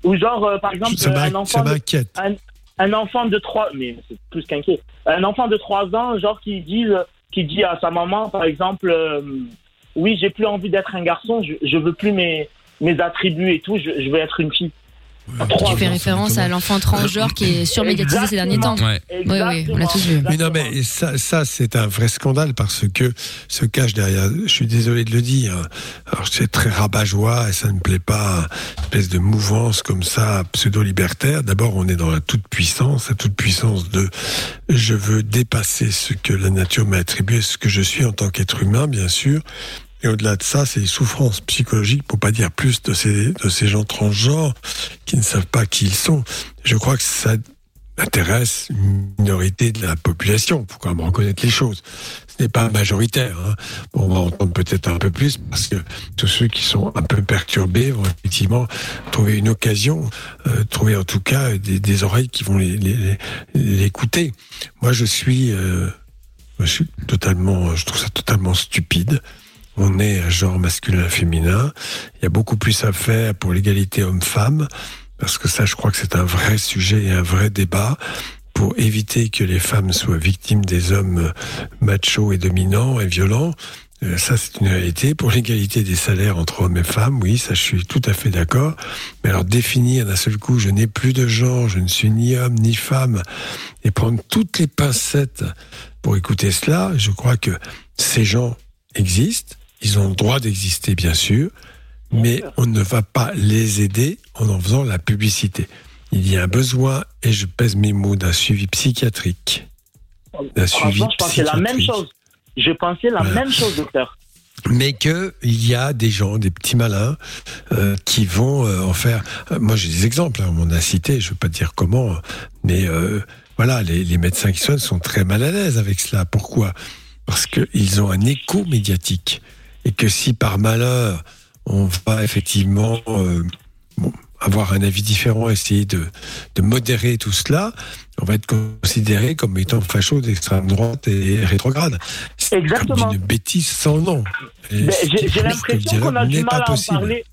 ou genre euh, par exemple, Ça euh, un enfant. ça de- m'inquiète. Un, un enfant de 3 mais c'est plus qu'inquiet. Un enfant de 3 ans, genre qui dit, qui dit à sa maman, par exemple, euh, oui, j'ai plus envie d'être un garçon, je, je veux plus mes, mes attributs et tout, je, je veux être une fille. Tu fais référence à l'enfant transgenre qui est surmédiatisé ces derniers temps. Ouais. Oui, oui, on l'a tous vu. Mais non, mais ça, ça c'est un vrai scandale parce que se cache derrière. Je suis désolé de le dire. Alors c'est très rabat-joie et ça ne me plaît pas. Une espèce de mouvance comme ça, pseudo-libertaire. D'abord, on est dans la toute puissance, la toute puissance de je veux dépasser ce que la nature m'a attribué, ce que je suis en tant qu'être humain, bien sûr. Et au-delà de ça, c'est les souffrances psychologiques, pour pas dire plus, de ces, de ces gens transgenres qui ne savent pas qui ils sont. Je crois que ça intéresse une minorité de la population. Faut quand même reconnaître les choses. Ce n'est pas majoritaire. Hein. On va entendre peut-être un peu plus parce que tous ceux qui sont un peu perturbés vont effectivement trouver une occasion, euh, trouver en tout cas des, oreilles qui vont les- les- les- l'écouter. Moi, je suis, euh, je suis totalement, je trouve ça totalement stupide. On est un genre masculin féminin. Il y a beaucoup plus à faire pour l'égalité homme-femme, parce que ça, je crois que c'est un vrai sujet et un vrai débat pour éviter que les femmes soient victimes des hommes machos et dominants et violents. Euh, Ça, c'est une réalité. Pour l'égalité des salaires entre hommes et femmes, oui, ça, je suis tout à fait d'accord. Mais alors, définir d'un seul coup, je n'ai plus de genre, je ne suis ni homme ni femme, et prendre toutes les pincettes pour écouter cela, je crois que ces gens existent. Ils ont le droit d'exister, bien sûr, mais on ne va pas les aider en en faisant la publicité. Il y a un besoin, et je pèse mes mots, d'un suivi psychiatrique. D'un suivi je pensais la même chose. Je pensais la Voilà. même chose, docteur. mais que il y a des gens, des petits malins, euh, qui vont euh, en faire. euh, moi, j'ai des exemples. hein, on a cité. Je ne veux pas dire comment, mais euh, voilà, les, les médecins qui soignent sont très mal à l'aise avec cela. Pourquoi? Parce qu'ils ont un écho médiatique et que si par malheur on va effectivement euh, bon, avoir un avis différent, essayer de, de modérer tout cela, on va être considéré comme étant facho d'extrême droite et rétrograde. C'est Exactement. une bêtise sans nom. Ce J'ai l'impression qu'on a du mal à en parler.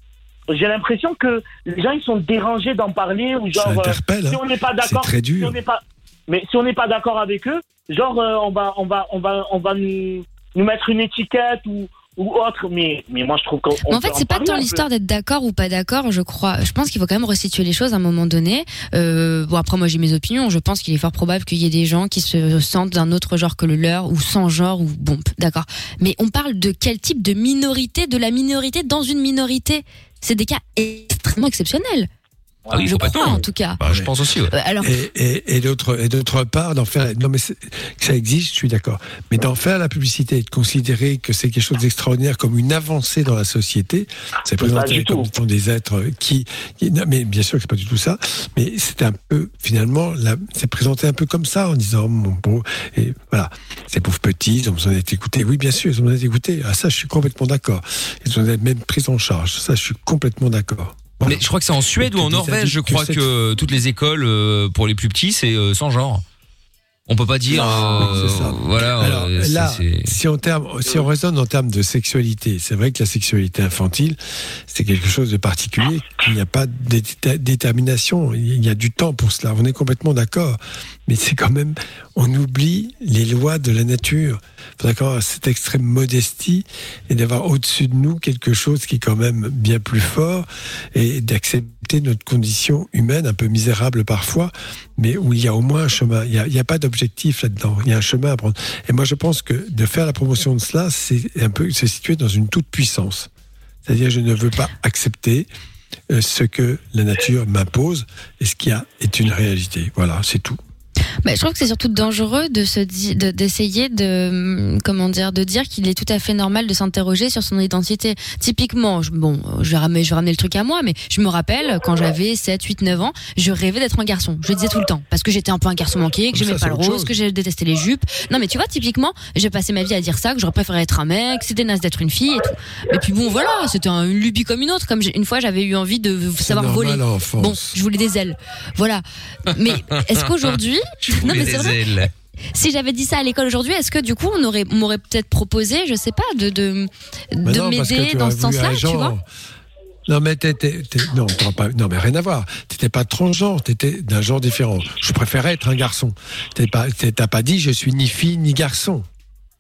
J'ai l'impression que les gens ils sont dérangés d'en parler ou genre euh, interpelle, si hein. on n'est pas d'accord, C'est très dur. si on n'est pas, mais si on n'est pas d'accord avec eux, genre euh, on va on va on va on va nous, nous mettre une étiquette ou ou autre. Mais mais moi je trouve qu'on Mais en fait, c'est pas tant l'histoire d'être d'accord ou pas d'accord, je crois. Je pense qu'il faut quand même restituer les choses à un moment donné. Euh, bon, après, moi, j'ai mes opinions. Je pense qu'il est fort probable qu'il y ait des gens qui se sentent d'un autre genre que le leur ou sans genre ou bon, d'accord. Mais on parle de quel type de minorité, de la minorité dans une minorité? C'est des cas extrêmement exceptionnels. Ah oui, je faut pas crois, tout. en tout cas. Bah, je pense aussi. ouais. Euh, alors, Et, et, et d'autre et d'autre part, d'en faire. Non, mais que ça existe, je suis d'accord. Mais d'en faire la publicité et de considérer que c'est quelque chose d'extraordinaire comme une avancée dans la société, c'est présenté comme étant des êtres qui. qui- non, mais bien sûr que c'est pas du tout ça. Mais c'est un peu finalement, c'est présenté un peu comme ça en disant mon beau. Et voilà, ces pauvres petits, ils ont besoin d'être écoutés. Oui, bien sûr, ils ont besoin d'être écoutés. Ah, ça, je suis complètement d'accord. Ils ont besoin d'être même pris en charge. Ça, je suis complètement d'accord. Voilà. Mais je crois que c'est en Suède ou en Norvège, je crois que que toutes les écoles euh, pour les plus petits c'est euh, sans genre. On peut pas dire. euh, c'est ça. Voilà. Alors euh, c'est- là, si on, terme, si on raisonne en termes de sexualité, c'est vrai que la sexualité infantile, c'est quelque chose de particulier. Il n'y a pas de dé- détermination. Il y a du temps pour cela. On est complètement d'accord. Mais c'est quand même, on oublie les lois de la nature. Même cette extrême modestie et d'avoir au-dessus de nous quelque chose qui est quand même bien plus fort et d'accepter notre condition humaine, un peu misérable parfois, mais où il y a au moins un chemin. Il n'y a, pas d'objectif là-dedans. Il y a un chemin à prendre. Et moi, je pense que de faire la promotion de cela, c'est un peu se situer dans une toute puissance. C'est-à-dire, je ne veux pas accepter euh, ce que la nature m'impose et ce qui a est une réalité. Voilà, c'est tout. Bah, je trouve que c'est surtout dangereux de se de- d'essayer de, hum, comment dire de dire qu'il est tout à fait normal de s'interroger sur son identité. Typiquement, je, bon, je vais ramener je vais ramener le truc à moi, mais je me rappelle quand j'avais 7, 8, 9 ans, je rêvais d'être un garçon. Je le disais tout le temps parce que j'étais un peu un garçon manqué, que Ça, j'aimais pas le rose, chose. que j'ai détesté les jupes. Non, mais tu vois, typiquement, j'ai passé ma vie à dire ça, que j'aurais préféré être un mec, que c'était naze d'être une fille et tout. Et puis bon, voilà, c'était un- une lubie comme une autre. Comme une fois, j'avais eu envie de savoir normal voler. Bon, je voulais des ailes. Voilà. Mais est-ce qu'aujourd'hui, non mais c'est vrai. Si j'avais dit ça à l'école aujourd'hui, est-ce que du coup on aurait on m'aurait peut-être proposé, je sais pas, de de, Mais de non, parce que m'aider tu dans aurais ce voulu sens-là, un tu genre. vois Non, mais t'es- non, pas, non, mais rien à voir. T'étais pas transgenre, t'étais d'un genre différent. Je préférais être un garçon. T'es pas, t'es- t'as pas dit je suis ni fille ni garçon.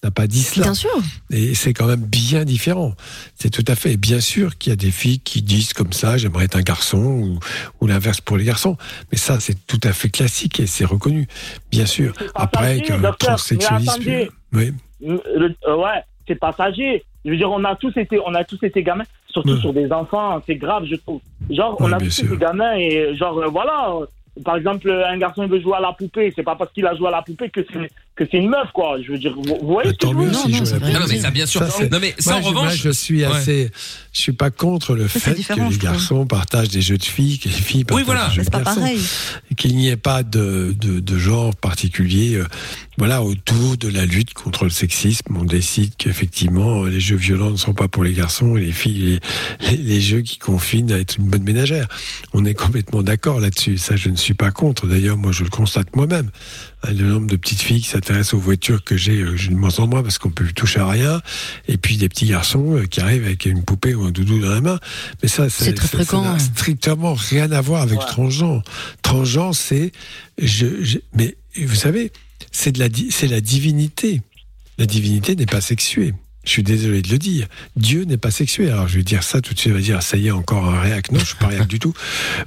T'as pas dit cela. Bien sûr. Et c'est quand même bien différent. C'est tout à fait. Et bien sûr qu'il y a des filles qui disent comme ça, j'aimerais être un garçon ou, ou l'inverse pour les garçons. Mais ça, c'est tout à fait classique et c'est reconnu. Bien sûr. Après, docteur. transsexualisme. Mais attendez. Oui. Le- euh, ouais, c'est passager. Je veux dire, on a tous été, on a tous été gamins, surtout Ouais. sur des enfants, c'est grave, je trouve. Genre, on Ouais, a tous sûr. été gamins et genre, euh, voilà. Par exemple, un garçon il veut jouer à la poupée, c'est pas parce qu'il a joué à la poupée que c'est que c'est une meuf, quoi. Je veux dire, vous, voyez ce que Tant je veux joue à la Non, non, mais ça, bien sûr. Ça, non, mais ça, moi, en je- moi, revanche. je suis Ouais. assez. Je suis pas contre le fait que les garçons partagent des jeux de filles, que les filles partagent voilà. des jeux Mais c'est de pas garçons. pareil. Qu'il n'y ait pas de, de, de genre particulier. euh, voilà, autour de la lutte contre le sexisme, on décide qu'effectivement, les jeux violents ne sont pas pour les garçons et les filles, les, les- les jeux qui confinent à être une bonne ménagère. On est complètement d'accord là-dessus. Ça, je ne suis pas contre. D'ailleurs, moi, je le constate moi-même. Hein, Le nombre de petites filles qui s'intéressent aux voitures que j'ai, euh, je ne m'en sens moins parce qu'on peut toucher à rien. Et puis des petits garçons euh, qui arrivent avec une poupée ou un doudou dans la main. Mais ça, ça- C'est très ça- ça fréquent, n'a hein. strictement rien à voir avec Ouais. transgenre. Transgenre, c'est, je, je- mais vous savez, c'est de la, di- c'est la divinité. La divinité n'est pas sexuée. Je suis désolé de le dire. Dieu n'est pas sexué. Alors je vais dire ça tout de suite. Va dire, ça y est, encore un réac. Non, je suis pas réac du tout.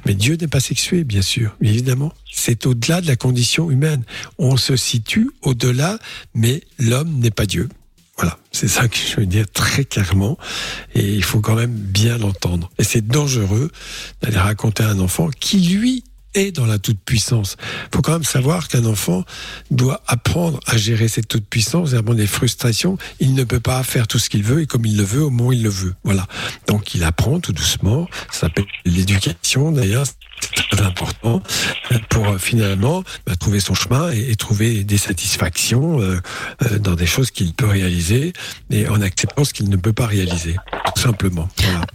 Mais Dieu n'est pas sexué, bien sûr. Évidemment, c'est au-delà de la condition humaine. On se situe au-delà, mais l'homme n'est pas Dieu. Voilà, c'est ça que je veux dire très clairement. Et il faut quand même bien l'entendre. Et c'est dangereux d'aller raconter à un enfant qui, lui, est dans la toute-puissance. Il faut quand même savoir qu'un enfant doit apprendre à gérer cette toute-puissance, et à des frustrations. Il ne peut pas faire tout ce qu'il veut et comme il le veut au moment où il le veut. Voilà. Donc il apprend tout doucement. Ça s'appelle l'éducation d'ailleurs. C'est très important pour euh, finalement bah, trouver son chemin et, et trouver des satisfactions euh, euh, dans des choses qu'il peut réaliser et en acceptant ce qu'il ne peut pas réaliser. Tout simplement. Voilà.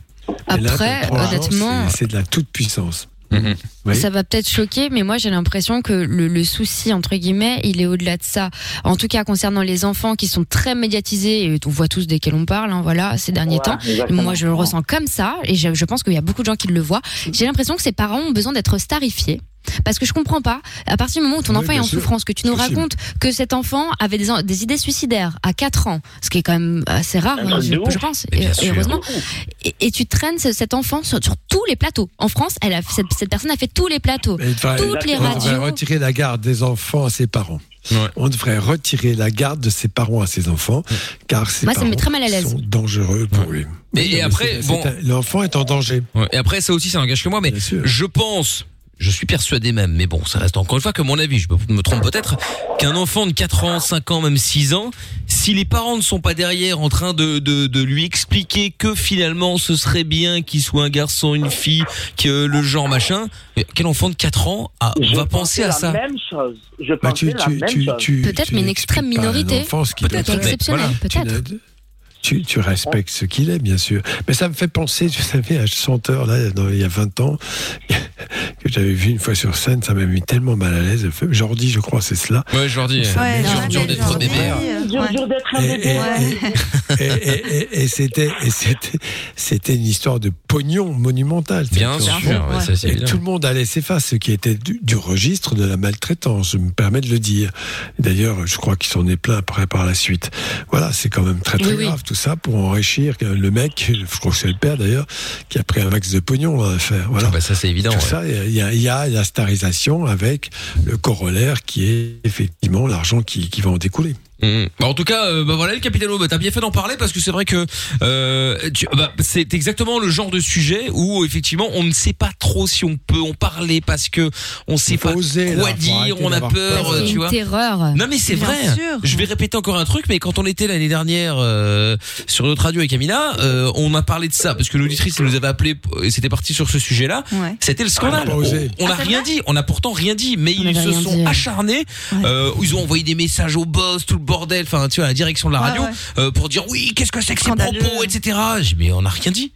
Et là, Après, l'argent, honnêtement- c'est- c'est de la toute-puissance. Mhm. Oui. Ça va peut-être choquer, mais moi j'ai l'impression que le, le souci entre guillemets, il est au-delà de ça. En tout cas, concernant les enfants qui sont très médiatisés, et on voit tous desquels on parle, hein, voilà, ces derniers Ouais, temps. exactement. Moi, je le ressens comme ça, et je, je pense qu'il y a beaucoup de gens qui le voient. J'ai l'impression que ces parents ont besoin d'être starifiés. Parce que je comprends pas, à partir du moment où ton Oui, enfant est en sûr. souffrance, que tu nous racontes que cet enfant avait des, des idées suicidaires à 4 ans, ce qui est quand même assez rare, truc je, pense, et- heureusement. Et, et tu traînes ce- cet enfant sur, sur tous les plateaux. En France, elle a, cette, cette personne a fait tous les plateaux. Toutes les on devrait radios. retirer la garde des enfants à ses parents. Ouais. On devrait retirer la garde de ses parents à ses enfants, car ses Moi, ça me parents met très mal à l'aise. sont dangereux pour lui. Et- Oui, et après, bon- l'enfant est en danger. Ouais. Et après, ça aussi, ça n'engage que moi, mais je pense, je suis persuadé même, mais bon, ça reste encore une fois que mon avis, je me- me trompe peut-être, qu'un enfant de 4 ans, 5 ans, même 6 ans, si les parents ne sont pas derrière en train de, de, de lui expliquer que finalement ce serait bien qu'il soit un garçon, une fille, que le genre machin, quel enfant de 4 ans a- va penser à la ça même chose. Je Bah, pensais la même chose. Peut-être, mais une extrême minorité. Peut-être, exceptionnelle, peut-être. Tu, tu respectes ce qu'il est, bien sûr. Mais ça me fait penser, tu savais, à un chanteur, là, dans- il y a 20 ans, que j'avais vu une fois sur scène, ça m'a mis tellement mal à l'aise. Jordi, je crois, c'est cela. Ouais, Jordi. Ouais, dur, d'être Jordi. bébé. Dur, dur d'être un Et, bébé. et- et- et- et- et c'était, c'était, c'était une histoire de pognon monumentale. cette Bien sûr, chanson. ouais, ça, c'est et évident. tout le monde allait ses faces, ce qui était du, du registre de la maltraitance, je me permets de le dire. D'ailleurs, je crois qu'il s'en est plein après par la suite. Voilà, c'est quand même très très Oui, oui. grave tout ça pour enrichir le mec, je crois que c'est le père d'ailleurs, qui a pris un max de pognon dans l'affaire. Voilà. Ah bah, ça, c'est évident. Tout ouais. ça, il y y a la starisation avec le corollaire qui est effectivement l'argent qui, qui va en découler. Mhm. Bah, en tout cas, euh, bah voilà, le capitano, bah, t'as bien fait d'en parler parce que c'est vrai que euh, bah, c'est exactement le genre de sujet où effectivement on ne sait pas trop si on peut en parler parce que on sait pas oser, quoi là, dire, on a peur, peur. C'est tu une vois. terreur. Non mais c'est Bien vrai. sûr. Je vais répéter encore un truc, mais quand on était l'année dernière euh, sur notre radio avec Amina, euh, on a parlé de ça parce que l'auditrice nous avait appelé et c'était parti sur ce sujet-là. Ouais. C'était le scandale. Ah, on on a Ah, rien dit, on a pourtant rien dit, mais On ils se sont dit. acharnés. Euh, ils ont envoyé des messages au boss, tout le bordel, enfin tu vois, à la direction de la Ouais, radio euh, pour dire oui, qu'est-ce que c'est que ces Scandaleux. propos, etc. J'ai dit, mais on n'a rien dit.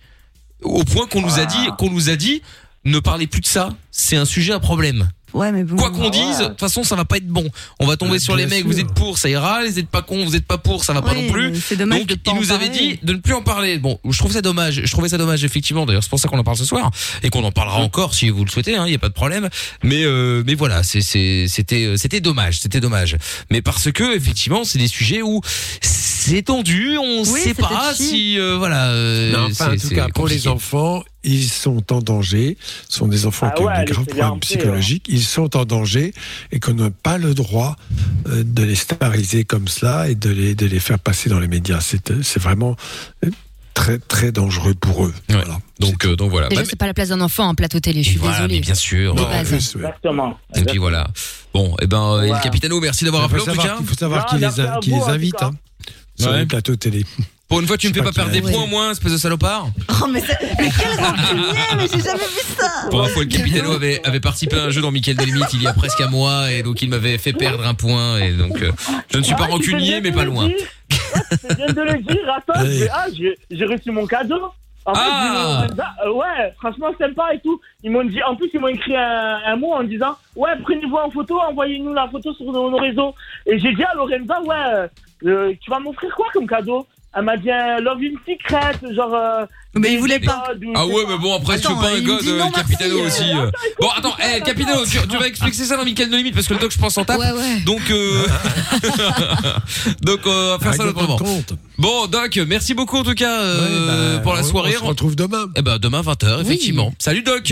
Au point qu'on nous a dit, qu'on nous a dit, ne parlez plus de ça. C'est un sujet à problème. Ouais, mais bon. Quoi qu'on dise, de toute façon, ça va pas être bon. On va tomber Ouais, sur les mecs, sûr. vous êtes pour, ça ira. Vous êtes pas cons, vous êtes pas pour, ça va pas Oui, non plus. C'est dommage Donc, il nous avait dit de ne plus en parler. Bon, je trouve ça dommage. Je trouvais ça dommage, effectivement. D'ailleurs, c'est pour ça qu'on en parle ce soir et qu'on en parlera encore si vous le souhaitez. Il n'y a pas de problème. Mais, euh, mais voilà, c'est, c'est, c'était, euh, c'était dommage. C'était dommage. Mais parce que, effectivement, c'est des sujets où c'est tendu. On Oui, sait pas si, euh, voilà. euh, enfin, en tout cas, pour les enfants, ils sont en danger. Ce sont des enfants Ah qui ont des graves problèmes psychologiques. Ils sont en danger et qu'on n'a pas le droit euh, de les stariser comme cela et de les, de les faire passer dans les médias. C'est c'est vraiment très, très dangereux pour eux. Ouais. Voilà. Donc, euh, donc voilà. Déjà, Bah, c'est pas la place d'un enfant en plateau télé, je suis voilà, désolée. mais bien sûr. Non. Exactement. Et puis voilà. Bon, et ben, euh, Ouais. le capitano, merci d'avoir appelé faut en tout savoir, cas. il faut savoir qui les, a- qui invite hein, sur Ouais. les plateaux télé. Pour une fois, tu me Je fais pas pas perdre des points au moins, espèce de salopard. Oh, mais, c'est- mais quel rancunier, mais j'ai jamais vu ça. Pour info, le capitano avait, avait participé à un jeu dans Michael de Limite il y a presque un mois et donc il m'avait fait perdre un point et donc euh, je ne suis pas Ah, rancunier mais pas loin. Tu viens de le dire, attends, ah, j'ai reçu mon cadeau. En fait, Ah. ils euh, ouais, franchement sympa et tout. Ils m'ont dit, en plus ils m'ont écrit un, un mot en disant, ouais, prenez-vous en photo, envoyez-nous la photo sur nos, nos réseaux. Et j'ai dit à Lorenza, ouais, euh, tu vas m'offrir quoi comme cadeau? Elle m'a dit un Love in Secret, genre. euh, Mais il voulait pas. ou Ah je ouais mais bon après tu Attends, veux pas un god euh, capitano merci. aussi. Bon attends, eh capitano, tu, tu vas expliquer ça dans Michael de Limite parce que le doc je pense en tape. Ouais, ouais. Donc euh... donc euh, on va faire ça autrement. compte. Bon doc, merci beaucoup en tout cas euh, Ouais, bah, pour la soirée. On se retrouve demain. Eh ben demain 20h effectivement. Salut doc.